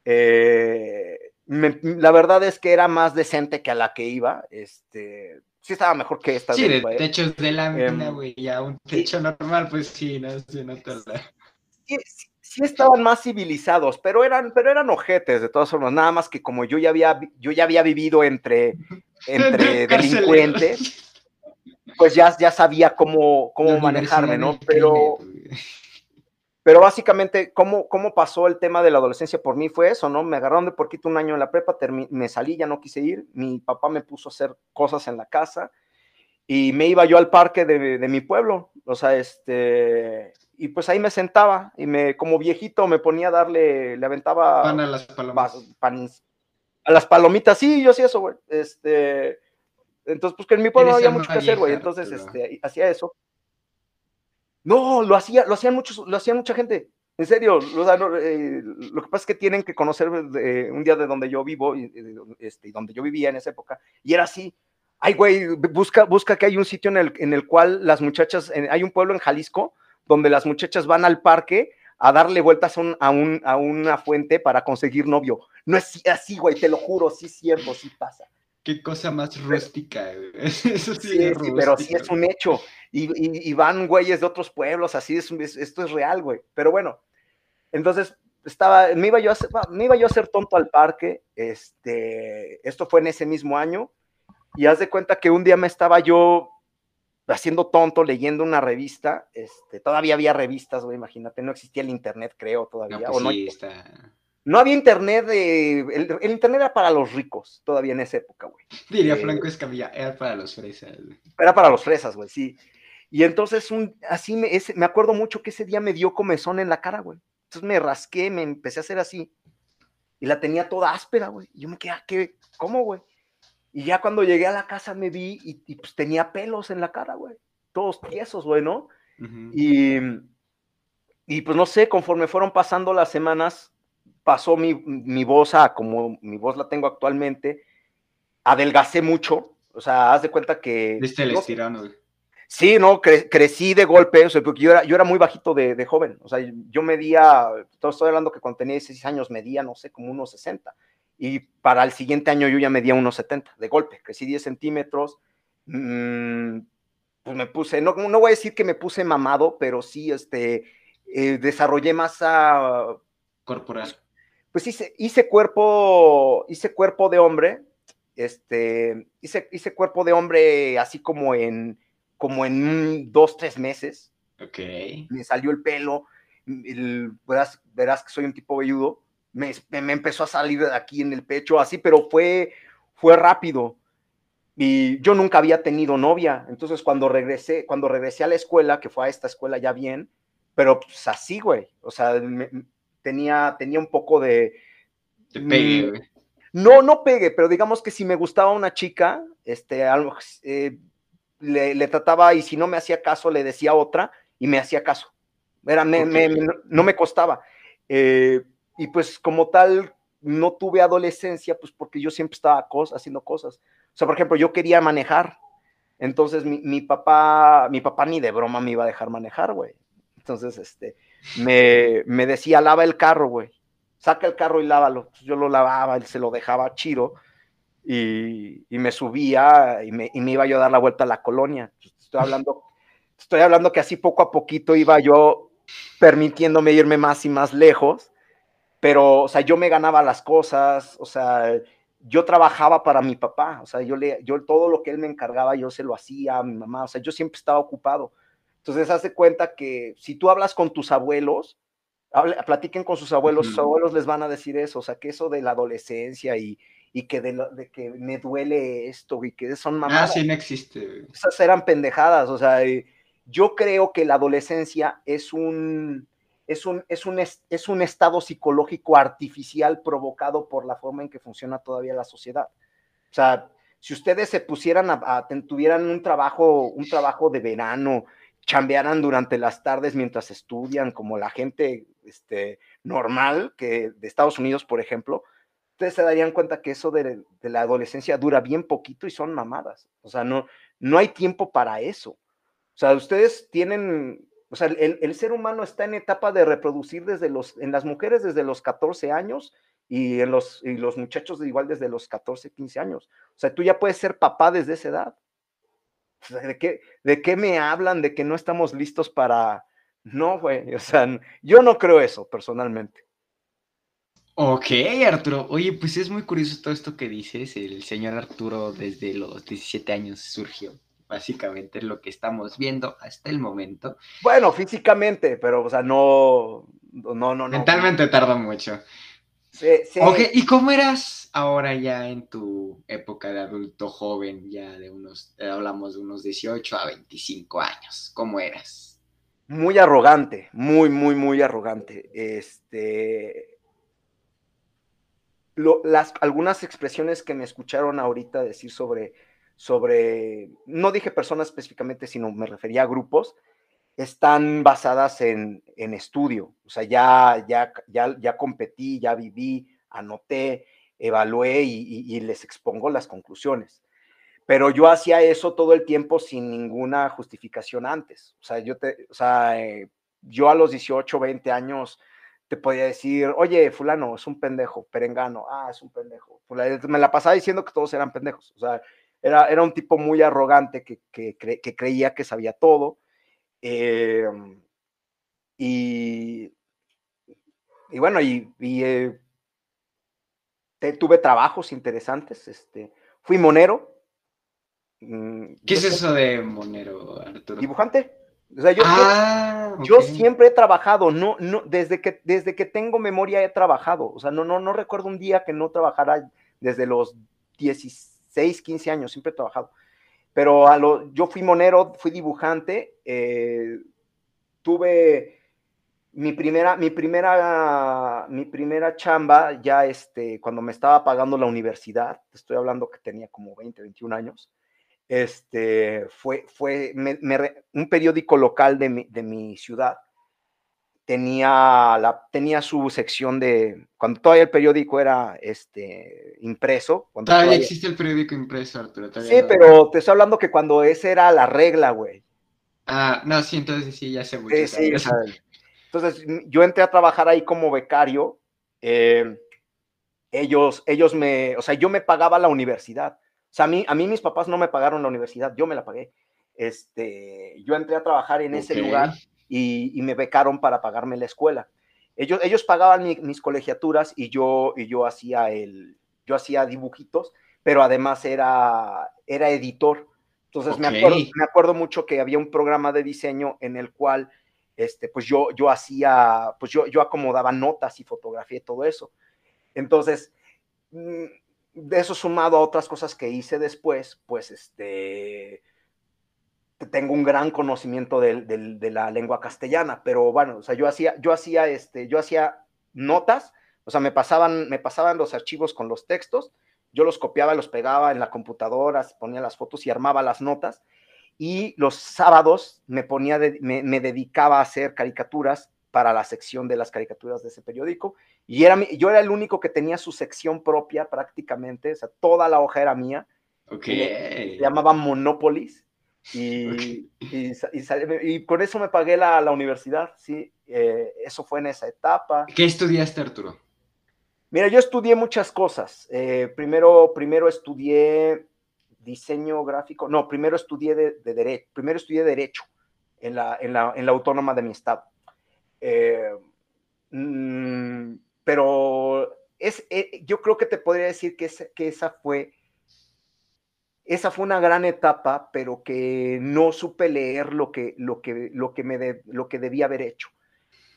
Eh, la verdad es que era más decente que a la que iba. Este, sí estaba mejor que esta. Sí, de, ¿eh? techos de lámina, em, güey, ya un techo normal, pues sí, no, sí, no te sí, sí, estaban más civilizados, pero eran, pero eran ojetes de todas formas, nada más que como yo ya había, yo ya había vivido entre, entre delincuentes, pues ya, ya sabía cómo, cómo manejarme, ¿no? Pero, pero básicamente, ¿cómo, ¿cómo pasó el tema de la adolescencia por mí? Fue eso, ¿no? Me agarraron de porquito un año en la prepa, me salí, ya no quise ir, mi papá me puso a hacer cosas en la casa y me iba yo al parque de, de mi pueblo, o sea, este, y pues ahí me sentaba y me, como viejito, me ponía a darle, le aventaba... Pan a las palomitas. a las palomitas, sí, yo hacía eso, güey, este... Entonces, pues que en mi pueblo no había mucho que hacer, güey. Entonces, este, hacía eso. No, lo hacía, lo hacían muchos, lo hacían mucha gente. En serio, eh, lo que pasa es que tienen que conocer un día de donde yo vivo, y, este, donde yo vivía en esa época, y era así. Ay, güey, busca, busca que hay un sitio en el, en el cual las muchachas, hay un pueblo en Jalisco donde las muchachas van al parque a darle vueltas a, un, a, una fuente para conseguir novio. No es así, güey, te lo juro, sí es cierto, sí pasa. Qué cosa más rústica, Eso sí, es pero sí es un hecho. Y, van güeyes de otros pueblos, así es, esto es real, güey. Pero bueno, entonces estaba, me iba yo a hacer, me iba yo a hacer tonto al parque, este, esto fue en ese mismo año, y haz de cuenta que un día me estaba yo haciendo tonto, leyendo una revista, este, todavía había revistas, güey, imagínate, no existía el internet, creo, todavía. No, pues no, sí, está no había internet, de, el, internet era para los ricos todavía en esa época, güey. Diría eh, Franco Escamilla, era para los fresas. Era para los fresas, güey, sí. Y entonces, un, así me, me acuerdo mucho que ese día me dio comezón en la cara, güey. Entonces me rasqué, me empecé a hacer así. Y la tenía toda áspera, güey. Y yo me quedé, ah, ¿qué? ¿Cómo, güey? Y ya cuando llegué a la casa me vi y, pues tenía pelos en la cara, güey. Todos tiesos, güey, ¿no? y, y pues no sé, conforme fueron pasando las semanas, pasó mi, mi, voz a como mi voz la tengo actualmente, adelgacé mucho, o sea, haz de cuenta que... Viste el estirón, güey. Sí, no, crecí de golpe, o sea, porque yo era, yo era muy bajito de, joven, o sea, yo medía, estoy hablando que cuando tenía 16 años medía, no sé, como unos 60, y para el siguiente año yo ya medía unos 70, de golpe, crecí 10 centímetros, mm, pues me puse, no, no voy a decir que me puse mamado, pero sí, este, eh, desarrollé masa corporal. Pues hice, hice cuerpo, hice cuerpo de hombre, este, hice, hice cuerpo de hombre así como en como en dos, tres meses. Ok. Me salió el pelo, verás, verás, que soy un tipo velludo, me, me, empezó a salir de aquí en el pecho, así, pero fue, fue rápido. Y yo nunca había tenido novia, entonces cuando regresé, cuando regresé a la escuela, que fue a esta escuela ya bien, pero pues así, güey, o sea, tenía, tenía un poco de... De pegue, mm, güey. No, no pegue, pero digamos que si me gustaba una chica, este, eh, le, trataba y si no me hacía caso, le decía otra y me hacía caso. Era, no me costaba. Eh, y pues como tal, no tuve adolescencia, pues porque yo siempre estaba haciendo cosas. O sea, por ejemplo, yo quería manejar. Entonces mi, papá, mi papá ni de broma me iba a dejar manejar, güey. Entonces, este, me, me decía, lava el carro, güey. Saca el carro y lávalo. yo lo lavaba, él se lo dejaba chiro y, me subía y me, iba yo a dar la vuelta a la colonia. Estoy hablando, estoy hablando que así poco a poquito iba yo permitiéndome irme más y más lejos, pero, o sea, yo me ganaba las cosas, o sea, yo trabajaba para mi papá, o sea, yo, le, yo todo lo que él me encargaba, yo se lo hacía a mi mamá, o sea, yo siempre estaba ocupado. Entonces, hace cuenta que si tú hablas con tus abuelos, platiquen con sus abuelos, sus abuelos les van a decir eso, o sea, que eso de la adolescencia y, y que de, de, que me duele esto y que son mamás. Ah, sí, no existe. Esas eran pendejadas, o sea, eh, yo creo que la adolescencia es un, es un, es un, es un estado psicológico artificial provocado por la forma en que funciona todavía la sociedad. O sea, si ustedes se pusieran a, tuvieran un trabajo, un trabajo de verano, chambearan durante las tardes mientras estudian, como la gente este, normal que de Estados Unidos, por ejemplo, ustedes se darían cuenta que eso de, la adolescencia dura bien poquito y son mamadas. O sea, no, no hay tiempo para eso. O sea, ustedes tienen, o sea, el, ser humano está en etapa de reproducir desde los, en las mujeres desde los 14 años y en los, y los muchachos igual desde los 14, 15 años. O sea, tú ya puedes ser papá desde esa edad. ¿De, qué, ¿De qué me hablan de que no estamos listos para... No, güey, o sea, yo no creo eso personalmente. Ok, Arturo. Oye, pues es muy curioso todo esto que dices. El señor Arturo desde los 17 años surgió. Básicamente es lo que estamos viendo hasta el momento. Bueno, físicamente, pero, o sea, no, no, no, no. Mentalmente tardó mucho. Sí, ¿y cómo eras ahora ya en tu época de adulto joven, ya de unos, hablamos de unos 18 a 25 años? ¿Cómo eras? Muy arrogante, muy, muy, muy arrogante. Este, las, algunas expresiones que me escucharon ahorita decir sobre, sobre, no dije personas específicamente, sino me refería a grupos, están basadas en, en estudio. O sea, ya, ya, ya, ya competí, ya viví, anoté, evalué y, les expongo las conclusiones. Pero yo hacía eso todo el tiempo sin ninguna justificación antes. O sea, yo, te, o sea, eh, yo a los 18, 20 años te podía decir, oye, fulano, es un pendejo, perengano, ah, es un pendejo. Me la pasaba diciendo que todos eran pendejos. O sea, era, era un tipo muy arrogante que, que, que creía que sabía todo. Em, y, y bueno, y, eh, tuve trabajos interesantes. Este, fui monero. Mm, ¿Qué es eso de monero, Arturo? Dibujante. O sea, yo, ah, yo siempre he trabajado, no, no, desde que, desde que tengo memoria he trabajado. O sea, no, no, no recuerdo un día que no trabajara desde los 16, 15 años, siempre he trabajado. Pero a lo, yo fui monero, fui dibujante, eh, tuve mi primera, mi primera, mi primera chamba ya este, cuando me estaba pagando la universidad, estoy hablando que tenía como 20, 21 años, este, fue, fue un periódico local de mi, de mi ciudad. Tenía, la, tenía su sección de, cuando todavía el periódico era este, impreso. Cuando todavía, existe el periódico impreso, Arturo. Sí, pero te estoy hablando que cuando esa era la regla, güey. Ah, no, sí, entonces sí, ya sé mucho. Sí, sí, entonces, yo entré a trabajar ahí como becario. Eh, ellos, ellos me, o sea, yo me pagaba la universidad. O sea, a mí, a mí mis papás no me pagaron la universidad, yo me la pagué. Este, yo entré a trabajar en ese lugar y, me becaron para pagarme la escuela. Ellos, ellos pagaban mis colegiaturas y yo, y yo hacía el, yo hacía dibujitos, pero además era, era editor. Entonces me, acuerdo, me acuerdo mucho que había un programa de diseño en el cual este, pues yo, yo hacía, pues yo, yo acomodaba notas y fotografía y todo eso. Entonces, mm, de eso sumado a otras cosas que hice después, pues este, tengo un gran conocimiento de, la lengua castellana, pero bueno, o sea, yo hacía, yo hacía, este, yo hacía notas, o sea, me pasaban, me pasaban los archivos con los textos, yo los copiaba, los pegaba en la computadora, ponía las fotos y armaba las notas, y los sábados me ponía, me, dedicaba a hacer caricaturas para la sección de las caricaturas de ese periódico, y era, yo era el único que tenía su sección propia prácticamente, o sea, toda la hoja era mía, okay. se llamaba Monopolis, y, y, con eso me pagué la, la universidad, sí, eh, eso fue en esa etapa. ¿Qué estudiaste, Arturo? Mira, yo estudié muchas cosas. Eh, primero, primero estudié diseño gráfico, no, primero estudié de, derecho, primero estudié derecho en la, en la, en la autónoma de mi estado. Eh, mm, pero es, yo creo que te podría decir que, que esa fue esa fue una gran etapa, pero que no supe leer lo que, lo que, lo que, me lo que debía haber hecho.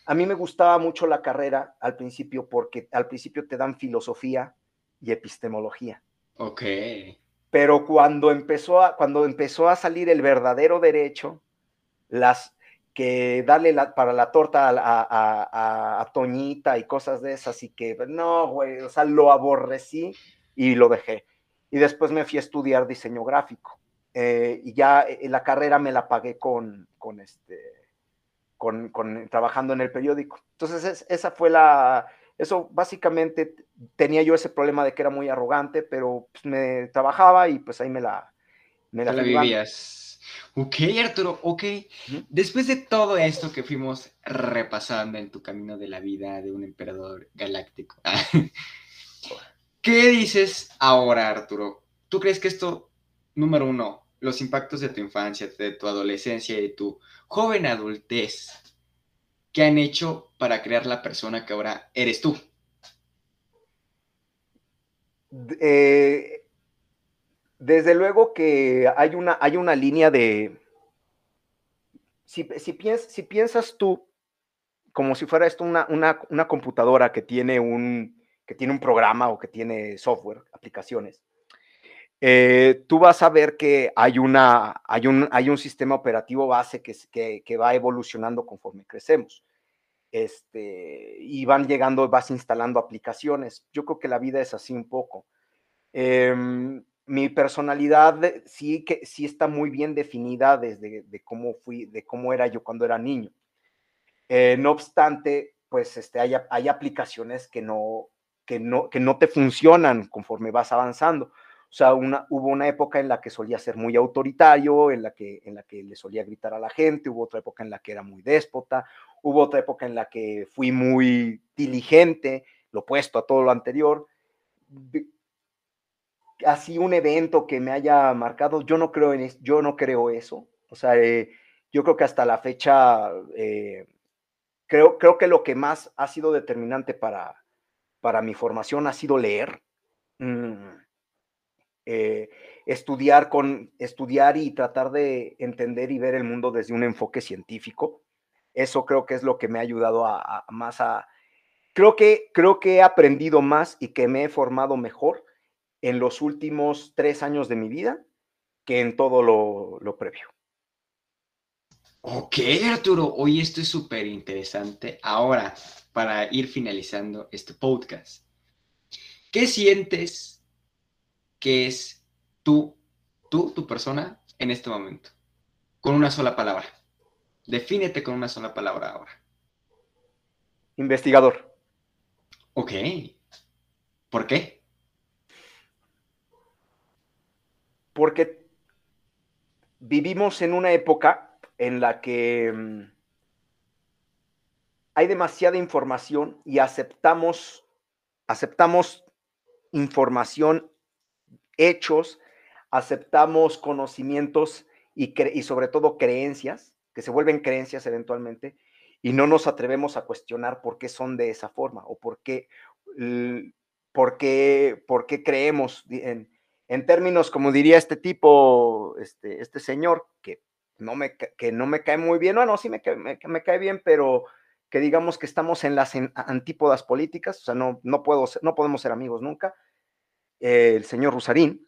A mí me gustaba mucho la carrera al principio porque al principio te dan filosofía y epistemología. Ok. Pero cuando empezó a, cuando empezó a salir el verdadero derecho, las que darle para la torta a, a, Toñita y cosas de esas, y que no, güey, o sea, lo aborrecí y lo dejé y después me fui a estudiar diseño gráfico. Eh, y ya eh, la carrera me la pagué con, con este, con, con, trabajando en el periódico. Entonces, esa fue la, eso básicamente tenía yo ese problema de que era muy arrogante, pero pues, me trabajaba y pues ahí me la, me la, vivías. Ok, Arturo, ok. Después de todo esto que fuimos repasando en tu camino de la vida de un emperador galáctico, ¿Qué dices ahora, Arturo? ¿Tú crees que esto, número uno, los impactos de tu infancia, de tu adolescencia y de tu joven adultez, ¿qué han hecho para crear la persona que ahora eres tú? Eh, desde luego que hay una, hay una línea de... Si, si piensas tú como si fuera esto una, una computadora que tiene un, que tiene un programa o que tiene software, aplicaciones, eh, tú vas a ver que hay, una, hay, un, hay un sistema operativo base que, que, va evolucionando conforme crecemos. Este, y van llegando, vas instalando aplicaciones. Yo creo que la vida es así un poco. Em, mi personalidad sí que sí está muy bien definida desde de cómo fui, de cómo era yo cuando era niño. Eh, no obstante, pues este, hay, hay aplicaciones que no, que no, que no te funcionan conforme vas avanzando. O sea, una, hubo una época en la que solía ser muy autoritario, en la, que, en la que le solía gritar a la gente, hubo otra época en la que era muy déspota, hubo otra época en la que fui muy diligente, lo opuesto a todo lo anterior. Así un evento que me haya marcado, yo no creo, en yo no creo eso. O sea, eh, yo creo que hasta la fecha, eh, creo, creo que lo que más ha sido determinante para, para mi formación ha sido leer, mm, eh, estudiar, con, estudiar y tratar de entender y ver el mundo desde un enfoque científico. Eso creo que es lo que me ha ayudado a, más a... Creo que, creo que he aprendido más y que me he formado mejor en los últimos tres años de mi vida que en todo lo, lo previo. Ok, Arturo, hoy esto es súper interesante. Ahora, para ir finalizando este podcast. ¿Qué sientes que es tú, tú, tu persona en este momento? Con una sola palabra. Defínete con una sola palabra ahora. Investigador. Ok. ¿Por qué? Porque vivimos en una época en la que mm, hay demasiada información y aceptamos, aceptamos información, hechos, aceptamos conocimientos y, y sobre todo creencias, que se vuelven creencias eventualmente, y no nos atrevemos a cuestionar por qué son de esa forma o por qué, por qué, por qué creemos en, en, términos, como diría este tipo, este, este señor, que no, me, que no me cae muy bien, no, no, sí me, me, me cae bien, pero que digamos que estamos en las antípodas políticas, o sea, no, no, puedo, no podemos ser amigos nunca, el señor Rusarín,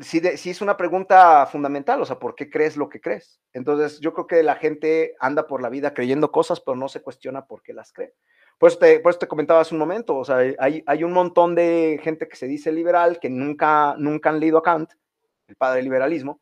sí, es una pregunta fundamental, o sea, ¿por qué crees lo que crees? Entonces, yo creo que la gente anda por la vida creyendo cosas, pero no se cuestiona por qué las cree. Pues te, por eso te comentaba hace un momento, o sea, hay, hay un montón de gente que se dice liberal, que nunca, nunca han leído a Kant, el padre del liberalismo,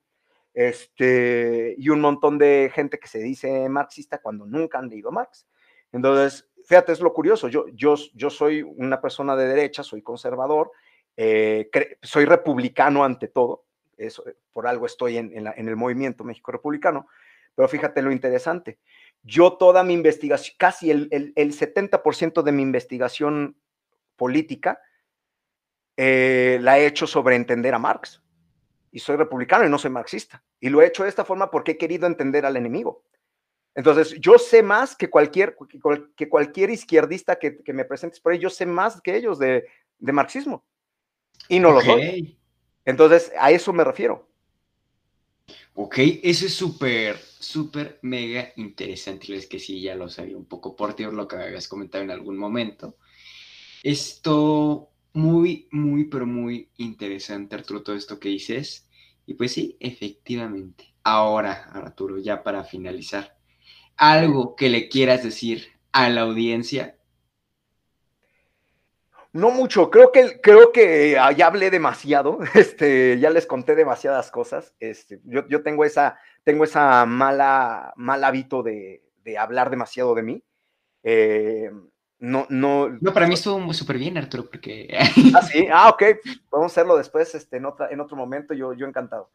este, y un montón de gente que se dice marxista cuando nunca han leído Marx. Entonces, fíjate, es lo curioso, yo, yo, yo soy una persona de derecha, soy conservador, eh, soy republicano ante todo, eso, por algo estoy en, el movimiento México Republicano, pero fíjate lo interesante, yo toda mi investigación, casi el, 70% de mi investigación política eh, la he hecho sobre entender a Marx. Y soy republicano y no soy marxista. Y lo he hecho de esta forma porque he querido entender al enemigo. Entonces, yo sé más que cualquier, que cualquier izquierdista que, me presentes por ahí, yo sé más que ellos de marxismo. Y no lo soy. Entonces, a eso me refiero. Ok, eso es súper, súper, mega interesante. Es que sí, ya lo sabía un poco por ti, lo que habías comentado en algún momento. Esto, muy, muy, pero muy interesante, Arturo, todo esto que dices. Y pues sí, efectivamente. Ahora, Arturo, ya para finalizar, algo que le quieras decir a la audiencia no mucho, creo que, creo que ah, ya hablé demasiado, este, ya les conté demasiadas cosas. Este, yo, yo tengo esa, tengo esa mala, mal hábito de, de hablar demasiado de mí. Eh, no, no. No, para mí estuvo súper bien, Arturo, porque. ah, sí, ah, ok. Podemos hacerlo después, este, en, otra, en otro momento, yo, yo encantado.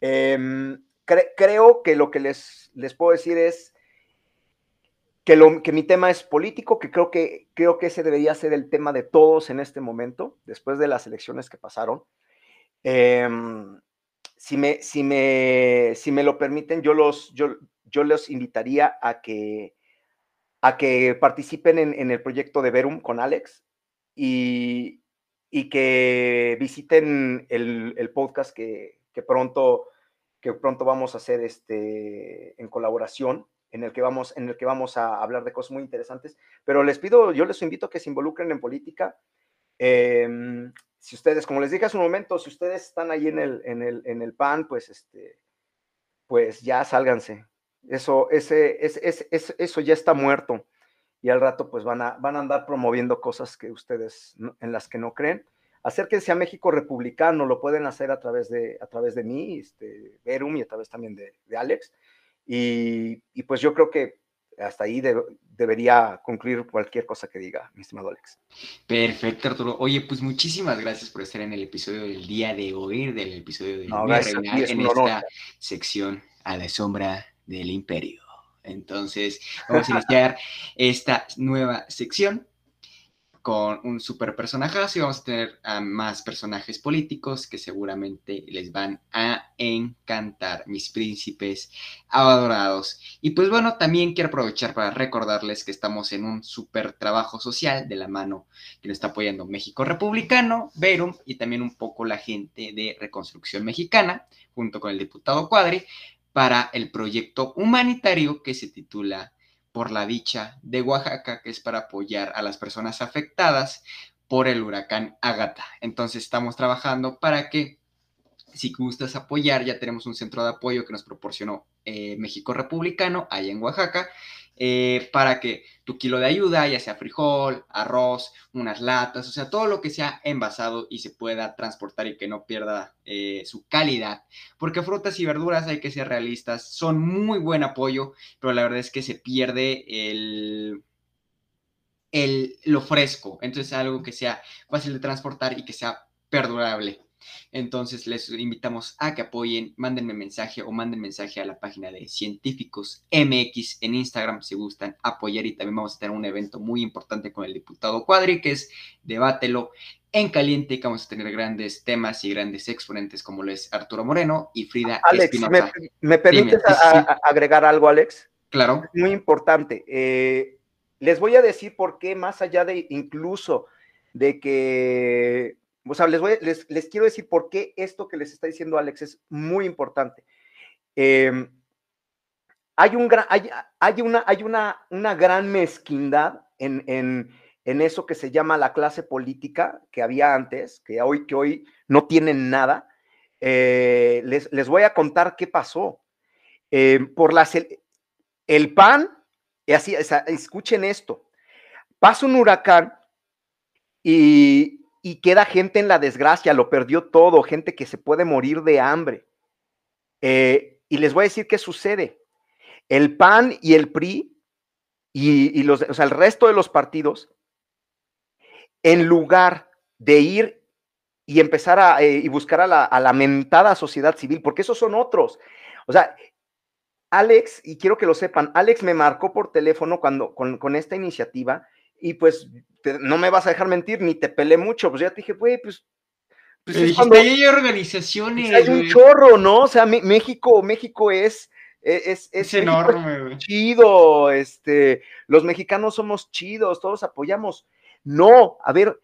Em, creo que lo que les, les puedo decir es que, lo, que mi tema es político, que creo, que creo que ese debería ser el tema de todos en este momento, después de las elecciones que pasaron. Em, si, me, si, me, si me lo permiten, yo los, yo, yo los invitaría a que, a que participen en, el proyecto de Verum con Alex y, y que visiten el, el podcast que, que, pronto, que pronto vamos a hacer este, en colaboración en el que vamos, en el que vamos a hablar de cosas muy interesantes. Pero les pido, yo les invito a que se involucren en política. Em, si ustedes, como les dije hace un momento, si ustedes están ahí en el, en el, en el PAN, pues, este, pues ya sálganse. Eso, ese, eso ya está muerto. Y al rato, pues van a, van a andar promoviendo cosas que ustedes, en las que no creen. Acérquense a México Republicano, lo pueden hacer a través de, a través de mí, este, Verum y a través también de, de Alex. Y, pues yo creo que hasta ahí debería concluir cualquier cosa que diga mi estimado Alex. Perfecto, Arturo. Oye, pues muchísimas gracias por estar en el episodio del día de hoy, del episodio de no, en esta sección a la sombra del imperio. Entonces, vamos a iniciar esta nueva sección con un super personaje y vamos a tener a más personajes políticos que seguramente les van a encantar, mis príncipes adorados. Y pues bueno, también quiero aprovechar para recordarles que estamos en un super trabajo social de la mano que nos está apoyando México Republicano, Verum y también un poco la gente de Reconstrucción Mexicana, junto con el diputado Cuadri, para el proyecto humanitario que se titula por la dicha de Oaxaca, que es para apoyar a las personas afectadas por el huracán Ágata. Entonces estamos trabajando para que si gustas apoyar, ya tenemos un centro de apoyo que nos proporcionó eh, México Republicano, ahí en Oaxaca, eh, para que tu kilo de ayuda, ya sea frijol, arroz, unas latas, o sea, todo lo que sea envasado y se pueda transportar y que no pierda eh, su calidad. Porque frutas y verduras, hay que ser realistas, son muy buen apoyo, pero la verdad es que se pierde el, el, lo fresco. Entonces, algo que sea fácil de transportar y que sea perdurable. Entonces les invitamos a que apoyen, mándenme mensaje o manden mensaje a la página de Científicos MX en Instagram si gustan apoyar y también vamos a tener un evento muy importante con el diputado Cuadri que es Debátelo en caliente que vamos a tener grandes temas y grandes exponentes como lo es Arturo Moreno y Frida Alex, ¿me, ¿me, permites agregar algo, Alex? Claro. muy importante. Eh, les voy a decir por qué, más allá de incluso de que, les, quiero decir por qué esto que les está diciendo Alex es muy importante. Em, hay, una, gran mezquindad en, eso que se llama la clase política que había antes, que hoy, que hoy no tienen nada. Eh, les, voy a contar qué pasó. Eh, por las, el PAN, y así, escuchen esto, pasa un huracán y, queda gente en la desgracia, lo perdió todo, gente que se puede morir de hambre. Eh, y les voy a decir qué sucede. El PAN y el PRI y, los, o sea, el resto de los partidos, en lugar de ir y empezar a eh, y buscar a la, a la mentada sociedad civil, porque esos son otros. O sea, Alex, y quiero que lo sepan, Alex me marcó por teléfono cuando con esta iniciativa y pues no me vas a dejar mentir, ni te peleé mucho, pues ya te dije, güey, pues... pues es cuando, hay organizaciones. Hay un chorro, ¿no? O sea, México, México es... E, es, es, enorme, chido, este, los mexicanos somos chidos, todos apoyamos. No, a ver,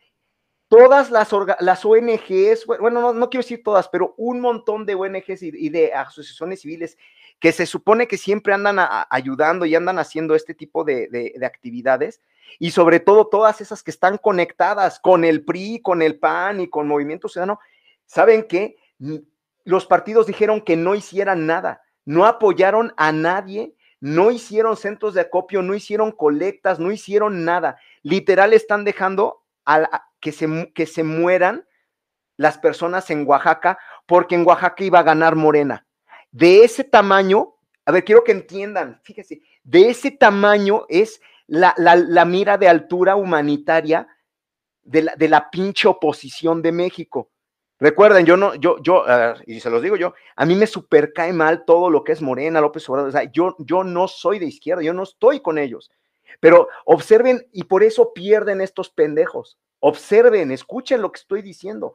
todas las, las ONGs, bueno, no, no, quiero decir todas, pero un montón de ONGs y, de asociaciones civiles que se supone que siempre andan ayudando y andan haciendo este tipo de, de actividades, y sobre todo todas esas que están conectadas con el PRI, con el PAN y con Movimiento Ciudadano, ¿saben qué? Los partidos dijeron que no hicieran nada, no apoyaron a nadie, no hicieron centros de acopio, no hicieron colectas, no hicieron nada. Literal están dejando que, se, que se mueran las personas en Oaxaca porque en Oaxaca iba a ganar Morena. De ese tamaño, a ver, quiero que entiendan, fíjese, de ese tamaño es la, mira de altura humanitaria de la, de la, pinche oposición de México. Recuerden, yo no, yo, yo, y se los digo yo, a mí me super cae mal todo lo que es Morena, López Obrador, o sea, yo, yo no soy de izquierda, yo no estoy con ellos. Pero observen, y por eso pierden estos pendejos. Observen, escuchen lo que estoy diciendo.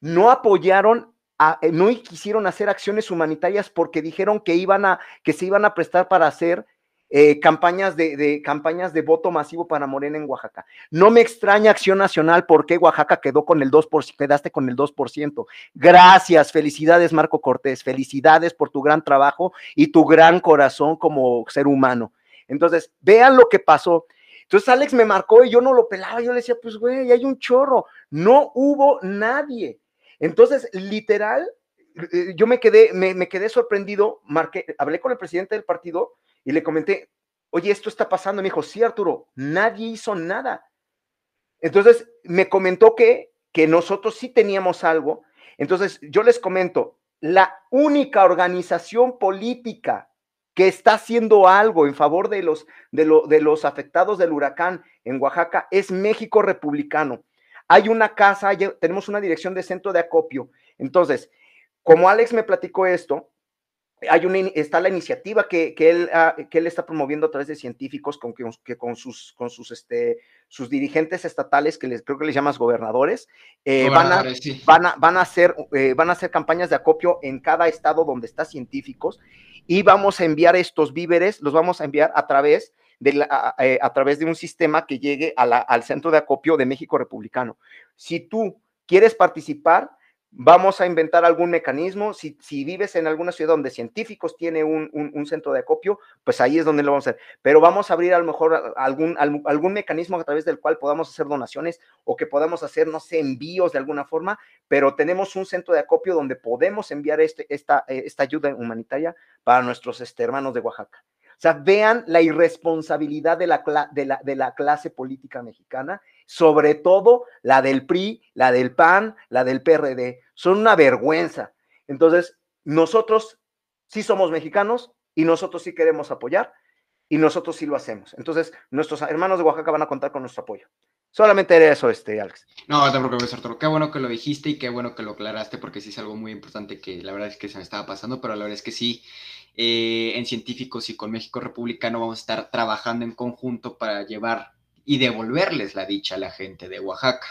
No apoyaron eh, no quisieron hacer acciones humanitarias porque dijeron que iban a, que se iban a prestar para hacer eh, campañas, de, campañas de voto masivo para Morena en Oaxaca. No me extraña Acción Nacional porque Oaxaca quedó con el 2%, quedaste con el 2%. Gracias, felicidades Marco Cortés, felicidades por tu gran trabajo y tu gran corazón como ser humano. Entonces, vean lo que pasó. Entonces Alex me marcó y yo no lo pelaba, yo le decía, pues güey, hay un chorro. No hubo nadie. Entonces, literal, eh, yo me quedé, me, quedé sorprendido, marqué, hablé con el presidente del partido y le comenté, oye, esto está pasando. Me dijo, sí, Arturo, nadie hizo nada. Entonces me comentó que, que nosotros sí teníamos algo. Entonces yo les comento, la única organización política que está haciendo algo en favor de los, de, de los afectados del huracán en Oaxaca es México Republicano. Hay una casa, tenemos una dirección de centro de acopio. Entonces, como Alex me platicó esto, hay una, está la iniciativa que, que, él, ah, que él está promoviendo a través de científicos con, que, con, sus, con sus, este, sus dirigentes estatales, que les, creo que les llamas gobernadores, eh, van, a, van, a, van, a hacer, eh, van a hacer campañas de acopio en cada estado donde está científicos y vamos a enviar estos víveres, los vamos a enviar a través de, la, a, eh, a, través de un sistema que llegue a al centro de acopio de México Republicano. Si tú quieres participar, Vamos a inventar algún mecanismo. Si, vives en alguna ciudad donde científicos tiene un, centro de acopio, pues ahí es donde lo vamos a hacer. Pero vamos a abrir a lo mejor algún, algún mecanismo a través del cual podamos hacer donaciones o que podamos hacer, no sé, envíos de alguna forma, pero tenemos un centro de acopio donde podemos enviar este, esta, eh, esta ayuda humanitaria para nuestros este, hermanos de Oaxaca. O sea, vean la irresponsabilidad de la, de la, de la clase política mexicana sobre todo la del PRI, la del PAN, la del PRD. Son una vergüenza. Entonces, nosotros sí somos mexicanos y nosotros sí queremos apoyar y nosotros sí lo hacemos. Entonces, nuestros hermanos de Oaxaca van a contar con nuestro apoyo. Solamente era eso, este, Alex. No, no te preocupes, Arturo. Qué bueno que lo dijiste y qué bueno que lo aclaraste, porque sí es algo muy importante que la verdad es que se me estaba pasando, pero la verdad es que sí, eh, en científicos y con México Republicano vamos a estar trabajando en conjunto para llevar y devolverles la dicha a la gente de Oaxaca.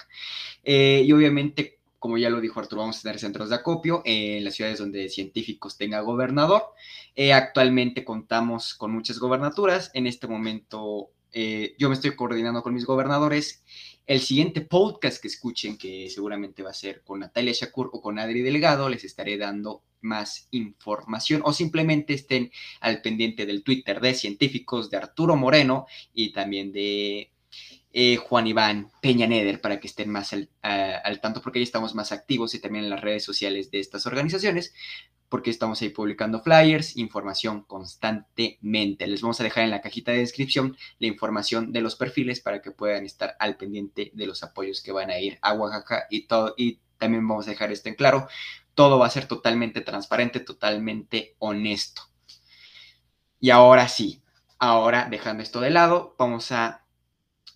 Eh, y obviamente, como ya lo dijo Arturo, vamos a tener centros de acopio en las ciudades donde científicos tenga gobernador. Eh, actualmente contamos con muchas gobernaturas. En este momento yo me estoy coordinando con mis gobernadores el siguiente podcast que escuchen, que seguramente va a ser con Natalia Shakur o con Adri Delgado, les estaré dando más información o simplemente estén al pendiente del Twitter de científicos de Arturo Moreno y también de eh, Juan Iván Peña Neder para que estén más al, al, tanto porque ahí estamos más activos y también en las redes sociales de estas organizaciones porque estamos ahí publicando flyers, información constantemente. Les vamos a dejar en la cajita de descripción la información de los perfiles para que puedan estar al pendiente de los apoyos que van a ir a Oaxaca y todo y también vamos a dejar esto en claro. Todo va a ser totalmente transparente, totalmente honesto. Y ahora sí, ahora dejando esto de lado, vamos a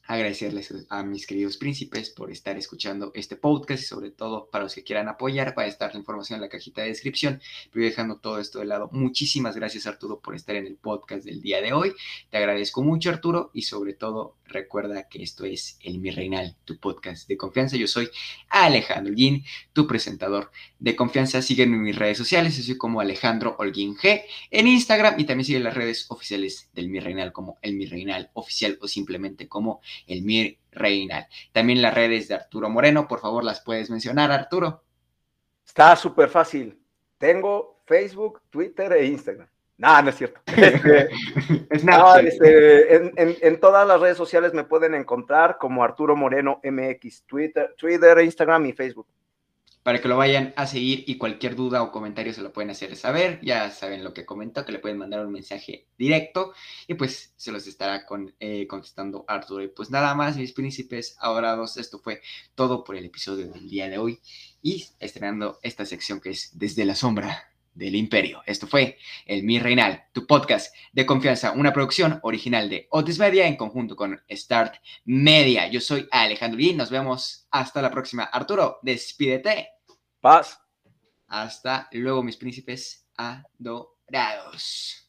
agradecerles a mis queridos príncipes por estar escuchando este podcast y sobre todo para los que quieran apoyar, va a estar la información en la cajita de descripción. Pero dejando todo esto de lado, muchísimas gracias Arturo por estar en el podcast del día de hoy. Te agradezco mucho Arturo y sobre todo recuerda que esto es el Mi Reinal, tu podcast de confianza. Yo soy Alejandro Holguín, tu presentador de confianza. Sígueme en mis redes sociales, soy como Alejandro Holguín G en Instagram y también sigue las redes oficiales del Mi Reinal como el Mi Reinal oficial o simplemente como el Mir Reinal. También las redes de Arturo Moreno, por favor, las puedes mencionar, Arturo. Está súper fácil. Tengo Facebook, Twitter e Instagram. No, no es cierto. Este, no, este, en, en, en, todas las redes sociales me pueden encontrar como Arturo Moreno MX, Twitter, Twitter, Instagram y Facebook para que lo vayan a seguir y cualquier duda o comentario se lo pueden hacer saber. Ya saben lo que comentó, que le pueden mandar un mensaje directo y pues se los estará eh, contestando Arturo. Y pues nada más, mis príncipes adorados, esto fue todo por el episodio del día de hoy y estrenando esta sección que es Desde la Sombra del Imperio. Esto fue El Mi Reinal, tu podcast de confianza, una producción original de Otis Media en conjunto con Start Media. Yo soy Alejandro y nos vemos hasta la próxima. Arturo, despídete. Paz. Hasta luego, mis príncipes adorados.